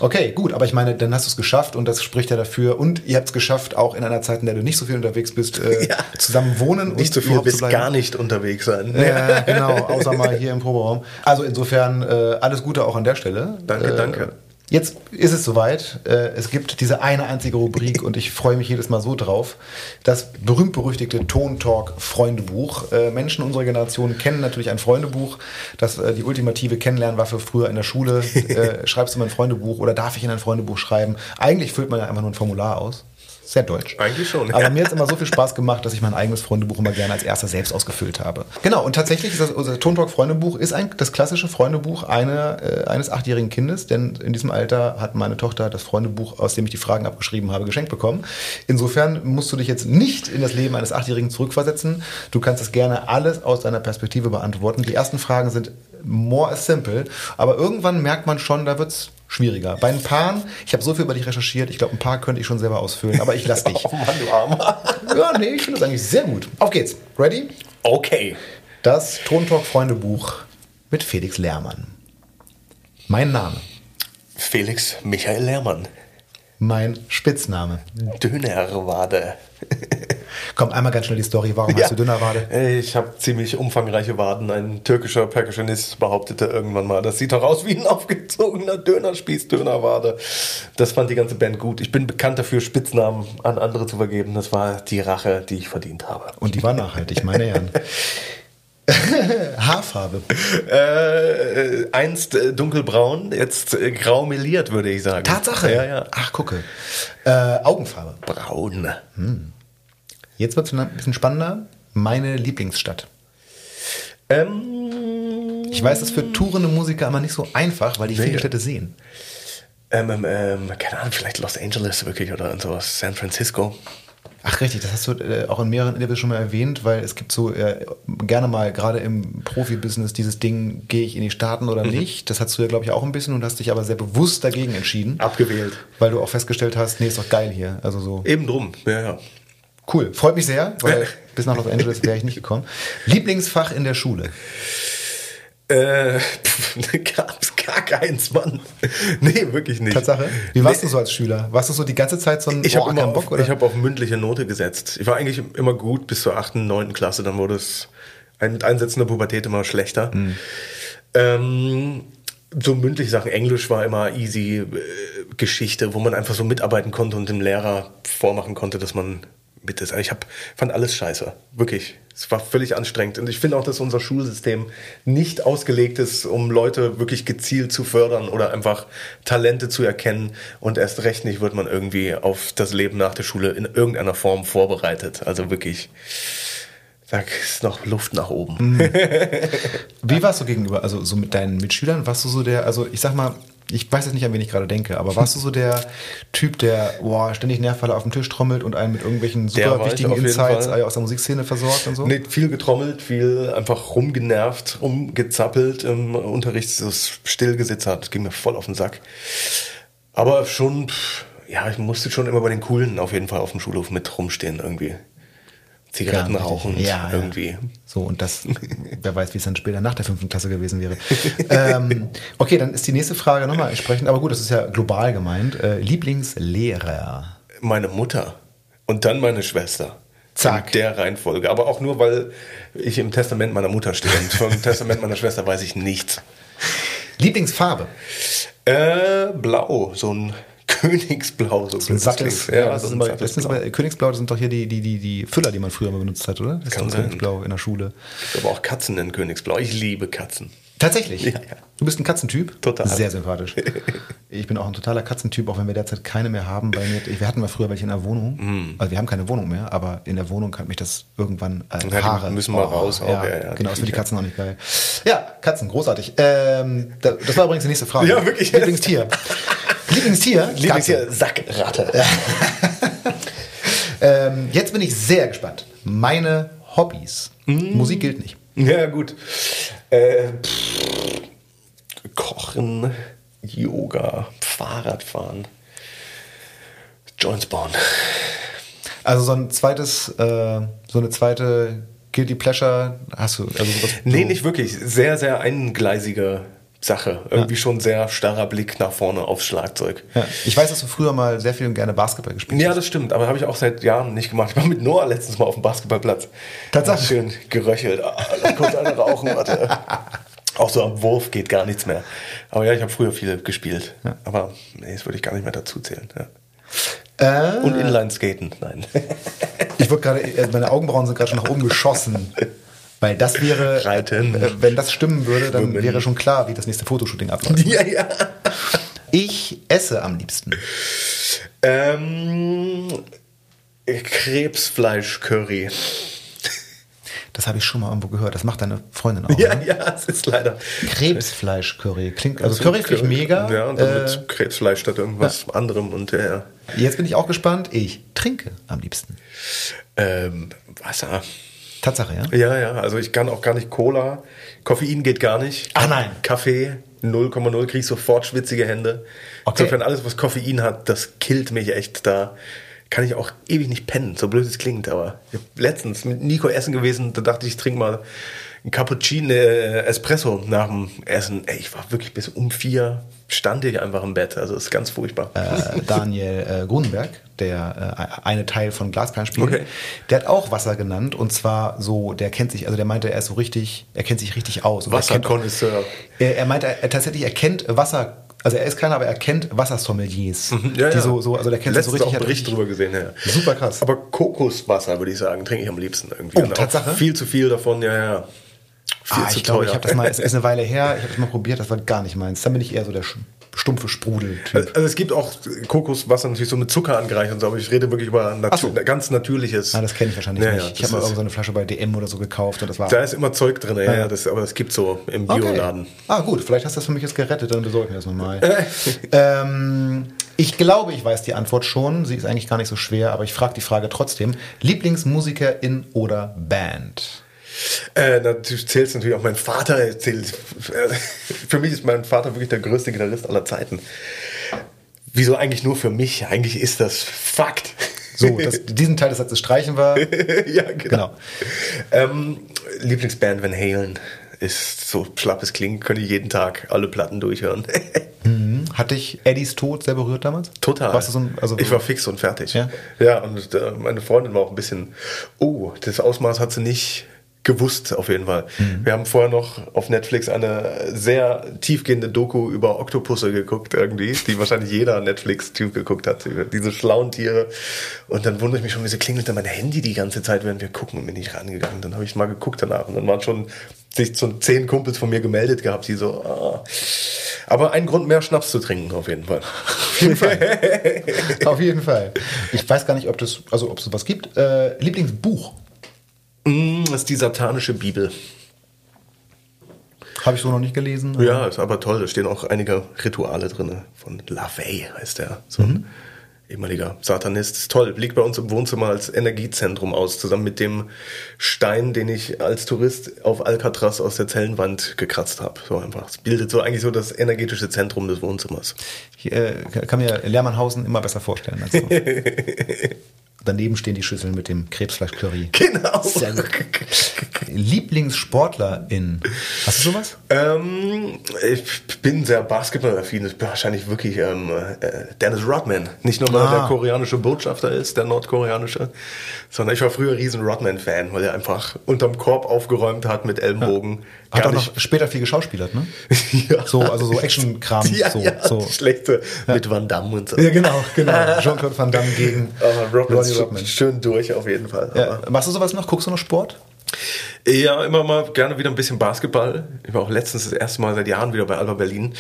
Okay, gut, aber ich meine, dann hast du es geschafft und das spricht ja dafür. Und ihr habt es geschafft, auch in einer Zeit, in der du nicht so viel unterwegs bist, äh, Ja. zusammen wohnen Nicht so viel bis gar nicht unterwegs sein. Ja, genau, außer mal hier im Proberaum. Also insofern äh, alles Gute auch an der Stelle. Danke, äh, danke. Jetzt ist es soweit. Äh, es gibt diese eine einzige Rubrik und ich freue mich jedes Mal so drauf. Das berühmt-berüchtigte Ton-Talk-Freundebuch. Äh, Menschen unserer Generation kennen natürlich ein Freundebuch. Das äh, die ultimative Kennenlernwaffe früher in der Schule. Schreibst du mal ein Freundebuch oder darf ich in ein Freundebuch schreiben? Eigentlich füllt man ja einfach nur ein Formular aus. Sehr deutsch. Eigentlich schon, Aber ja. mir hat es immer so viel Spaß gemacht, dass ich mein eigenes Freundebuch immer gerne als erster selbst ausgefüllt habe. Genau, und tatsächlich ist das, unser Tontalk Freundebuch ist ein, das klassische Freundebuch eine, äh, eines achtjährigen Kindes, denn in diesem Alter hat meine Tochter das Freundebuch, aus dem ich die Fragen abgeschrieben habe, geschenkt bekommen. Insofern musst du dich jetzt nicht in das Leben eines Achtjährigen zurückversetzen. Du kannst es gerne alles aus deiner Perspektive beantworten. Die ersten Fragen sind more as simple, aber irgendwann merkt man schon, da wird's schwieriger. Bei ein paar, ich habe so viel über dich recherchiert, ich glaube, ein paar könnte ich schon selber ausfüllen, aber ich lass dich. Oh Mann, du Armer. Ja, nee, ich finde das eigentlich sehr gut. Auf geht's. Ready? Okay. Das Tontalk Freundebuch mit Felix Lehrmann. Mein Name. Felix Michael Lehrmann. Mein Spitzname. Dönerwade. Komm, einmal ganz schnell die Story. Warum hast du Dünnerwade? Ich habe ziemlich umfangreiche Waden. Ein türkischer Percussionist behauptete irgendwann mal, das sieht doch aus wie ein aufgezogener Dönerspieß, Dönerwade. Das fand die ganze Band gut. Ich bin bekannt dafür, Spitznamen an andere zu vergeben. Das war die Rache, die ich verdient habe. Und die war nachhaltig, meine Herren. Haarfarbe. Äh, einst äh, dunkelbraun, jetzt äh, grau meliert, würde ich sagen. Tatsache. Ja, ja. Ach, gucke. Äh, Augenfarbe. Braun. Jetzt wird es ein bisschen spannender. Meine Lieblingsstadt. Ähm, Ich weiß, das ist für tourende Musiker immer nicht so einfach, weil die viele Nee. Städte sehen. ähm, ähm, ähm, keine Ahnung, vielleicht Los Angeles wirklich oder sowas. San Francisco. Ach richtig, das hast du äh, auch in mehreren Interviews schon mal erwähnt, weil es gibt so äh, gerne mal, gerade im Profibusiness, dieses Ding, gehe ich in die Staaten oder Mhm. nicht. Das hast du ja, glaube ich, auch ein bisschen und hast dich aber sehr bewusst dagegen entschieden. Abgewählt. Weil du auch festgestellt hast, nee, ist doch geil hier. Also so. Eben drum, ja, ja. Cool, freut mich sehr, weil bis nach Los Angeles wäre ich nicht gekommen. Lieblingsfach in der Schule. Äh, gab's gar keins, Mann. Nee, wirklich nicht. Tatsache. Wie warst du so als Schüler? Warst du so die ganze Zeit so ein Ich oh, habe immer kein auf, Bock, oder? ich hab auf mündliche Note gesetzt. Ich war eigentlich immer gut bis zur 8., 9. Klasse. Dann wurde es mit Einsetzen der Pubertät immer schlechter. Mhm. Ähm, so mündliche Sachen. Englisch war immer easy äh, Geschichte, wo man einfach so mitarbeiten konnte und dem Lehrer vormachen konnte, dass man mit ist. Ich hab, fand alles scheiße. Wirklich. Es war völlig anstrengend. Und ich finde auch, dass unser Schulsystem nicht ausgelegt ist, um Leute wirklich gezielt zu fördern oder einfach Talente zu erkennen. Und erst recht nicht wird man irgendwie auf das Leben nach der Schule in irgendeiner Form vorbereitet. Also wirklich, da ist noch Luft nach oben. Wie warst du gegenüber, also so mit deinen Mitschülern? Warst du so der, also ich sag mal, ich weiß jetzt nicht, an wen ich gerade denke, aber warst du so der Typ, der boah, ständig Nervfalle auf den Tisch trommelt und einen mit irgendwelchen super wichtigen Insights Fall. aus der Musikszene versorgt und so? Nee, viel getrommelt, viel einfach rumgenervt, rumgezappelt im Unterricht, so stillgesitzt hat. Das ging mir voll auf den Sack. Aber schon, ja, ich musste schon immer bei den Coolen auf jeden Fall auf dem Schulhof mit rumstehen irgendwie. Zigaretten Ja, rauchen Ja, ja. irgendwie. So, und das, wer weiß, wie es dann später nach der fünften Klasse gewesen wäre. ähm, okay, dann ist die nächste Frage nochmal entsprechend, aber gut, das ist ja global gemeint. Äh, Lieblingslehrer. Meine Mutter und dann meine Schwester. Zack. In der Reihenfolge. Aber auch nur, weil ich im Testament meiner Mutter stehe. Und vom Testament meiner Schwester weiß ich nichts. Lieblingsfarbe. Äh, blau, so ein Königsblau. So, ein sattes, ja, das, so ist ein sattes ist Blau. Königsblau, das sind doch hier die, die, die, die Füller, die man früher mal benutzt hat, oder? Das ist Kann doch sein. Königsblau in der Schule. aber auch Katzen in Königsblau. Ich liebe Katzen. Tatsächlich? Ja, ja. Du bist ein Katzentyp? Total. Sehr sympathisch. ich bin auch ein totaler Katzentyp, auch wenn wir derzeit keine mehr haben. Bei mir, wir hatten mal früher welche in der Wohnung. Mm. Also wir haben keine Wohnung mehr, aber in der Wohnung kann mich das irgendwann äh, Ja, Haare. müssen mal raus auch, Ja, ja, ja, genau, das die für die. Katzen auch nicht geil. Ja, Katzen, großartig. Ähm, da- das war übrigens die nächste Frage. Ja, wirklich. Lieblingstier. Lieblingstier? Lieblingstier Sackratte. Ähm, jetzt bin ich sehr gespannt. Meine Hobbys. Mm. Musik gilt nicht. Ja, gut. Äh, pff, Kochen, Yoga, Fahrradfahren, Joints bauen. Also so ein zweites, äh, so eine zweite Guilty Pleasure hast du? Also sowas, Nee, so, nicht wirklich. Sehr, sehr eingleisige Sache. Irgendwie schon sehr starrer Blick nach vorne aufs Schlagzeug. Ja. Ich weiß, dass du früher mal sehr viel und gerne Basketball gespielt Ja, hast. das stimmt, aber habe ich auch seit Jahren nicht gemacht. Ich war mit Noah letztens mal auf dem Basketballplatz. Tatsache. Schön geröchelt. Ah, lass kurz eine rauchen, warte. Auch so am Wurf geht gar nichts mehr. Aber ja, ich habe früher viel gespielt. Aber nee, das würde ich gar nicht mehr dazu zählen. Ja. Äh, Und Inline-Skaten, nein. ich wurde gerade, äh, meine Augenbrauen sind gerade schon nach oben geschossen. Weil das wäre, Reiten. äh, wenn das stimmen würde, dann Schwimmen. wäre schon klar, wie das nächste Fotoshooting abläuft. ja, ja. Ich esse am liebsten. Ähm, Krebsfleisch-Curry. Das habe ich schon mal irgendwo gehört. Das macht deine Freundin auch. Ja, ne? ja, es ist leider. Krebsfleisch-Curry. Klingt, also Curry finde ich mega. Ja, und dann Äh, mit Krebsfleisch statt irgendwas anderem und ja, ja. jetzt bin ich auch gespannt. Ich trinke am liebsten. Ähm, Wasser. Tatsache, ja? Ja, ja, also ich kann auch gar nicht Cola. Koffein geht gar nicht. Ah, nein. Kaffee 0,0 kriege ich sofort schwitzige Hände. Okay. Insofern alles, was Koffein hat, das killt mich echt. Da kann ich auch ewig nicht pennen, so blöd es klingt. Aber letztens mit Nico essen gewesen, da dachte ich, ich trinke mal ein Cappuccino, äh, Espresso nach dem Essen. Ey, ich war wirklich bis um vier, stand ich einfach im Bett. Also ist ganz furchtbar. äh, Daniel äh, Grunenberg, der äh, eine Teil von Glasperlenspiel, Okay. der hat auch Wasser genannt und zwar so, der kennt sich, also der meinte, er ist so richtig, er kennt sich richtig aus. Er Wasserkonnoisseur. Er, er meinte, er, tatsächlich, er kennt Wasser, also er ist keiner, aber er kennt Wassersommeliers. Mhm, Ja, ja. so, so, also der kennt sich so richtig. auch Bericht drüber gesehen. Ja. Super krass. Aber Kokoswasser, würde ich sagen, trinke ich am liebsten irgendwie. Oh, Tatsache? Viel zu viel davon, ja, ja. Viel Ah, zu ich glaube, ich habe das mal, es ist eine Weile her, ich habe das mal probiert, das war gar nicht meins. Dann bin ich eher so der stumpfe Sprudel-Typ. Also es gibt auch Kokoswasser natürlich so mit Zucker angereichert und so, aber ich rede wirklich über natu so. ganz natürliches. Ah, das kenne ich wahrscheinlich Ja, nicht. ja, ich das habe mal irgendeine so eine Flasche bei DM oder so gekauft und das war. Da ist immer Zeug drin, ja, Ja. Das, aber es gibt so im Okay. Bioladen. Ah, gut, vielleicht hast du das für mich jetzt gerettet, dann besorge ich mir das nochmal. ähm, ich glaube, ich weiß die Antwort schon. Sie ist eigentlich gar nicht so schwer, aber ich frage die Frage trotzdem. Lieblingsmusikerin oder Band? Äh, natürlich zählt natürlich auch mein Vater. er Zählt, äh, für mich ist mein Vater wirklich der größte Gitarrist aller Zeiten. Wieso eigentlich nur für mich? Eigentlich ist das Fakt. So, das, diesen Teil des Satzes streichen wir. ja, genau. Genau. Ähm, Lieblingsband Van Halen ist so schlapp es klingt, könnte ich jeden Tag alle Platten durchhören. Hat dich Eddies Tod sehr berührt damals? Total. Warst du so ein, also, ich war fix und fertig. Ja? ja und äh, meine Freundin war auch ein bisschen, oh, das Ausmaß hat sie nicht gewusst, auf jeden Fall. Mhm. Wir haben vorher noch auf Netflix eine sehr tiefgehende Doku über Oktopusse geguckt, irgendwie, die wahrscheinlich jeder Netflix-Typ geguckt hat, über diese schlauen Tiere. Und dann wundere ich mich schon, wieso klingelt dann mein Handy die ganze Zeit, während wir gucken und bin nicht rangegangen. Dann habe ich mal geguckt danach und dann waren schon sich so zehn Kumpels von mir gemeldet gehabt, die so, ah. Aber ein Grund mehr Schnaps zu trinken, auf jeden Fall. Auf jeden Fall. Auf jeden Fall. Ich weiß gar nicht, ob das, also ob es sowas gibt. Äh, Lieblingsbuch Das ist die satanische Bibel. habe ich so noch nicht gelesen. Ja, ist aber toll. Da stehen auch einige Rituale drin. Von LaVey heißt der. So ein ehemaliger Satanist. Ist toll. Liegt bei uns im Wohnzimmer als Energiezentrum aus. Zusammen mit dem Stein, den ich als Tourist auf Alcatraz aus der Zellenwand gekratzt habe. So einfach. Es bildet so eigentlich so das energetische Zentrum des Wohnzimmers. Ich äh, kann mir Lehrmannhausen immer besser vorstellen als du. daneben stehen die Schüsseln mit dem Krebsfleisch-Curry. Genau. Sehr gut. Lieblingssportlerin. Hast du sowas? Ähm, ich bin sehr basketballaffin. Ich bin wahrscheinlich wirklich ähm, äh, Dennis Rodman. Nicht nur, weil er Ah. der koreanische Botschafter ist, der nordkoreanische, sondern ich war früher riesen Rodman-Fan, weil er einfach unterm Korb aufgeräumt hat mit Ellenbogen. Hat auch noch später viel geschauspielert, ne? ja. So, also so Action-Kram. ja, so, ja, so. schlechte mit Van Damme und so. Ja, genau, genau. Jean-Claude Van Damme gegen Aber Ronnie ist Rodman. schön durch auf jeden Fall. Ja. Machst du sowas noch? Guckst du noch Sport? Ja, immer mal gerne wieder ein bisschen Basketball. Ich war auch letztens das erste Mal seit Jahren wieder bei Alba Berlin.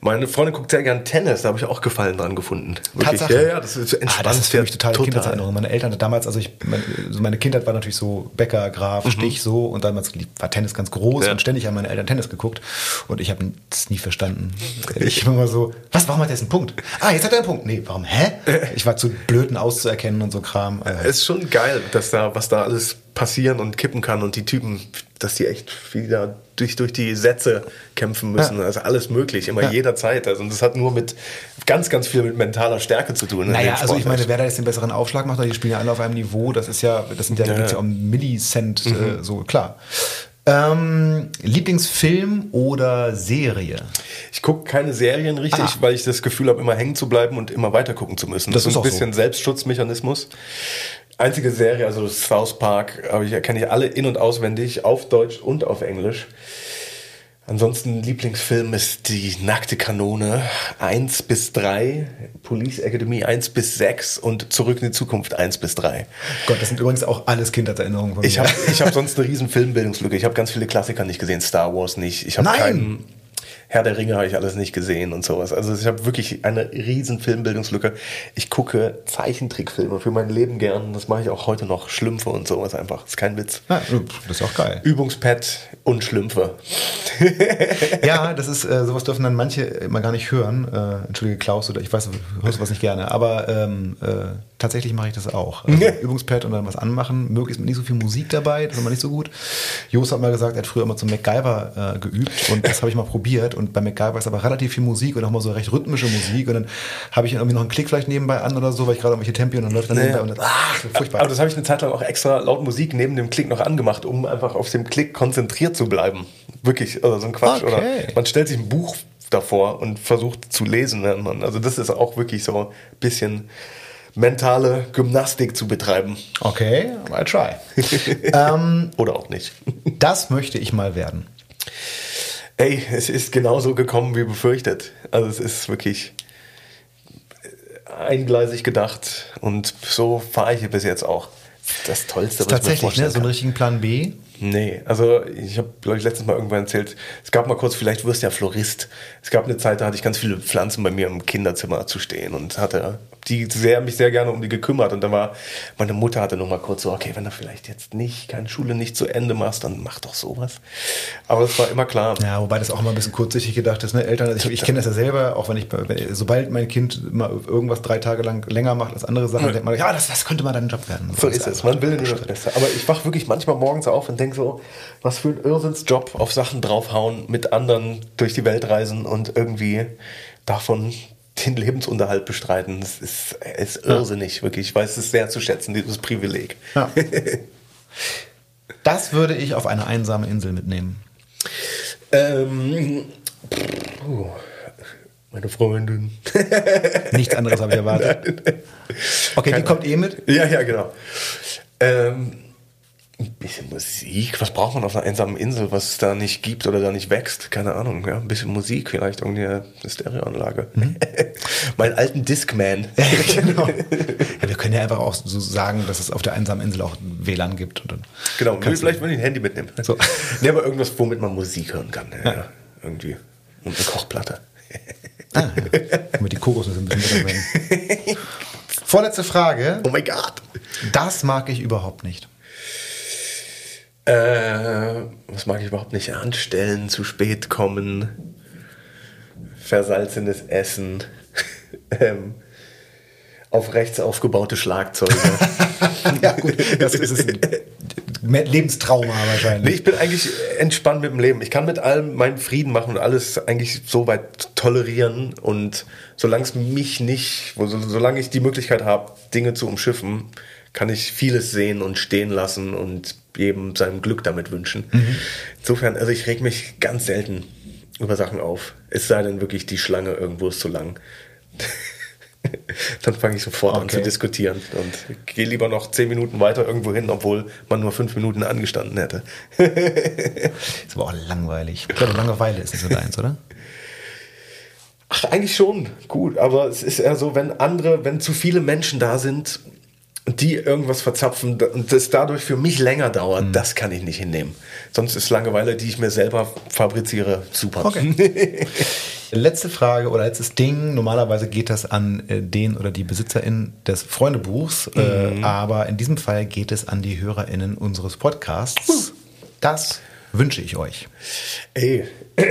Meine Freundin guckt sehr gern Tennis, da habe ich auch Gefallen dran gefunden. Wirklich. Tatsache. Ja, ja, das ist Ah, entspannt. das ist für mich ja, totale Kindheitserinnerung. Meine Eltern damals, also ich, meine, so meine Kindheit war natürlich so Bäcker, Graf, Stich so und damals war Tennis ganz groß Mhm. Ja. und ständig haben meine Eltern Tennis geguckt und ich habe es nie verstanden. Ich war immer so, was, warum hat er jetzt einen Punkt? Ah, jetzt hat er einen Punkt. Nee, warum, hä? Ich war zu blöd, ihn auszuerkennen und so Kram. Äh, Es ist schon geil, dass da, was da alles passieren und kippen kann und die Typen, dass die echt wieder durch, durch die Sätze kämpfen müssen. Ja. Also alles möglich, immer Ja. jederzeit. Also und das hat nur mit ganz, ganz viel mit mentaler Stärke zu tun. Naja, also ich meine, wer da jetzt den besseren Aufschlag macht, die spielen ja alle auf einem Niveau, das ist ja, das sind ja, geht's ja um Millicent, Mhm. äh, so klar. Ähm, Lieblingsfilm oder Serie? Ich gucke keine Serien richtig, Ah. weil ich das Gefühl habe, immer hängen zu bleiben und immer weiter gucken zu müssen. Das Das, ist auch ein bisschen so. Selbstschutzmechanismus. Einzige Serie, also South Park, aber ich kenne ich alle in- und auswendig, auf Deutsch und auf Englisch. Ansonsten Lieblingsfilm ist die Nackte Kanone 1 bis 3, Police Academy 1 bis 6 und Zurück in die Zukunft 1 bis 3. Gott, das sind übrigens auch alles Kindheitserinnerungen von Ich mir. habe ich hab sonst eine riesen Filmbildungslücke. Ich habe ganz viele Klassiker nicht gesehen, Star Wars nicht. Ich habe Nein! keinen Herr der Ringe habe ich alles nicht gesehen und sowas. Also ich habe wirklich eine riesen Filmbildungslücke. Ich gucke Zeichentrickfilme für mein Leben gern. Das mache ich auch heute noch. Schlümpfe und sowas einfach. Ist kein Witz. Ja, das ist auch geil. Übungspad und Schlümpfe. Ja, das ist, äh, sowas dürfen dann manche immer gar nicht hören. Äh, Entschuldige Klaus, oder ich weiß, du hörst sowas nicht gerne, aber ähm, äh, tatsächlich mache ich das auch. Also Übungspad und dann was anmachen, möglichst mit nicht so viel Musik dabei, das ist immer nicht so gut. Jos hat mal gesagt, er hat früher immer zum MacGyver äh, geübt und das habe ich mal probiert und bei MacGyver ist aber relativ viel Musik und auch mal so recht rhythmische Musik und dann habe ich irgendwie noch einen Klick vielleicht nebenbei an oder so, weil ich gerade irgendwelche Tempi und dann läuft dann nebenbei und dann, ach, furchtbar. Aber das habe ich eine Zeit lang auch extra laut Musik neben dem Klick noch angemacht, um einfach auf dem Klick konzentriert zu bleiben. Wirklich, also so ein Quatsch. Okay. Oder man stellt sich ein Buch davor und versucht zu lesen. man. Also das ist auch wirklich so ein bisschen mentale Gymnastik zu betreiben. Okay, I'll try. ähm, Oder auch nicht. das möchte ich mal werden. Ey, es ist genauso gekommen wie befürchtet. Also es ist wirklich eingleisig gedacht und so fahre ich hier bis jetzt auch. Das Tollste, was ich mir Tatsächlich, vorstellen ne? So einen richtigen Plan B. Nee, also ich habe, glaube ich, letztens mal irgendwann erzählt, es gab mal kurz, vielleicht wirst du ja Florist. Es gab eine Zeit, da hatte ich ganz viele Pflanzen bei mir im Kinderzimmer zu stehen und hatte die sehr, mich sehr gerne um die gekümmert. Und da war, meine Mutter hatte noch mal kurz so, okay, wenn du vielleicht jetzt nicht, keine Schule nicht zu Ende machst, dann mach doch sowas. Aber es war immer klar. Ja, wobei das auch immer ein bisschen kurzsichtig gedacht ist. Ne? Eltern, ich, ich kenne das ja selber, auch wenn ich, sobald mein Kind mal irgendwas drei Tage lang länger macht als andere Sachen, denkt man, ja, das, das könnte mal dein Job werden. So Das ist es. Man will nur das Beste. Aber ich wach wirklich manchmal morgens auf und denke so, was für ein Irrsinnsjob auf Sachen draufhauen, mit anderen durch die Welt reisen und irgendwie davon den Lebensunterhalt bestreiten. Das ist, ist irrsinnig, wirklich. Ich weiß es sehr zu schätzen, dieses Privileg. Ja. Das würde ich auf eine einsame Insel mitnehmen. Ähm, puh, meine Freundin. Nichts anderes habe ich erwartet. Okay, die Keine- kommt eh mit. Ja, ja, genau. Ähm, bisschen Musik. Was braucht man auf einer einsamen Insel, was es da nicht gibt oder da nicht wächst? Keine Ahnung. Ja, ein bisschen Musik, vielleicht irgendwie eine Stereoanlage. Meinen alten Discman. Genau. Ja, wir können ja einfach auch so sagen, dass es auf der einsamen Insel auch WLAN gibt. Und dann Genau, vielleicht ich ein Handy mitnehmen. So. Nee, aber irgendwas, womit man Musik hören kann. Ja, ja. Irgendwie. Und eine Kochplatte. Ah, ja. Damit die Kokosnüsse ein bisschen besser werden. Vorletzte Frage. Oh mein Gott. Das mag ich überhaupt nicht. Äh, was mag ich überhaupt nicht anstellen? Zu spät kommen. Versalzenes Essen. ähm, auf rechts aufgebaute Schlagzeuge. ja, gut. Das ist ein Lebenstrauma Nee, wahrscheinlich. ich bin eigentlich entspannt mit dem Leben. Ich kann mit allem meinen Frieden machen und alles eigentlich so weit tolerieren. Und solange es mich nicht, solange ich die Möglichkeit habe, Dinge zu umschiffen, kann ich vieles sehen und stehen lassen und jedem seinem Glück damit wünschen. Insofern, also ich reg mich ganz selten über Sachen auf. Es sei denn wirklich, die Schlange irgendwo ist zu lang. Dann fange ich sofort an Okay. zu diskutieren und gehe lieber noch zehn Minuten weiter irgendwo hin, obwohl man nur fünf Minuten angestanden hätte. Ist aber auch langweilig. Ich glaube, Langeweile ist nicht so deins, oder? Ach, eigentlich schon gut, aber es ist eher so, wenn andere, wenn zu viele Menschen da sind, die irgendwas verzapfen und das dadurch für mich länger dauert, das kann ich nicht hinnehmen. Sonst ist Langeweile, die ich mir selber fabriziere, super. Okay. Letzte Frage oder letztes Ding. Normalerweise geht das an äh, den oder die BesitzerInnen des Freundebuchs, äh, aber in diesem Fall geht es an die HörerInnen unseres Podcasts. Das wünsche ich euch. Ey,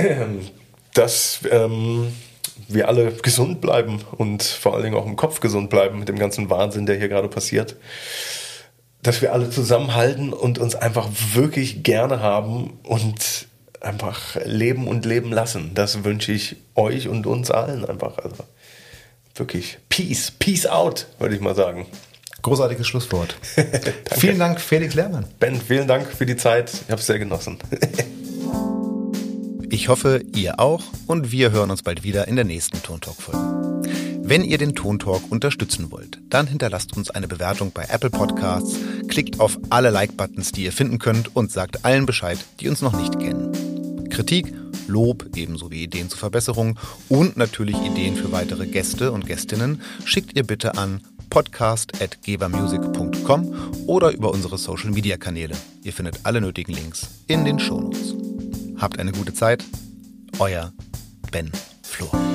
dass ähm, wir alle gesund bleiben und vor allen Dingen auch im Kopf gesund bleiben mit dem ganzen Wahnsinn, der hier gerade passiert. Dass wir alle zusammenhalten und uns einfach wirklich gerne haben und einfach leben und leben lassen. Das wünsche ich euch und uns allen einfach. Also wirklich Peace, Peace out, würde ich mal sagen. Großartiges Schlusswort. Vielen Dank, Felix Lehrmann. Ben, vielen Dank für die Zeit. Ich habe es sehr genossen. Ich hoffe, ihr auch und wir hören uns bald wieder in der nächsten Tontalk-Folge. Wenn ihr den Tontalk unterstützen wollt, dann hinterlasst uns eine Bewertung bei Apple Podcasts, klickt auf alle Like-Buttons, die ihr finden könnt und sagt allen Bescheid, die uns noch nicht kennen. Kritik, Lob, ebenso wie Ideen zur Verbesserung und natürlich Ideen für weitere Gäste und Gästinnen schickt ihr bitte an podcast.gebermusic.com oder über unsere Social-Media-Kanäle. Ihr findet alle nötigen Links in den Shownotes. Habt eine gute Zeit. Euer Ben Flor.